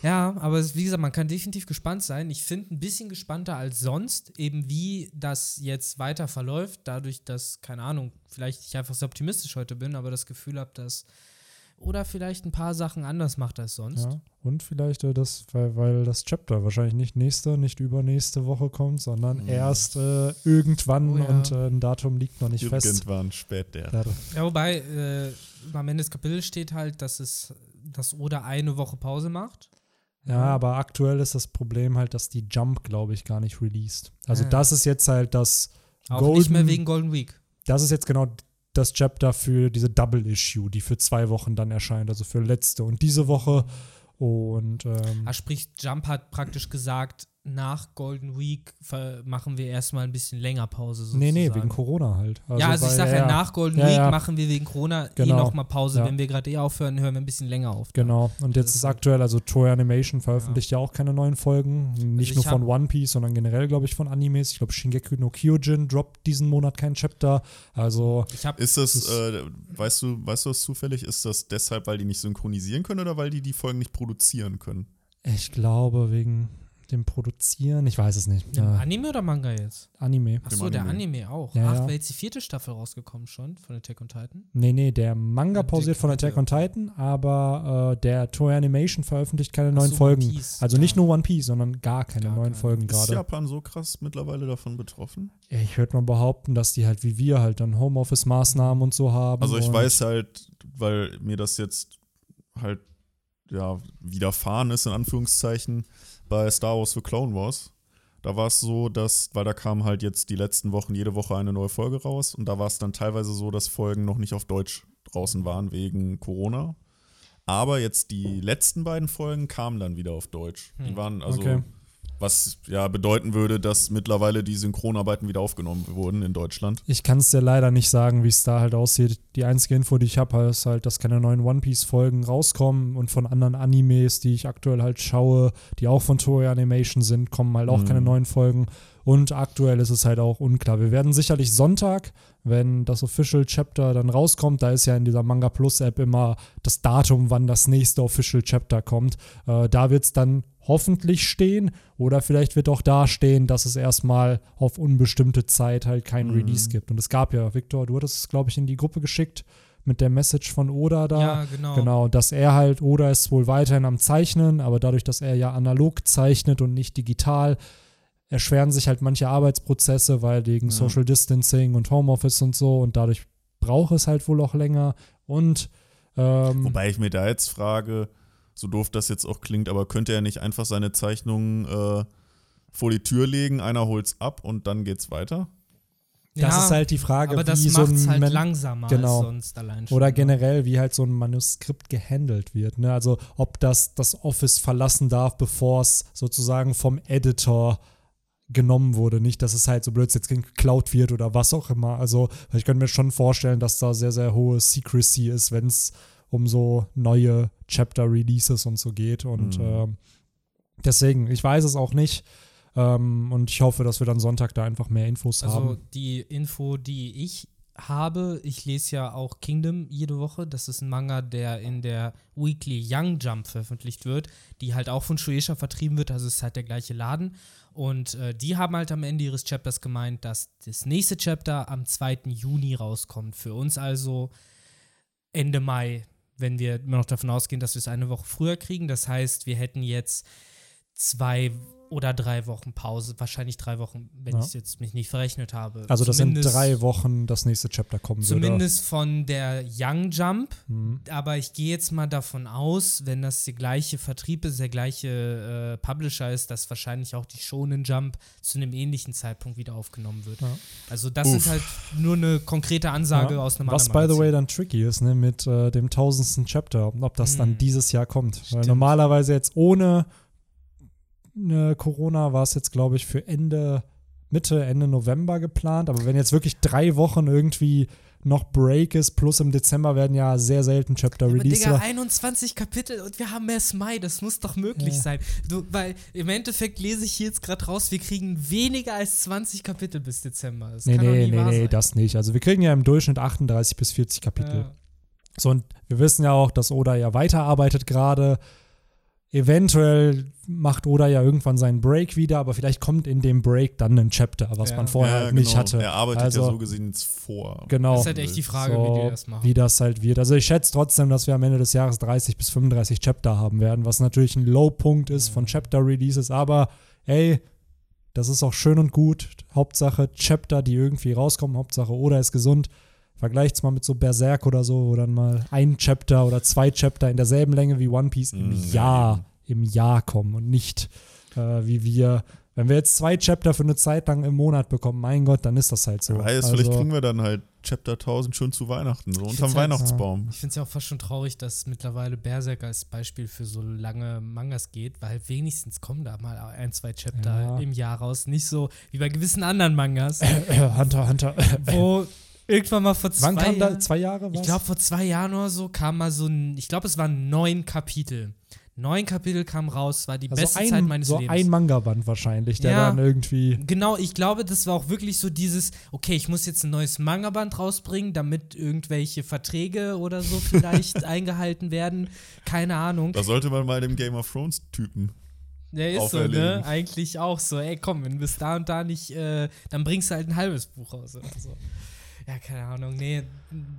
Ja, aber wie gesagt, man kann definitiv gespannt sein. Ich finde ein bisschen gespannter als sonst, eben wie das jetzt weiter verläuft, dadurch, dass, keine Ahnung, vielleicht ich einfach so optimistisch heute bin, aber das Gefühl habe, dass oder vielleicht ein paar Sachen anders macht als sonst. Ja, und vielleicht äh, das, weil, weil das Chapter wahrscheinlich nicht nächste, nicht übernächste Woche kommt, sondern mhm. erst äh, irgendwann oh, ja. und äh, ein Datum liegt noch nicht irgendwann fest. Irgendwann spät der. Ja, wobei äh, am Ende des Kapitels steht halt, dass es dass Oda eine Woche Pause macht. Ja, mhm. aber aktuell ist das Problem halt, dass die Jump, glaube ich, gar nicht released. Also, ja. das ist jetzt halt das. Auch Golden, nicht mehr wegen Golden Week. Das ist jetzt genau das Chapter für diese Double Issue, die für zwei Wochen dann erscheint, also für letzte und diese Woche. Und. Ähm, ah, sprich, Jump hat praktisch gesagt, nach Golden Week machen wir erstmal ein bisschen länger Pause. Sozusagen. Nee, nee, wegen Corona halt. ja, also ich sage ja, nach Golden Ja, Week ja. machen wir wegen Corona eh Genau. nochmal Pause. Ja. Wenn wir gerade eh aufhören, hören wir ein bisschen länger auf. Genau, und jetzt ist ist halt- aktuell, also Toei Animation veröffentlicht ja. auch keine neuen Folgen. Nicht ich nur von One Piece, sondern generell, glaube ich, von Animes. Ich glaube, Shingeki no Kyojin droppt diesen Monat kein Chapter. Also, Ich habe Ist das, Das ist- äh, weißt du, weißt du das zufällig? Ist das deshalb, weil die nicht synchronisieren können oder weil die die Folgen nicht produzieren können? ich glaube, wegen dem Produzieren, ich weiß es nicht. Ja, Anime oder Manga jetzt? Anime. Achso, der Anime. Auch. Ja, Ach, ja. wäre jetzt die vierte Staffel rausgekommen schon von Attack on Titan? Nee, nee, der Manga Attack- pausiert von Attack on Titan, aber äh, der Toei Animation veröffentlicht keine neuen so, Folgen. One Piece, also ja. nicht nur One Piece, sondern gar keine Gar neuen keine. Folgen Ist gerade. Japan so krass mittlerweile davon betroffen? Ich würde mal behaupten, dass die halt wie wir halt dann Homeoffice-Maßnahmen und so haben. Also ich weiß halt, weil mir das jetzt halt ja widerfahren ist, in Anführungszeichen, bei Star Wars für Clone Wars. Da war es so, dass, weil da kam halt jetzt die letzten Wochen jede Woche eine neue Folge raus und da war es dann teilweise so, dass Folgen noch nicht auf Deutsch draußen waren wegen Corona. Aber jetzt die letzten beiden Folgen kamen dann wieder auf Deutsch. Die Hm. waren also, Okay. Was ja bedeuten würde, dass mittlerweile die Synchronarbeiten wieder aufgenommen wurden in Deutschland. Ich kann es dir leider nicht sagen, wie es da halt aussieht. Die einzige Info, die ich habe, ist halt, dass keine neuen One Piece-Folgen rauskommen und von anderen Animes, die ich aktuell halt schaue, die auch von Toei Animation sind, kommen halt auch Mhm. keine neuen Folgen. Und aktuell ist es halt auch unklar. Wir werden sicherlich Sonntag, wenn das Official Chapter dann rauskommt, da ist ja in dieser Manga Plus App immer das Datum, wann das nächste Official Chapter kommt. Äh, da wird es dann hoffentlich stehen oder vielleicht wird auch da stehen, dass es erstmal auf unbestimmte Zeit halt kein Mhm. Release gibt. Und es gab ja, Victor, du hattest es, glaube ich, in die Gruppe geschickt mit der Message von Oda da. Ja, genau. Genau, dass er halt, Oda ist wohl weiterhin am Zeichnen, aber dadurch, dass er ja analog zeichnet und nicht digital, erschweren sich halt manche Arbeitsprozesse, weil wegen Ja. Social Distancing und Homeoffice und so und dadurch braucht es halt wohl auch länger und ähm, Wobei ich mir da jetzt frage, so doof das jetzt auch klingt, aber könnte er nicht einfach seine Zeichnungen äh, vor die Tür legen, einer holt's ab und dann geht's weiter? das Ja, ist halt die Frage, aber das wie so macht ein es halt Men- langsamer Genau. als sonst allein schon. Oder ne? generell, wie halt so ein Manuskript gehandelt wird. Ne? Also ob das das Office verlassen darf, bevor es sozusagen vom Editor genommen wurde. Nicht, dass es halt so blöd jetzt geklaut wird oder was auch immer. Also ich könnte mir schon vorstellen, dass da sehr, sehr hohe Secrecy ist, wenn es um so neue Chapter-Releases und so geht. Und Mhm. ähm, deswegen, ich weiß es auch nicht. Ähm, und ich hoffe, dass wir dann Sonntag da einfach mehr Infos Also haben. die Info, die ich habe, ich lese ja auch Kingdom jede Woche. Das ist ein Manga, der in der Weekly Young Jump veröffentlicht wird, die halt auch von Shueisha vertrieben wird. Also es ist halt der gleiche Laden. Und äh, die haben halt am Ende ihres Chapters gemeint, dass das nächste Chapter am 2. Juni rauskommt. Für uns also Ende Mai, wenn wir immer noch davon ausgehen, dass wir es eine Woche früher kriegen. Das heißt, wir hätten jetzt zwei oder drei Wochen Pause, wahrscheinlich drei Wochen, wenn Ja. ich jetzt mich nicht verrechnet habe. Also, dass in Zumindest- drei Wochen das nächste Chapter kommen würde. Zumindest von der Young Jump. Mhm. Aber ich gehe jetzt mal davon aus, wenn das der gleiche Vertrieb ist, der gleiche äh, Publisher ist, dass wahrscheinlich auch die Shonen Jump zu einem ähnlichen Zeitpunkt wieder aufgenommen wird. Ja. Also das Uff. ist halt nur eine konkrete Ansage Ja. aus einem Was, by the way, dann tricky ist, ne, mit äh, dem tausendsten Chapter, ob das dann Hm. dieses Jahr kommt. Weil normalerweise jetzt ohne äh, Corona war es jetzt, glaube ich, für Ende, Mitte, Ende November geplant. Aber wenn jetzt wirklich drei Wochen irgendwie noch Break ist, plus im Dezember werden ja sehr selten Chapter Aber released. Digga, 21 Kapitel und wir haben erst Mai, das muss doch möglich Ja. sein. Du, weil im Endeffekt lese ich hier jetzt gerade raus, wir kriegen weniger als 20 Kapitel bis Dezember. Das nee, nee, nee, nee, sein. das nicht. Also wir kriegen ja im Durchschnitt 38 bis 40 Kapitel. Ja. So, und wir wissen ja auch, dass Oda ja weiterarbeitet gerade. Eventuell macht Oda ja irgendwann seinen Break wieder, aber vielleicht kommt in dem Break dann ein Chapter, was Ja. man vorher Ja, halt nicht genau. hatte. Er arbeitet also, ja so gesehen jetzt vor. Genau. Das ist halt echt die Frage, so, wie die das machen. wie das halt wird. Also ich schätze trotzdem, dass wir am Ende des Jahres 30 bis 35 Chapter haben werden, was natürlich ein Low-Punkt ist von Chapter-Releases, aber ey, das ist auch schön und gut. Hauptsache Chapter, die irgendwie rauskommen, Hauptsache Oda ist gesund. Vergleicht's mal mit so Berserk oder so, wo dann mal ein Chapter oder zwei Chapter in derselben Länge wie One Piece im Mm, ja, Jahr, im Jahr kommen und nicht äh, wie wir Wenn wir jetzt zwei Chapter für eine Zeit lang im Monat bekommen, mein Gott, dann ist das halt so. Weiß, also, vielleicht kriegen wir dann halt Chapter 1000 schon zu Weihnachten, so unterm halt- Weihnachtsbaum. Ich finde es ja auch fast schon traurig, dass mittlerweile Berserk als Beispiel für so lange Mangas geht, weil wenigstens kommen da mal ein, zwei Chapter Ja. im Jahr raus. Nicht so wie bei gewissen anderen Mangas, Hunter, Hunter. wo irgendwann mal vor zwei Wann kam da? Jahren, Zwei Jahre? ich was? glaube vor zwei Jahren oder so, kam mal so ein, ich glaube es waren neun Kapitel. Neun Kapitel kamen raus, war die also beste ein, Zeit meines so Lebens. ein Manga-Band wahrscheinlich, der Ja. dann irgendwie. Genau, ich glaube, das war auch wirklich so dieses, okay, ich muss jetzt ein neues Manga-Band rausbringen, damit irgendwelche Verträge oder so vielleicht eingehalten werden. Keine Ahnung. Da sollte man mal dem Game of Thrones Typen. Der ist so, ne? auferlegen. Eigentlich auch so, ey, komm, wenn du bis da und da nicht, äh, dann bringst du halt ein halbes Buch raus oder so. Ja, keine Ahnung, nee,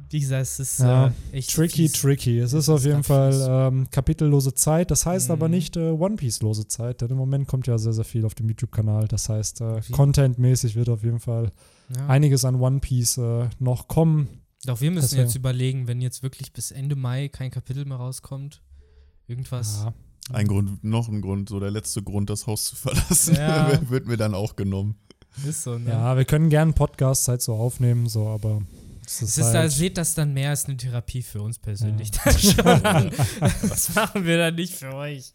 wie gesagt, es ist Ja, äh, echt Tricky, fies. tricky. Es ist auf jeden Fall ähm, kapitellose Zeit. Das heißt aber Mhm. nicht äh, One Piece-lose Zeit, denn im Moment kommt ja sehr, sehr viel auf dem YouTube-Kanal. Das heißt, äh, contentmäßig wird auf jeden Fall Ja. einiges an One Piece äh, noch kommen. Doch wir müssen Deswegen. jetzt überlegen, wenn jetzt wirklich bis Ende Mai kein Kapitel mehr rauskommt, irgendwas. Ja. Ein Grund, noch ein Grund, so der letzte Grund, das Haus zu verlassen, Ja. wird mir dann auch genommen. Ist so, ne? ja, wir können gerne Podcasts halt so aufnehmen, so, aber es ist Es ist da, halt, seht das dann mehr als eine Therapie für uns persönlich. Schon. das machen wir dann nicht für euch.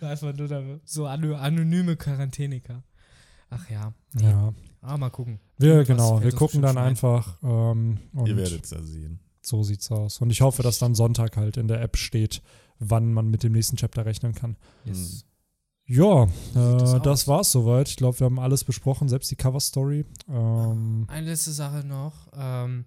Einfach nur da, so ano- anonyme Quarantäniker. Ach ja. ja. Ah, mal gucken. Wir, Irgendwas genau, wir gucken dann schon ein. einfach ähm, und Ihr werdet es ja sehen. so sieht's aus. Und ich hoffe, dass dann Sonntag halt in der App steht, wann man mit dem nächsten Chapter rechnen kann. Yes. Ja, äh, das war's soweit. Ich glaube, wir haben alles besprochen, selbst die Cover-Story. Ähm, Eine letzte Sache noch. Ähm,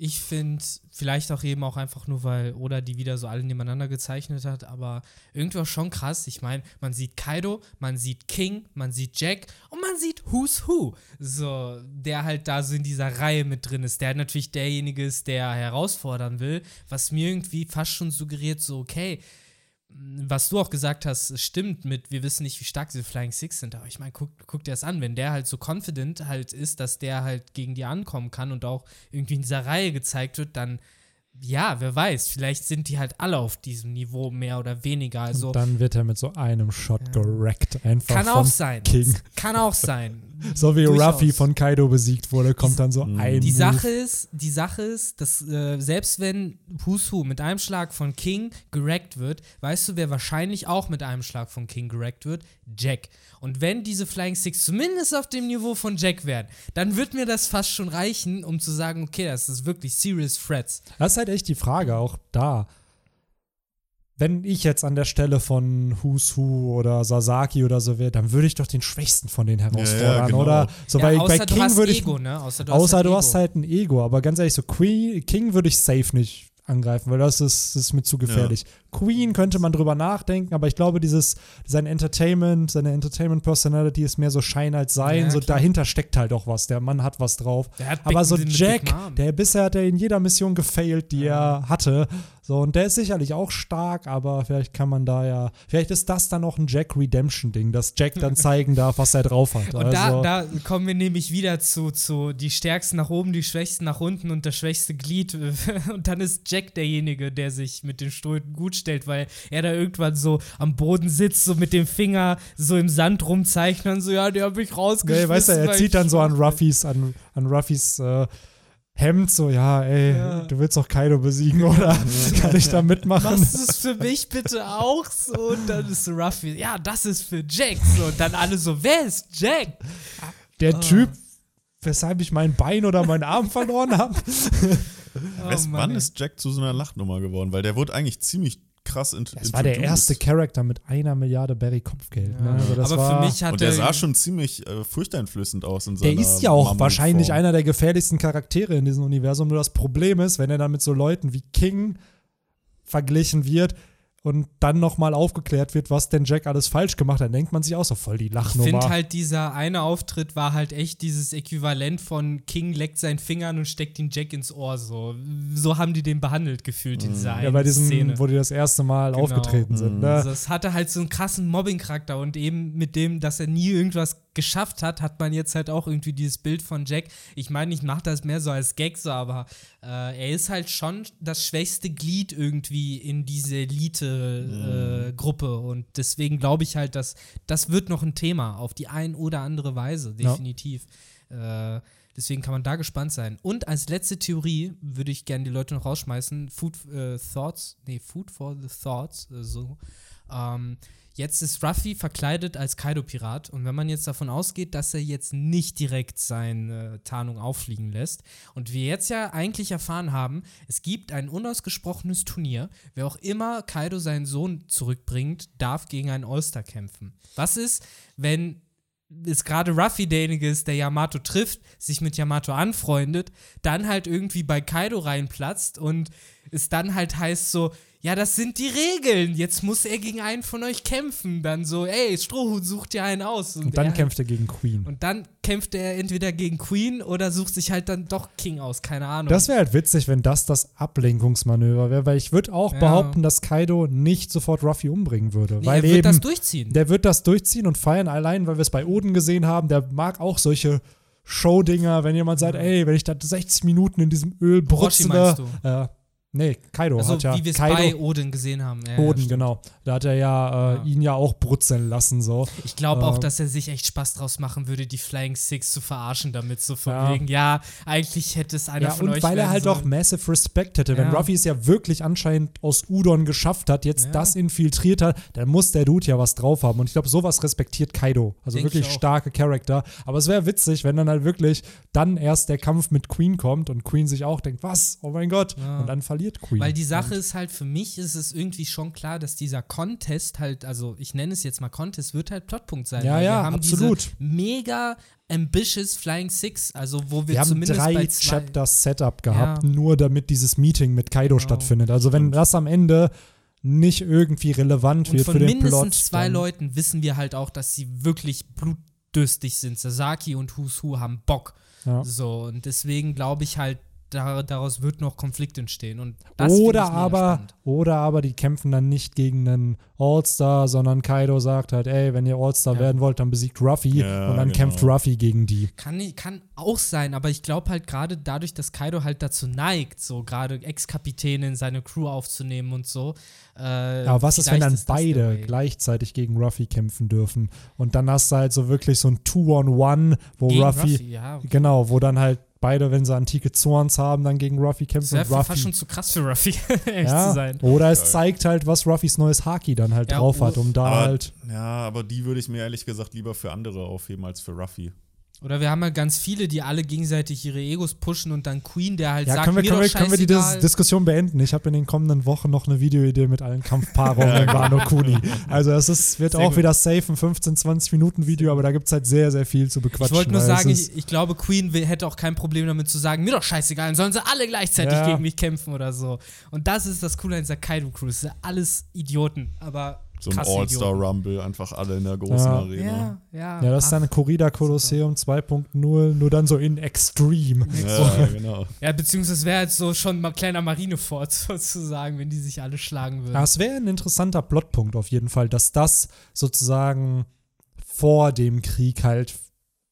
ich finde, vielleicht auch eben auch einfach nur, weil Oda die wieder so alle nebeneinander gezeichnet hat, aber irgendwie auch schon krass. Ich meine, man sieht Kaido, man sieht King, man sieht Jack und man sieht Who's Who. So, der halt da so in dieser Reihe mit drin ist, der natürlich derjenige ist, der herausfordern will, was mir irgendwie fast schon suggeriert, so, okay, was du auch gesagt hast, stimmt mit, wir wissen nicht, wie stark diese Flying Six sind, aber ich meine, guck, guck dir das an, wenn der halt so confident halt ist, dass der halt gegen die ankommen kann und auch irgendwie in dieser Reihe gezeigt wird, dann ja, wer weiß, vielleicht sind die halt alle auf diesem Niveau mehr oder weniger. Also und dann wird er mit so einem Shot Ja. gerackt. Einfach kann auch sein. King. Kann auch sein. So wie Durchaus. Ruffy von Kaido besiegt wurde, kommt Die- dann so Mhm. ein Die Move. Sache ist, die Sache ist, dass äh, selbst wenn Who mit einem Schlag von King gerackt wird, weißt du, wer wahrscheinlich auch mit einem Schlag von King gerackt wird? Jack. Und wenn diese Flying Six zumindest auf dem Niveau von Jack wären, dann wird mir das fast schon reichen, um zu sagen, okay, das ist wirklich serious threats. Das ist halt echt die Frage, auch da. Wenn ich jetzt an der Stelle von Who's Who oder Sasaki oder so wäre, dann würde ich doch den Schwächsten von denen herausfordern, genau. oder? So, ja, bei, außer bei du King hast würde ich. Ego, ne? Außer du außer hast du halt hast Ego. halt ein Ego, aber ganz ehrlich, so Queen, King würde ich safe nicht angreifen, weil das ist, das ist mir zu gefährlich. Queen könnte man drüber nachdenken, aber ich glaube, dieses, sein Entertainment, seine Entertainment-Personality ist mehr so Schein als Sein. Ja, so klar. dahinter steckt halt auch was. Der Mann hat was drauf. Aber so Jack, der bisher hat er in jeder Mission gefailt, die Ja. er hatte. So, und der ist sicherlich auch stark, aber vielleicht kann man da ja, vielleicht ist das dann auch ein Jack Redemption-Ding, dass Jack dann zeigen darf, was er drauf hat. Und also, da, da kommen wir nämlich wieder zu, zu die Stärksten nach oben, die Schwächsten nach unten und das schwächste Glied. Und dann ist Jack derjenige, der sich mit den Stulpen gut stellt, weil er da irgendwann so am Boden sitzt, so mit dem Finger so im Sand rumzeichnet und so, ja, der hab ich rausgeschmissen. nee, weißt du, er zieht dann so an. Ruffys, an, an Ruffys äh, Hemd, so, ja, ey, Ja. du willst doch Kaido besiegen, oder? Kann ich da mitmachen? Du es für mich bitte auch so? Und dann ist Ruffy, ja, das ist für Jack. So, und dann alle so, wer ist Jack? Der Ah. Typ, weshalb ich mein Bein oder meinen Arm verloren habe. Oh, Mann, wann ist Jack zu so einer Lachnummer geworden? Weil der wurde eigentlich ziemlich krass int Das war der erste Charakter mit einer Milliarde Berry Kopfgeld. Ja. Ne? Also das Aber war, für mich hat Und der er- sah schon ziemlich äh, furchteinflößend aus in seiner Der ist ja auch Mammutform. wahrscheinlich einer der gefährlichsten Charaktere in diesem Universum. Nur das Problem ist, wenn er dann mit so Leuten wie King verglichen wird und dann nochmal aufgeklärt wird, was denn Jack alles falsch gemacht hat, dann denkt man sich auch so voll die Ich Lachnummer. finde halt, dieser eine Auftritt war halt echt dieses Äquivalent von King leckt seinen Finger an und steckt ihn Jack ins Ohr. So, so haben die den behandelt gefühlt in dieser ja, bei diesem, Szene. wo die das erste Mal Genau. aufgetreten sind. Mhm. Ne? Also es hatte halt so einen krassen Mobbing-Charakter und eben mit dem, dass er nie irgendwas geschafft hat, hat man jetzt halt auch irgendwie dieses Bild von Jack. Ich meine, ich mache das mehr so als Gag so, aber äh, er ist halt schon das schwächste Glied irgendwie in diese Elite-Gruppe äh, und deswegen glaube ich halt, dass das wird noch ein Thema auf die ein oder andere Weise, definitiv. Ja. Äh, Deswegen kann man da gespannt sein. Und als letzte Theorie würde ich gerne die Leute noch rausschmeißen: Food äh, Thoughts, nee, Food for the Thoughts, äh, so. Ähm, jetzt ist Ruffy verkleidet als Kaido-Pirat und wenn man jetzt davon ausgeht, dass er jetzt nicht direkt seine Tarnung auffliegen lässt und wir jetzt ja eigentlich erfahren haben, es gibt ein unausgesprochenes Turnier, wer auch immer Kaido seinen Sohn zurückbringt, darf gegen einen All-Star kämpfen. Was ist, wenn ist gerade Ruffy derjenige ist, der Yamato trifft, sich mit Yamato anfreundet, dann halt irgendwie bei Kaido reinplatzt und es dann halt heißt so, ja, das sind die Regeln. Jetzt muss er gegen einen von euch kämpfen. Dann so, ey, Strohhut sucht dir einen aus. Und, und dann er, kämpft er gegen Queen. Und dann kämpft er entweder gegen Queen oder sucht sich halt dann doch King aus. Keine Ahnung. Das wäre halt witzig, wenn das das Ablenkungsmanöver wäre, weil ich würde auch ja. behaupten, dass Kaido nicht sofort Ruffy umbringen würde. Nee, weil er wird das durchziehen. Der wird das durchziehen und feiern allein, weil wir es bei Oden gesehen haben. Der mag auch solche Showdinger, wenn jemand sagt, ey, wenn ich da 60 Minuten in diesem Öl brutzle. Äh, Nee, Kaido also, hat ja. Wie wir es bei Odin gesehen haben. Ja, Odin, ja, genau. Da hat er ja, äh, ja, ihn ja auch brutzeln lassen. So. Ich glaube äh, auch, dass er sich echt Spaß draus machen würde, die Flying Six zu verarschen, damit so von ja. wegen, ja, eigentlich hätte es einer ja, von und euch. Weil er halt sollen. auch massive Respect hätte. Wenn Ruffy es ja wirklich anscheinend aus Udon geschafft hat, jetzt das infiltriert hat, dann muss der Dude ja was drauf haben. Und ich glaube, sowas respektiert Kaido. Also Denk wirklich starke Charakter. Aber es wäre witzig, wenn dann halt wirklich dann erst der Kampf mit Queen kommt und Queen sich auch denkt, was? Oh mein Gott. Und dann verliert Queen. Weil die Sache Sache ist halt, für mich ist es irgendwie schon klar, dass dieser Contest halt, also ich nenne es jetzt mal Contest, wird halt Plotpunkt sein. Ja, ja, wir haben absolut. Diese mega ambitious Flying Six, also wo wir, wir zumindest haben drei bei zwei Chapters Setup gehabt, ja. nur damit dieses Meeting mit Kaido genau. stattfindet. Also wenn das am Ende nicht irgendwie relevant Und wird für den Plot. Von mindestens zwei Leuten wissen wir halt auch, dass sie wirklich blutdürstig sind. Sasaki und Who haben Bock. Ja. So, und deswegen glaube ich halt, daraus wird noch Konflikt entstehen. Und oder aber, oder aber die kämpfen dann nicht gegen einen All-Star, sondern Kaido sagt halt, ey, wenn ihr All-Star ja. werden wollt, dann besiegt Ruffy ja, und dann genau. kämpft Ruffy gegen die. Kann, kann auch sein, aber ich glaube halt gerade dadurch, dass Kaido halt dazu neigt, so gerade Ex-Kapitäne in seine Crew aufzunehmen und so. Äh, aber was ist, wenn dann beide gleichzeitig gegen Ruffy kämpfen dürfen? Und dann hast du halt so wirklich so ein Two-on-One, wo gegen Ruffy, Ruffy ja, okay. genau, wo dann halt beide, wenn sie antike Zorns haben, dann gegen Ruffy kämpfen. Das wäre fast schon zu krass für Ruffy, echt ja, zu sein. Oder es zeigt halt, was Ruffys neues Haki dann halt ja, drauf hat, um da aber, halt. Ja, aber die würde ich mir ehrlich gesagt lieber für andere aufheben als für Ruffy. Oder wir haben ja ganz viele, die alle gegenseitig ihre Egos pushen und dann Queen, der halt ja, sagt, können wir, mir können, wir, können wir die Dis Diskussion beenden? Ich habe in den kommenden Wochen noch eine Videoidee mit allen Kampfpaarungen in Wano Kuni. Also es ist, wird sehr auch gut. wieder safe ein 15, 20 Minuten Video, aber da gibt es halt sehr, sehr viel zu bequatschen. Ich wollte nur sagen, ich, ich, glaube, Queen hätte auch kein Problem damit zu sagen, mir doch scheißegal, dann sollen sie alle gleichzeitig ja. gegen mich kämpfen oder so. Und das ist das Coole an dieser Kaido Crew. Das sind alles Idioten, aber so ein All-Star-Rumble, einfach alle in der großen ja. Arena. Ja, ja. ja, das ist dann Corrida Kolosseum 2.0, nur dann so in Extreme. Ja, genau. Ja, beziehungsweise wäre jetzt so schon mal kleiner Marinefort sozusagen, wenn die sich alle schlagen würden. Ja, es wäre ein interessanter Plotpunkt auf jeden Fall, dass das sozusagen vor dem Krieg halt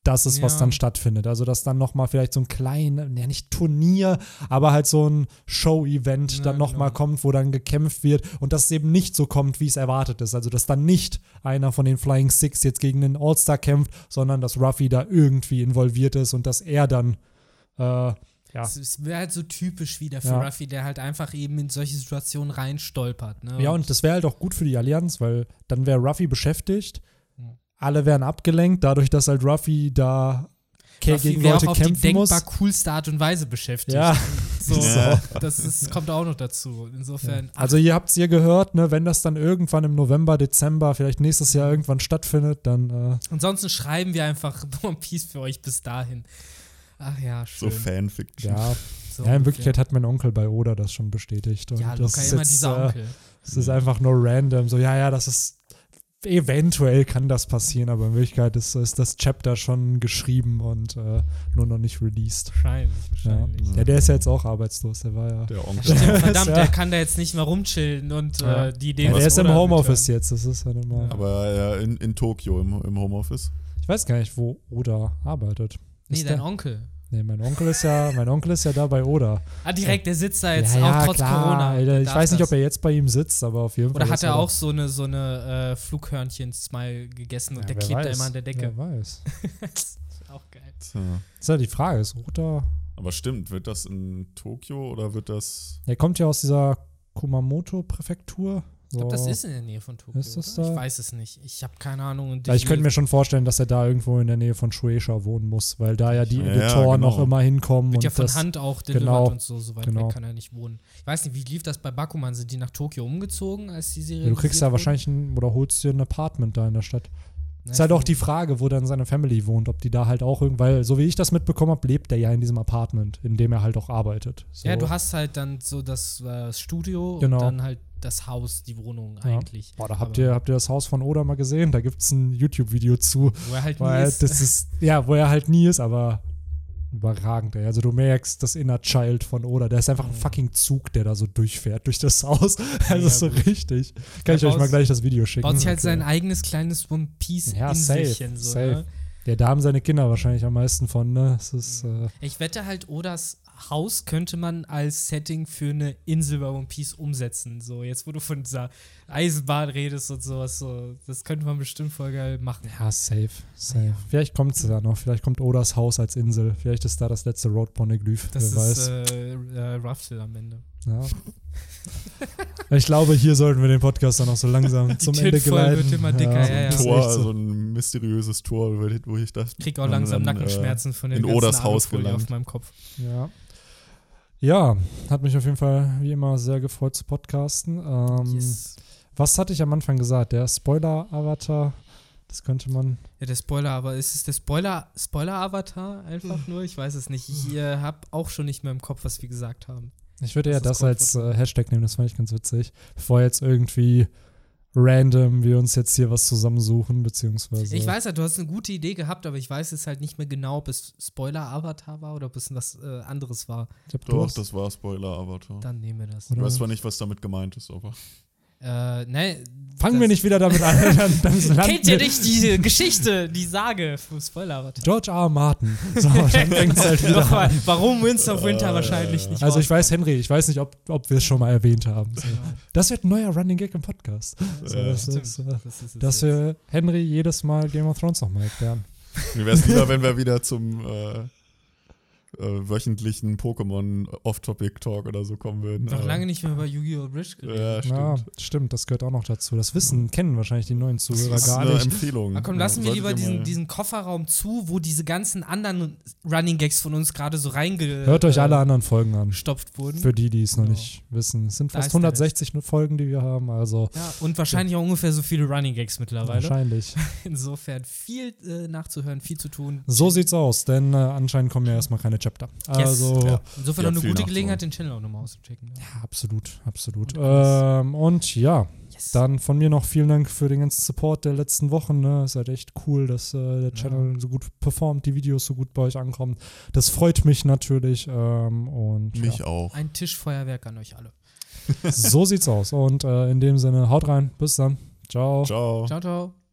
das ist, ja. was dann stattfindet. Also, dass dann nochmal vielleicht so ein kleines, ja nicht Turnier, aber halt so ein Show-Event ja, dann nochmal genau. kommt, wo dann gekämpft wird und dass es eben nicht so kommt, wie es erwartet ist. Also, dass dann nicht einer von den Flying Six jetzt gegen den All-Star kämpft, sondern dass Ruffy da irgendwie involviert ist und dass er dann äh, ja. Es wäre halt so typisch wieder für ja. Ruffy, der halt einfach eben in solche Situationen reinstolpert. Ne? Ja, und das wäre halt auch gut für die Allianz, weil dann wäre Ruffy beschäftigt alle werden abgelenkt, dadurch, dass halt Ruffy da Ruffy gegen Leute auch kämpfen auf die denkbar muss. coolste Art und Weise beschäftigt. Ja. So, ja. Das ist, kommt auch noch dazu. Insofern. Ja. Also ihr habt es hier gehört, ne, wenn das dann irgendwann im November, Dezember, vielleicht nächstes Jahr irgendwann stattfindet, dann. Äh Ansonsten schreiben wir einfach One Piece für euch bis dahin. Ach ja, schön. So Fanfiction. Ja. So ja, in Wirklichkeit hat mein Onkel bei Oda das schon bestätigt. Und ja, das immer jetzt, dieser äh, Onkel. Es ist einfach nur random. So, ja, ja, das ist eventuell kann das passieren, aber in Wirklichkeit ist, ist das Chapter schon geschrieben und äh, nur noch nicht released. Wahrscheinlich, wahrscheinlich. Ja. ja. der ist ja jetzt auch arbeitslos, der war ja. Der Onkel. Stimmt, verdammt, der kann da jetzt nicht mehr rumchillen und ja. äh, die Idee. Ja, der ist im Homeoffice jetzt, das ist halt immer. Aber äh, in, in Tokio im, im Homeoffice. Ich weiß gar nicht, wo Oda arbeitet. Nee, Ist dein der- Onkel. Nee, mein Onkel ist ja, mein Onkel ist ja da bei Oda. Ah, direkt, der sitzt da jetzt ja, ja, auch trotz klar, Corona. Alter. Ich weiß nicht, das. ob er jetzt bei ihm sitzt, aber auf jeden Fall. Oder hat ist er da. auch so eine, so eine äh, Flughörnchen-Smile gegessen und Ja, der klebt da weiß. immer an der Decke. Wer weiß. auch geil. Tja. ist ja die Frage, ist Oda. Aber stimmt, wird das in Tokio oder wird das. Er kommt ja aus dieser Kumamoto-Präfektur. Ich glaube, das So. ist in der Nähe von Tokio. Ist das oder? da? Ich weiß es nicht. Ich habe keine Ahnung. Und Ja, ich könnte mir schon vorstellen, dass er da irgendwo in der Nähe von Shueisha wohnen muss, weil da ja die Ja, Editoren genau. noch immer hinkommen. Wird und ja von das, Hand auch delivered genau, und so, so weit genau. weg kann er nicht wohnen. Ich weiß nicht, wie lief das bei Bakuman? Sind die nach Tokio umgezogen, als die Serie Ja, du kriegst ja wahrscheinlich ein, oder holst dir ein Apartment da in der Stadt. Ist halt auch die Frage, wo dann seine Family wohnt, ob die da halt auch irgendwie, weil so wie ich das mitbekommen habe, lebt er ja in diesem Apartment, in dem er halt auch arbeitet. So. Ja, du hast halt dann so das äh, Studio Genau. und dann halt das Haus, die Wohnung Ja. eigentlich. Boah, da habt Aber ihr, habt ihr das Haus von Oda mal gesehen? Da gibt es ein YouTube-Video zu, Wo er halt nie ist. das ist, ja, wo er halt nie ist, aber überragend, ey. Also du merkst das Inner Child von Oda. Der ist einfach ein Mhm. fucking Zug, der da so durchfährt durch das Haus. Also Ja, so gut. richtig. Kann ich Er euch mal gleich das Video schicken. Baut sich halt Okay. sein eigenes kleines One Piece Ja, safe, Inselchen so. safe. Ne? Ja, da haben seine Kinder wahrscheinlich am meisten von, ne? Ist, äh, Ich wette halt, Odas Haus könnte man als Setting für eine Insel bei One Piece umsetzen. So, jetzt wo du von dieser Eisenbahn redest und sowas, so, das könnte man bestimmt voll geil machen. ja, safe, safe. Ja. Vielleicht kommt es ja noch. Vielleicht kommt Odas Haus als Insel. Vielleicht ist da das letzte Road Poneglyph. Das Wer ist weiß. äh, äh, Ruffle am Ende. Ja. ich glaube, hier sollten wir den Podcast dann auch so langsam zum Ende geleiten. wird immer dicker, ja, ja. das ist Tor, so. so ein mysteriöses Tor, wo ich- dachte. Krieg auch langsam dann, Nackenschmerzen von der in Odas Haus gelangt. auf meinem Kopf. Ja. Ja, hat mich auf jeden Fall wie immer sehr gefreut zu podcasten. Ähm, Yes. Was hatte ich am Anfang gesagt? Der Spoiler-Avatar, das könnte man. Ja, der Spoiler, aber ist es der Spoiler, Spoiler-Avatar einfach nur? Ich weiß es nicht. Ich äh, habe auch schon nicht mehr im Kopf, was wir gesagt haben. Ich würde Das eher das Grund, als äh, Hashtag nehmen, das fand ich ganz witzig. Bevor jetzt irgendwie random wir uns jetzt hier was zusammensuchen, beziehungsweise. Ich weiß ja, du hast eine gute Idee gehabt, aber ich weiß jetzt halt nicht mehr genau, ob es Spoiler-Avatar war oder ob es was äh, anderes war. Doch, das war Spoiler-Avatar. Dann nehmen wir das. Ich weiß zwar nicht, was damit gemeint ist, aber. Äh, ne, Fangen wir nicht wieder damit an. Dann, dann Kennt ihr nicht die Geschichte, die Sage vom Spoiler-Avatar? George R. R. Martin. So, dann halt wieder Nochmal, an. warum Winds of Winter wahrscheinlich nicht Also ich weiß. Henry, ich weiß nicht, ob, ob wir es schon mal erwähnt haben. So. Das wird ein neuer Running Gag im Podcast. So, Ja, das ist, äh, Das ist dass wir Henry jedes Mal Game of Thrones nochmal erklären. Mir wäre es lieber, wenn wir wieder zum äh, äh, wöchentlichen Pokémon Off-Topic-Talk oder so kommen würden. Noch lange nicht mehr über Yu-Gi-Oh! Bridge geredet. Ja, stimmt. Ja, stimmt, das gehört auch noch dazu. Das Wissen kennen wahrscheinlich die neuen Zuhörer das ist gar eine nicht. Empfehlung. Na komm, Ja, lassen wir solltet lieber diesen, diesen Kofferraum zu, wo diese ganzen anderen Running Gags von uns gerade so reinge... Hört euch äh, alle anderen Folgen an. gestopft wurden. Für die, die es noch Genau. nicht wissen. Es sind Da fast ist der 160 Folgen, die wir haben, also ja, und wahrscheinlich auch ungefähr so viele Running Gags mittlerweile. wahrscheinlich. Insofern viel äh, nachzuhören, viel zu tun. So sieht's aus, denn äh, anscheinend kommen ja erstmal keine Chapter. Also, Ja. ja, Insofern Ja, noch eine gute. Gelegenheit, den Channel auch nochmal auszuchecken. Ja. absolut, absolut. Und. Ähm, und ja, Yes. dann von mir noch vielen Dank für den ganzen Support der letzten Wochen. Ne? Ist halt echt cool, dass äh, der Channel so gut performt, die Videos so gut bei euch ankommen. Das freut mich natürlich. Ähm, und Mich ja, auch. Ein Tischfeuerwerk an euch alle. so sieht's aus. Und äh, in dem Sinne, haut rein. Bis dann. Ciao. Ciao. Ciao, ciao.